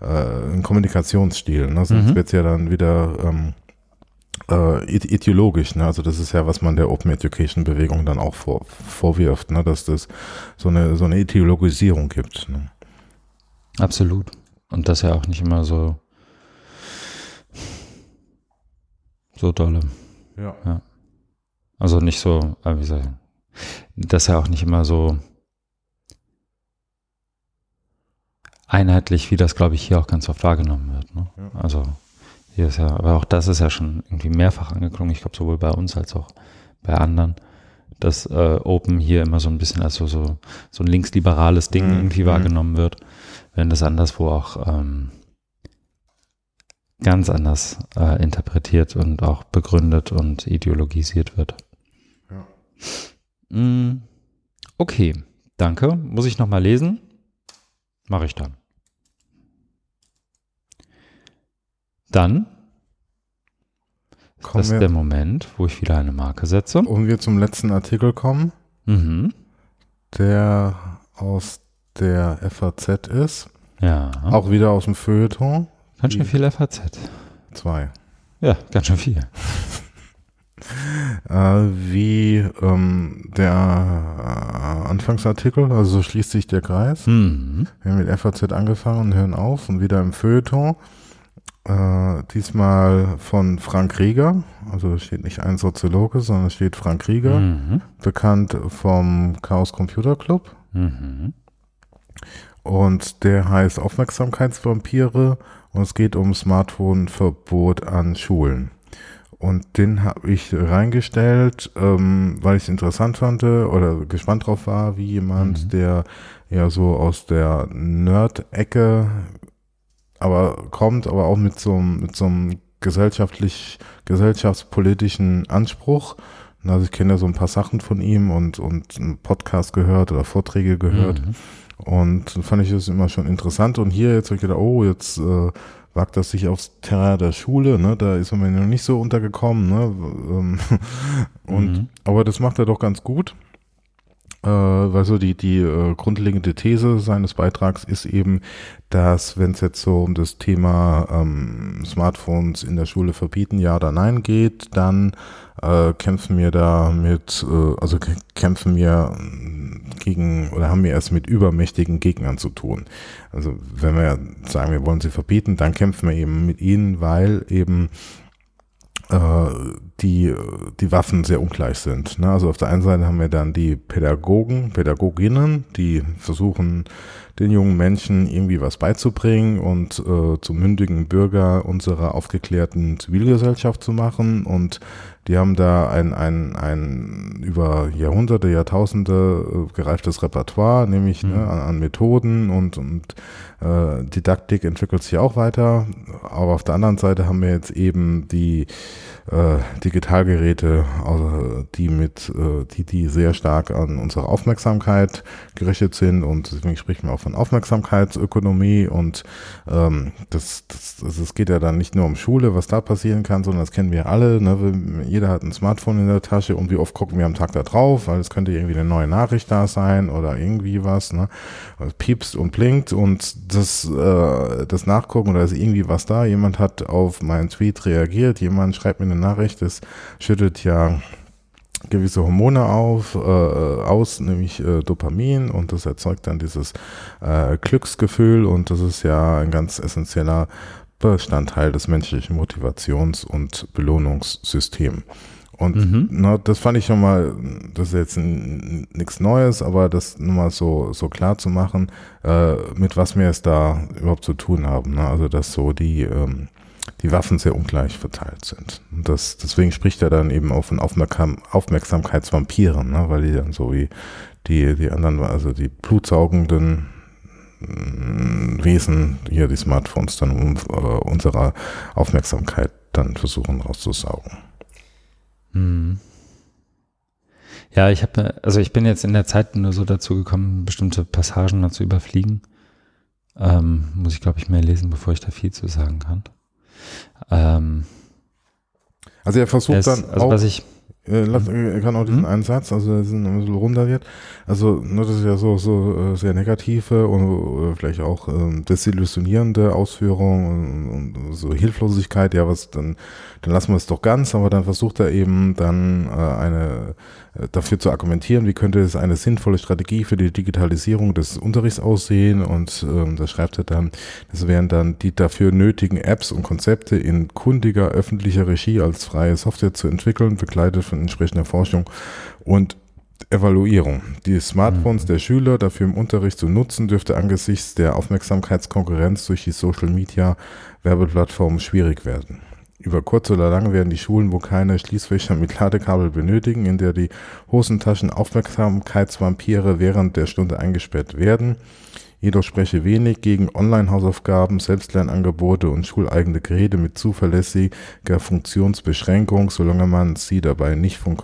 Speaker 2: äh, äh, einen Kommunikationsstil. Ne? Sonst mhm. wird es ja dann wieder ähm, äh, ideologisch. Ne? Also das ist ja, was man der Open Education Bewegung dann auch vor, vorwirft, ne? dass das so eine, so eine Ideologisierung gibt. Ne?
Speaker 1: Absolut. Und das ja auch nicht immer so so dolle.
Speaker 2: Ja. ja.
Speaker 1: Also nicht so, äh, wie soll ich, dass er auch nicht immer so einheitlich, wie das, glaube ich, hier auch ganz oft wahrgenommen wird. Ne? Ja. Also ist ja, aber auch das ist ja schon irgendwie mehrfach angeklungen, ich glaube sowohl bei uns als auch bei anderen, dass äh, Open hier immer so ein bisschen als so, so, so ein linksliberales Ding mhm. irgendwie mhm. wahrgenommen wird, wenn das anderswo auch ähm, ganz anders äh, interpretiert und auch begründet und ideologisiert wird.
Speaker 2: Ja.
Speaker 1: Mm, okay, Danke. Muss ich nochmal lesen? Mache ich dann. Dann
Speaker 2: Kommen
Speaker 1: ist
Speaker 2: wir,
Speaker 1: der Moment, wo ich wieder eine Marke setze.
Speaker 2: und wir zum letzten Artikel kommen,
Speaker 1: Mhm.
Speaker 2: der aus der FAZ ist.
Speaker 1: Ja.
Speaker 2: Auch wieder aus dem Feuilleton.
Speaker 1: Ganz schön viel FAZ.
Speaker 2: Zwei.
Speaker 1: Ja, ganz schön viel.
Speaker 2: Äh, wie ähm, der äh, Anfangsartikel, also so schließt sich der Kreis.
Speaker 1: Mhm.
Speaker 2: Wir haben mit FAZ angefangen und hören auf und wieder im Feuilleton. Äh, diesmal von Frank Rieger, also steht nicht ein Soziologe, sondern es steht Frank Rieger,
Speaker 1: Mhm.
Speaker 2: bekannt vom Chaos Computer Club.
Speaker 1: Mhm.
Speaker 2: Und der heißt Aufmerksamkeitsvampire und es geht um Smartphone-Verbot an Schulen. Und den habe ich reingestellt, ähm, weil ich es interessant fand oder gespannt drauf war, wie jemand,
Speaker 1: Mhm.
Speaker 2: der ja so aus der Nerd-Ecke aber kommt, aber auch mit so, einem- mit so einem gesellschaftlich, gesellschaftspolitischen Anspruch. Also ich kenne ja so ein paar Sachen von ihm und, und einen Podcast gehört oder Vorträge gehört.
Speaker 1: Mhm.
Speaker 2: Und fand ich das immer schon interessant. Und hier jetzt habe ich gedacht, oh, jetzt äh, wagt das sich aufs Terrain der Schule, ne? Da ist er mir noch nicht so untergekommen, ne? Ähm, Und
Speaker 1: Mhm.
Speaker 2: aber das macht er doch ganz gut. Äh, weil so die, die äh, grundlegende These seines Beitrags ist eben, dass wenn es jetzt so um das Thema ähm, Smartphones in der Schule verbieten, ja oder nein geht, dann äh, kämpfen wir da mit, äh, also kämpfen wir äh, gegen oder haben wir erst mit übermächtigen Gegnern zu tun. Also wenn wir sagen, wir wollen sie verbieten, dann kämpfen wir eben mit ihnen, weil eben äh, die, die Waffen sehr ungleich sind. Ne? Also auf der einen Seite haben wir dann die Pädagogen, Pädagoginnen, die versuchen, den jungen Menschen irgendwie was beizubringen und äh, zum mündigen Bürger unserer aufgeklärten Zivilgesellschaft zu machen. Und die haben da ein, ein, ein über Jahrhunderte, Jahrtausende äh, gereiftes Repertoire, nämlich
Speaker 1: Mhm.
Speaker 2: ne, an, an Methoden und, und äh, Didaktik entwickelt sich auch weiter. Aber auf der anderen Seite haben wir jetzt eben die äh, Digitalgeräte, also die mit, äh, die, die sehr stark an unsere Aufmerksamkeit gerichtet sind und deswegen spricht man auch von Aufmerksamkeitsökonomie und ähm, das, das, das, es geht ja dann nicht nur um Schule, was da passieren kann, sondern das kennen wir alle. Ne? Jeder hat ein Smartphone in der Tasche und wie oft gucken wir am Tag da drauf, weil es könnte irgendwie eine neue Nachricht da sein oder irgendwie was. Ne? Piepst und blinkt und das, äh, das Nachgucken oder ist irgendwie was da. Jemand hat auf meinen Tweet reagiert, jemand schreibt mir eine Nachricht, das schüttet ja gewisse Hormone auf, äh, aus, nämlich äh, Dopamin und das erzeugt dann dieses äh, Glücksgefühl und das ist ja ein ganz essentieller Bestandteil des menschlichen Motivations- und Belohnungssystems. Und
Speaker 1: Mhm.
Speaker 2: na, das fand ich schon mal, das ist jetzt nichts Neues, aber das nur mal so, so klar zu machen, äh, mit was wir es da überhaupt zu tun haben. Ne? Also dass so die, ähm, die Waffen sehr ungleich verteilt sind. Und das, deswegen spricht er dann eben auch von Aufmerksam Aufmerksamkeitsvampiren, ne? weil die dann so wie die, die anderen, also die blutsaugenden mm, Wesen, hier die Smartphones dann um äh, unserer Aufmerksamkeit dann versuchen rauszusaugen.
Speaker 1: Mhm. Ja, ich habe, also ich bin jetzt in der Zeit nur so dazu gekommen, bestimmte Passagen dazu überfliegen. Ähm, muss ich, glaube ich, mehr lesen, bevor ich da viel zu sagen kann. Ähm,
Speaker 2: Also er versucht
Speaker 1: es,
Speaker 2: dann
Speaker 1: also
Speaker 2: auch,
Speaker 1: was ich,
Speaker 2: äh, lass, er kann auch diesen
Speaker 1: Mhm.
Speaker 2: einen Satz, also das ist ein bisschen runter wird. Also ne, das ist ja so, so äh, sehr negative und äh, vielleicht auch ähm, desillusionierende Ausführungen und, und so Hilflosigkeit, ja was, dann, dann lassen wir es doch ganz, aber dann versucht er eben dann äh, eine äh, dafür zu argumentieren, wie könnte es eine sinnvolle Strategie für die Digitalisierung des Unterrichts aussehen und ähm, da schreibt er dann, das wären dann die dafür nötigen Apps und Konzepte in kundiger öffentlicher Regie als freie Software zu entwickeln, begleitet von entsprechender Forschung und Evaluierung. Die Smartphones der Schüler dafür im Unterricht zu nutzen, dürfte angesichts der Aufmerksamkeitskonkurrenz durch die Social Media Werbeplattformen schwierig werden. Über kurz oder lang werden die Schulen, wo keine Schließfächer mit Ladekabel benötigen, in der die Hosentaschen Aufmerksamkeitsvampire während der Stunde eingesperrt werden. Jedoch spreche wenig gegen Online-Hausaufgaben, Selbstlernangebote und schuleigene Geräte mit zuverlässiger Funktionsbeschränkung, solange man sie dabei nicht von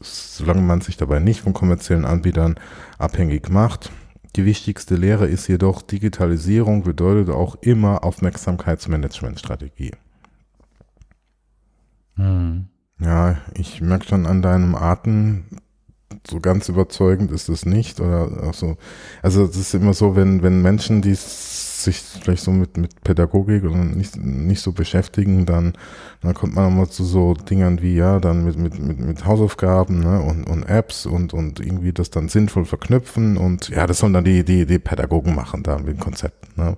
Speaker 2: solange man sich dabei nicht von kommerziellen Anbietern abhängig macht. Die wichtigste Lehre ist jedoch, Digitalisierung bedeutet auch immer Aufmerksamkeitsmanagementstrategie. Hm. Ja, ich merke schon an deinem Atem, so ganz überzeugend ist es nicht. Oder auch so. Also es ist immer so, wenn, wenn Menschen, die sich vielleicht so mit, mit Pädagogik und nicht, nicht so beschäftigen, dann, dann kommt man immer zu so Dingern wie, ja, dann mit, mit, mit, mit Hausaufgaben ne, und, und Apps und, und irgendwie das dann sinnvoll verknüpfen und ja, das sollen dann die, die, die Pädagogen machen da mit dem Konzept. Ne.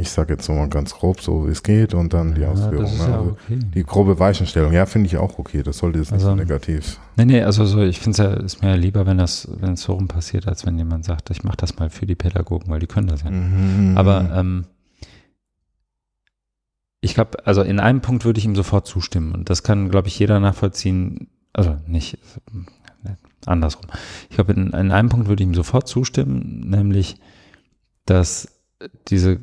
Speaker 2: Ich sage jetzt so mal ganz grob, so wie es geht und dann die ja, Ausführung. Ne? Ja also okay. Die grobe Weichenstellung, ja, finde ich auch okay. Das sollte jetzt nicht also, so negativ.
Speaker 1: Nee, nee, also so, ich finde es ja, ist mir ja lieber, wenn das, wenn es so rum passiert, als wenn jemand sagt, ich mache das mal für die Pädagogen, weil die können das ja. Mhm. Aber ähm, ich glaube, also in einem Punkt würde ich ihm sofort zustimmen und das kann, glaube ich, jeder nachvollziehen. Also nicht andersrum. Ich glaube, in, in einem Punkt würde ich ihm sofort zustimmen, nämlich, dass diese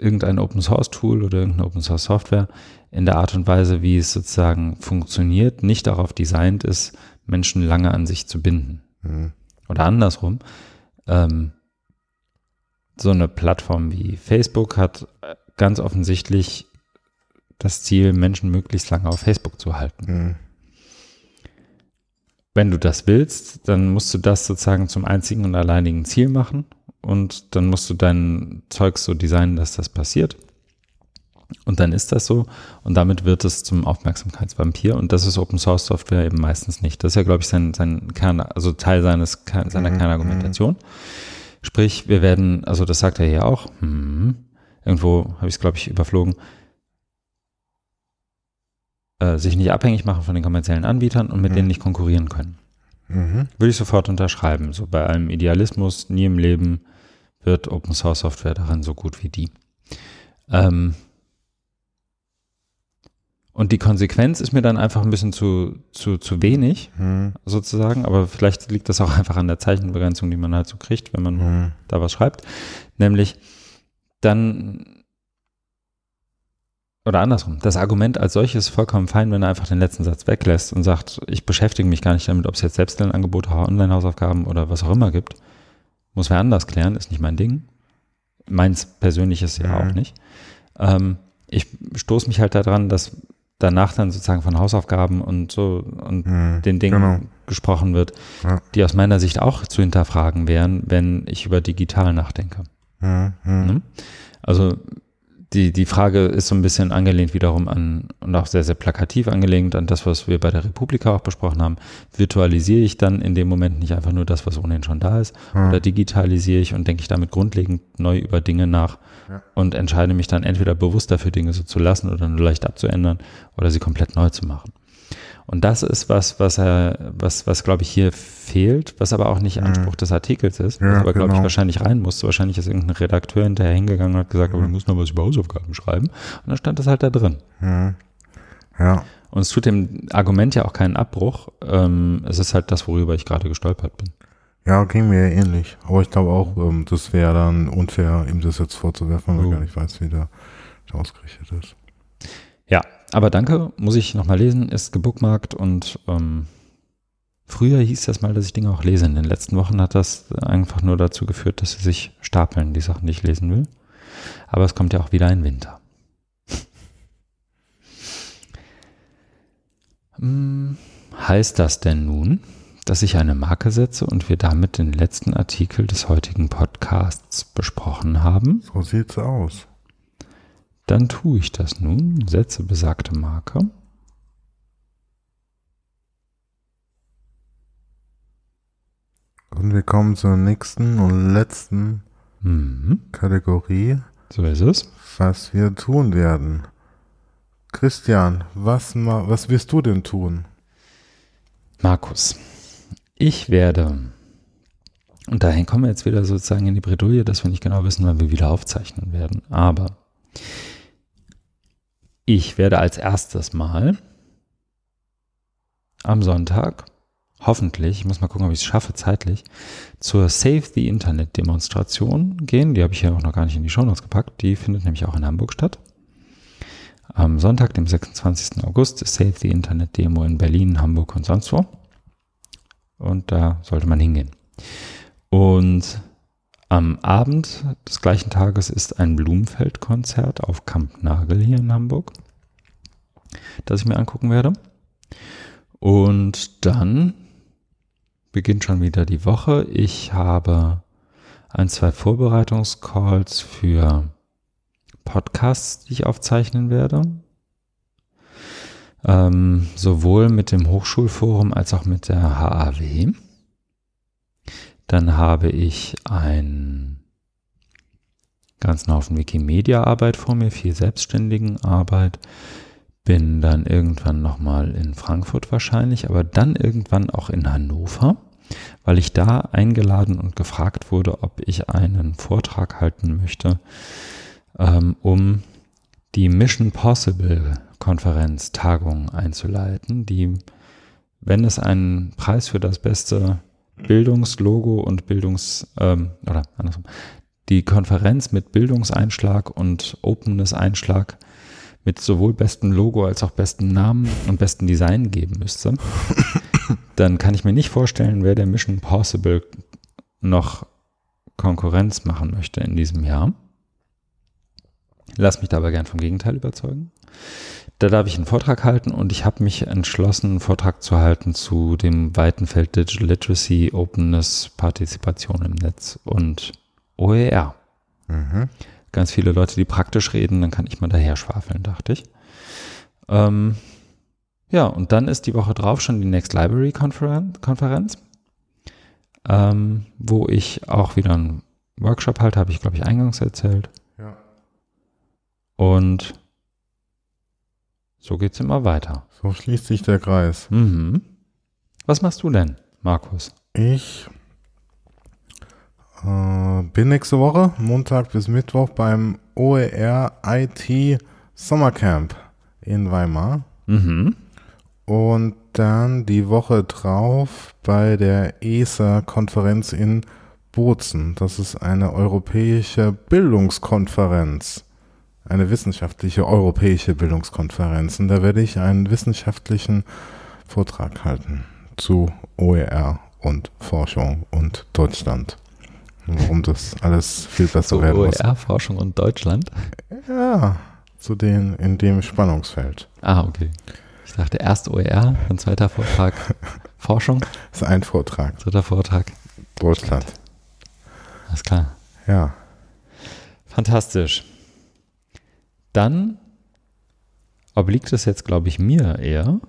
Speaker 1: irgendein Open Source Tool oder irgendeine Open Source Software in der Art und Weise, wie es sozusagen funktioniert, nicht darauf designt ist, Menschen lange an sich zu binden. Mhm. Oder andersrum. Ähm, so eine Plattform wie Facebook hat äh, ganz offensichtlich das Ziel, Menschen möglichst lange auf Facebook zu halten. Mhm. Wenn du das willst, dann musst du das sozusagen zum einzigen und alleinigen Ziel machen und dann musst du dein Zeug so designen, dass das passiert. Und dann ist das so und damit wird es zum Aufmerksamkeitsvampir und das ist Open Source Software eben meistens nicht. Das ist ja, glaube ich, sein, sein Kern, also Teil seines, seiner mhm, Kernargumentation. Sprich, wir werden, also das sagt er hier auch, hm, irgendwo habe ich es, glaube ich, überflogen, äh, sich nicht abhängig machen von den kommerziellen Anbietern und mit mhm. denen nicht konkurrieren können. Mhm. Würde ich sofort unterschreiben. So bei allem Idealismus, nie im Leben wird Open Source Software daran so gut wie die. Ähm und die Konsequenz ist mir dann einfach ein bisschen zu, zu, zu wenig, mhm. sozusagen. Aber vielleicht liegt das auch einfach an der Zeichenbegrenzung, die man halt so kriegt, wenn man mhm. da was schreibt. Nämlich, dann, oder andersrum, das Argument als solches ist vollkommen fein, wenn er einfach den letzten Satz weglässt und sagt, ich beschäftige mich gar nicht damit, ob es jetzt Selbstlernangebote, Online-Hausaufgaben oder was auch immer gibt. Muss wer anders klären, ist nicht mein Ding. Meins persönliches ja mhm. auch nicht. Ähm, ich stoße mich halt daran, dass danach dann sozusagen von Hausaufgaben und so und mhm, den Dingen genau. gesprochen wird, ja. die aus meiner Sicht auch zu hinterfragen wären, wenn ich über digital nachdenke. Mhm. Ne? Also die, die Frage ist so ein bisschen angelehnt wiederum an und auch sehr, sehr plakativ angelehnt an das, was wir bei der Republika auch besprochen haben. Virtualisiere ich dann in dem Moment nicht einfach nur das, was ohnehin schon da ist, hm. oder digitalisiere ich und denke ich damit grundlegend neu über Dinge nach ja. und entscheide mich dann entweder bewusst dafür, Dinge so zu lassen oder nur leicht abzuändern oder sie komplett neu zu machen. Und das ist was, was er, was, was glaube ich hier fehlt, was aber auch nicht mhm. Anspruch des Artikels ist, ja, was aber glaube genau. ich wahrscheinlich rein muss. Wahrscheinlich ist irgendein Redakteur hinterher hingegangen und hat gesagt, aber du musst noch was über Hausaufgaben schreiben. Und dann stand das halt da drin. Ja. Und es tut dem Argument ja auch keinen Abbruch. Ähm, es ist halt das, worüber ich gerade gestolpert bin.
Speaker 2: Ja, ging mir ähnlich. Aber ich glaube auch, ähm, das wäre dann unfair, ihm das jetzt vorzuwerfen, weil oh. ich gar nicht weiß, wie der ausgerichtet ist.
Speaker 1: Aber danke, muss ich nochmal lesen, ist gebookmarkt und ähm, früher hieß das mal, dass ich Dinge auch lese. In den letzten Wochen hat das einfach nur dazu geführt, dass sie sich stapeln, die Sachen, die ich lesen will. Aber es kommt ja auch wieder ein Winter. hm, heißt das denn nun, dass ich eine Marke setze und wir damit den letzten Artikel des heutigen Podcasts besprochen haben?
Speaker 2: So sieht's aus.
Speaker 1: Dann tue ich das nun, setze besagte Marke.
Speaker 2: Und wir kommen zur nächsten und letzten mhm. Kategorie.
Speaker 1: So ist es.
Speaker 2: Was wir tun werden. Christian, was, was wirst du denn tun?
Speaker 1: Markus, ich werde, und dahin kommen wir jetzt wieder sozusagen in die Bredouille, dass wir nicht genau wissen, wann wir wieder aufzeichnen werden. Aber ich werde als erstes mal am Sonntag hoffentlich, ich muss mal gucken, ob ich es schaffe zeitlich, zur Save the Internet Demonstration gehen. Die habe ich ja auch noch gar nicht in die Show Notes gepackt. Die findet nämlich auch in Hamburg statt. Am Sonntag, dem 26. August, ist Save the Internet Demo in Berlin, Hamburg und sonst wo. Und da sollte man hingehen. Und am Abend des gleichen Tages ist ein Blumenfeld-Konzert auf Kamp Nagel hier in Hamburg, das ich mir angucken werde. Und dann beginnt schon wieder die Woche. Ich habe ein, zwei Vorbereitungscalls für Podcasts, die ich aufzeichnen werde. Ähm, sowohl mit dem Hochschulforum als auch mit der HAW. Dann habe ich einen ganzen Haufen Wikimedia-Arbeit vor mir, viel selbstständigen Arbeit. Bin dann irgendwann nochmal in Frankfurt wahrscheinlich, aber dann irgendwann auch in Hannover, weil ich da eingeladen und gefragt wurde, ob ich einen Vortrag halten möchte, ähm, um die Mission Possible Konferenz Tagung einzuleiten, die, wenn es einen Preis für das beste Bildungslogo und Bildungs, ähm, oder andersrum, die Konferenz mit Bildungseinschlag und Openness-Einschlag mit sowohl bestem Logo als auch besten Namen und besten Design geben müsste, dann kann ich mir nicht vorstellen, wer der Mission Possible noch Konkurrenz machen möchte in diesem Jahr. Lass mich dabei gern vom Gegenteil überzeugen. Da darf ich einen Vortrag halten und ich habe mich entschlossen, einen Vortrag zu halten zu dem weiten Feld Digital Literacy, Openness, Partizipation im Netz und OER. Mhm. Ganz viele Leute, die praktisch reden, dann kann ich mal daher schwafeln, dachte ich. Ähm, ja, und dann ist die Woche drauf schon die Next Library Konferenz, ähm, wo ich auch wieder einen Workshop halte, habe ich, glaube ich, eingangs erzählt. Ja. Und so geht es immer weiter.
Speaker 2: So schließt sich der Kreis.
Speaker 1: Mhm. Was machst du denn, Markus?
Speaker 2: Ich äh, bin nächste Woche, Montag bis Mittwoch, beim OER IT Sommercamp in Weimar. Mhm. Und dann die Woche drauf bei der ESA-Konferenz in Bozen. Das ist eine europäische Bildungskonferenz eine wissenschaftliche europäische Bildungskonferenz. Und da werde ich einen wissenschaftlichen Vortrag halten zu OER und Forschung und Deutschland. Warum das alles viel besser werden
Speaker 1: muss. OER, Forschung und Deutschland?
Speaker 2: Ja, zu den in dem Spannungsfeld.
Speaker 1: Ah, okay. Ich dachte erst OER, dann zweiter Vortrag Forschung.
Speaker 2: Das ist ein Vortrag.
Speaker 1: Dritter Vortrag.
Speaker 2: Deutschland.
Speaker 1: Alles klar.
Speaker 2: Ja.
Speaker 1: Fantastisch dann obliegt es jetzt, glaube ich, mir eher,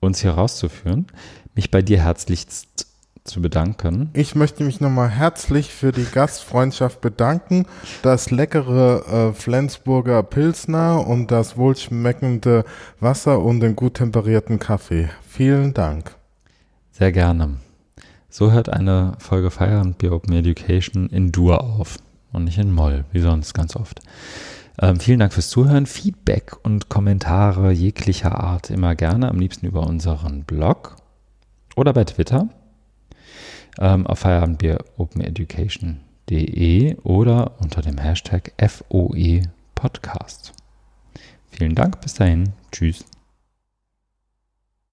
Speaker 1: uns hier rauszuführen, mich bei dir herzlichst zu bedanken.
Speaker 2: Ich möchte mich nochmal herzlich für die Gastfreundschaft bedanken, das leckere äh, Flensburger Pilsner und das wohlschmeckende Wasser und den gut temperierten Kaffee. Vielen Dank.
Speaker 1: Sehr gerne. So hört eine Folge Feierabend Bier Open Education in Dur auf und nicht in Moll, wie sonst ganz oft. Ähm, vielen Dank fürs Zuhören. Feedback und Kommentare jeglicher Art immer gerne, am liebsten über unseren Blog oder bei Twitter ähm, auf feierabendbieropeneducation.de oder unter dem Hashtag FOE Podcast. Vielen Dank, bis dahin. Tschüss.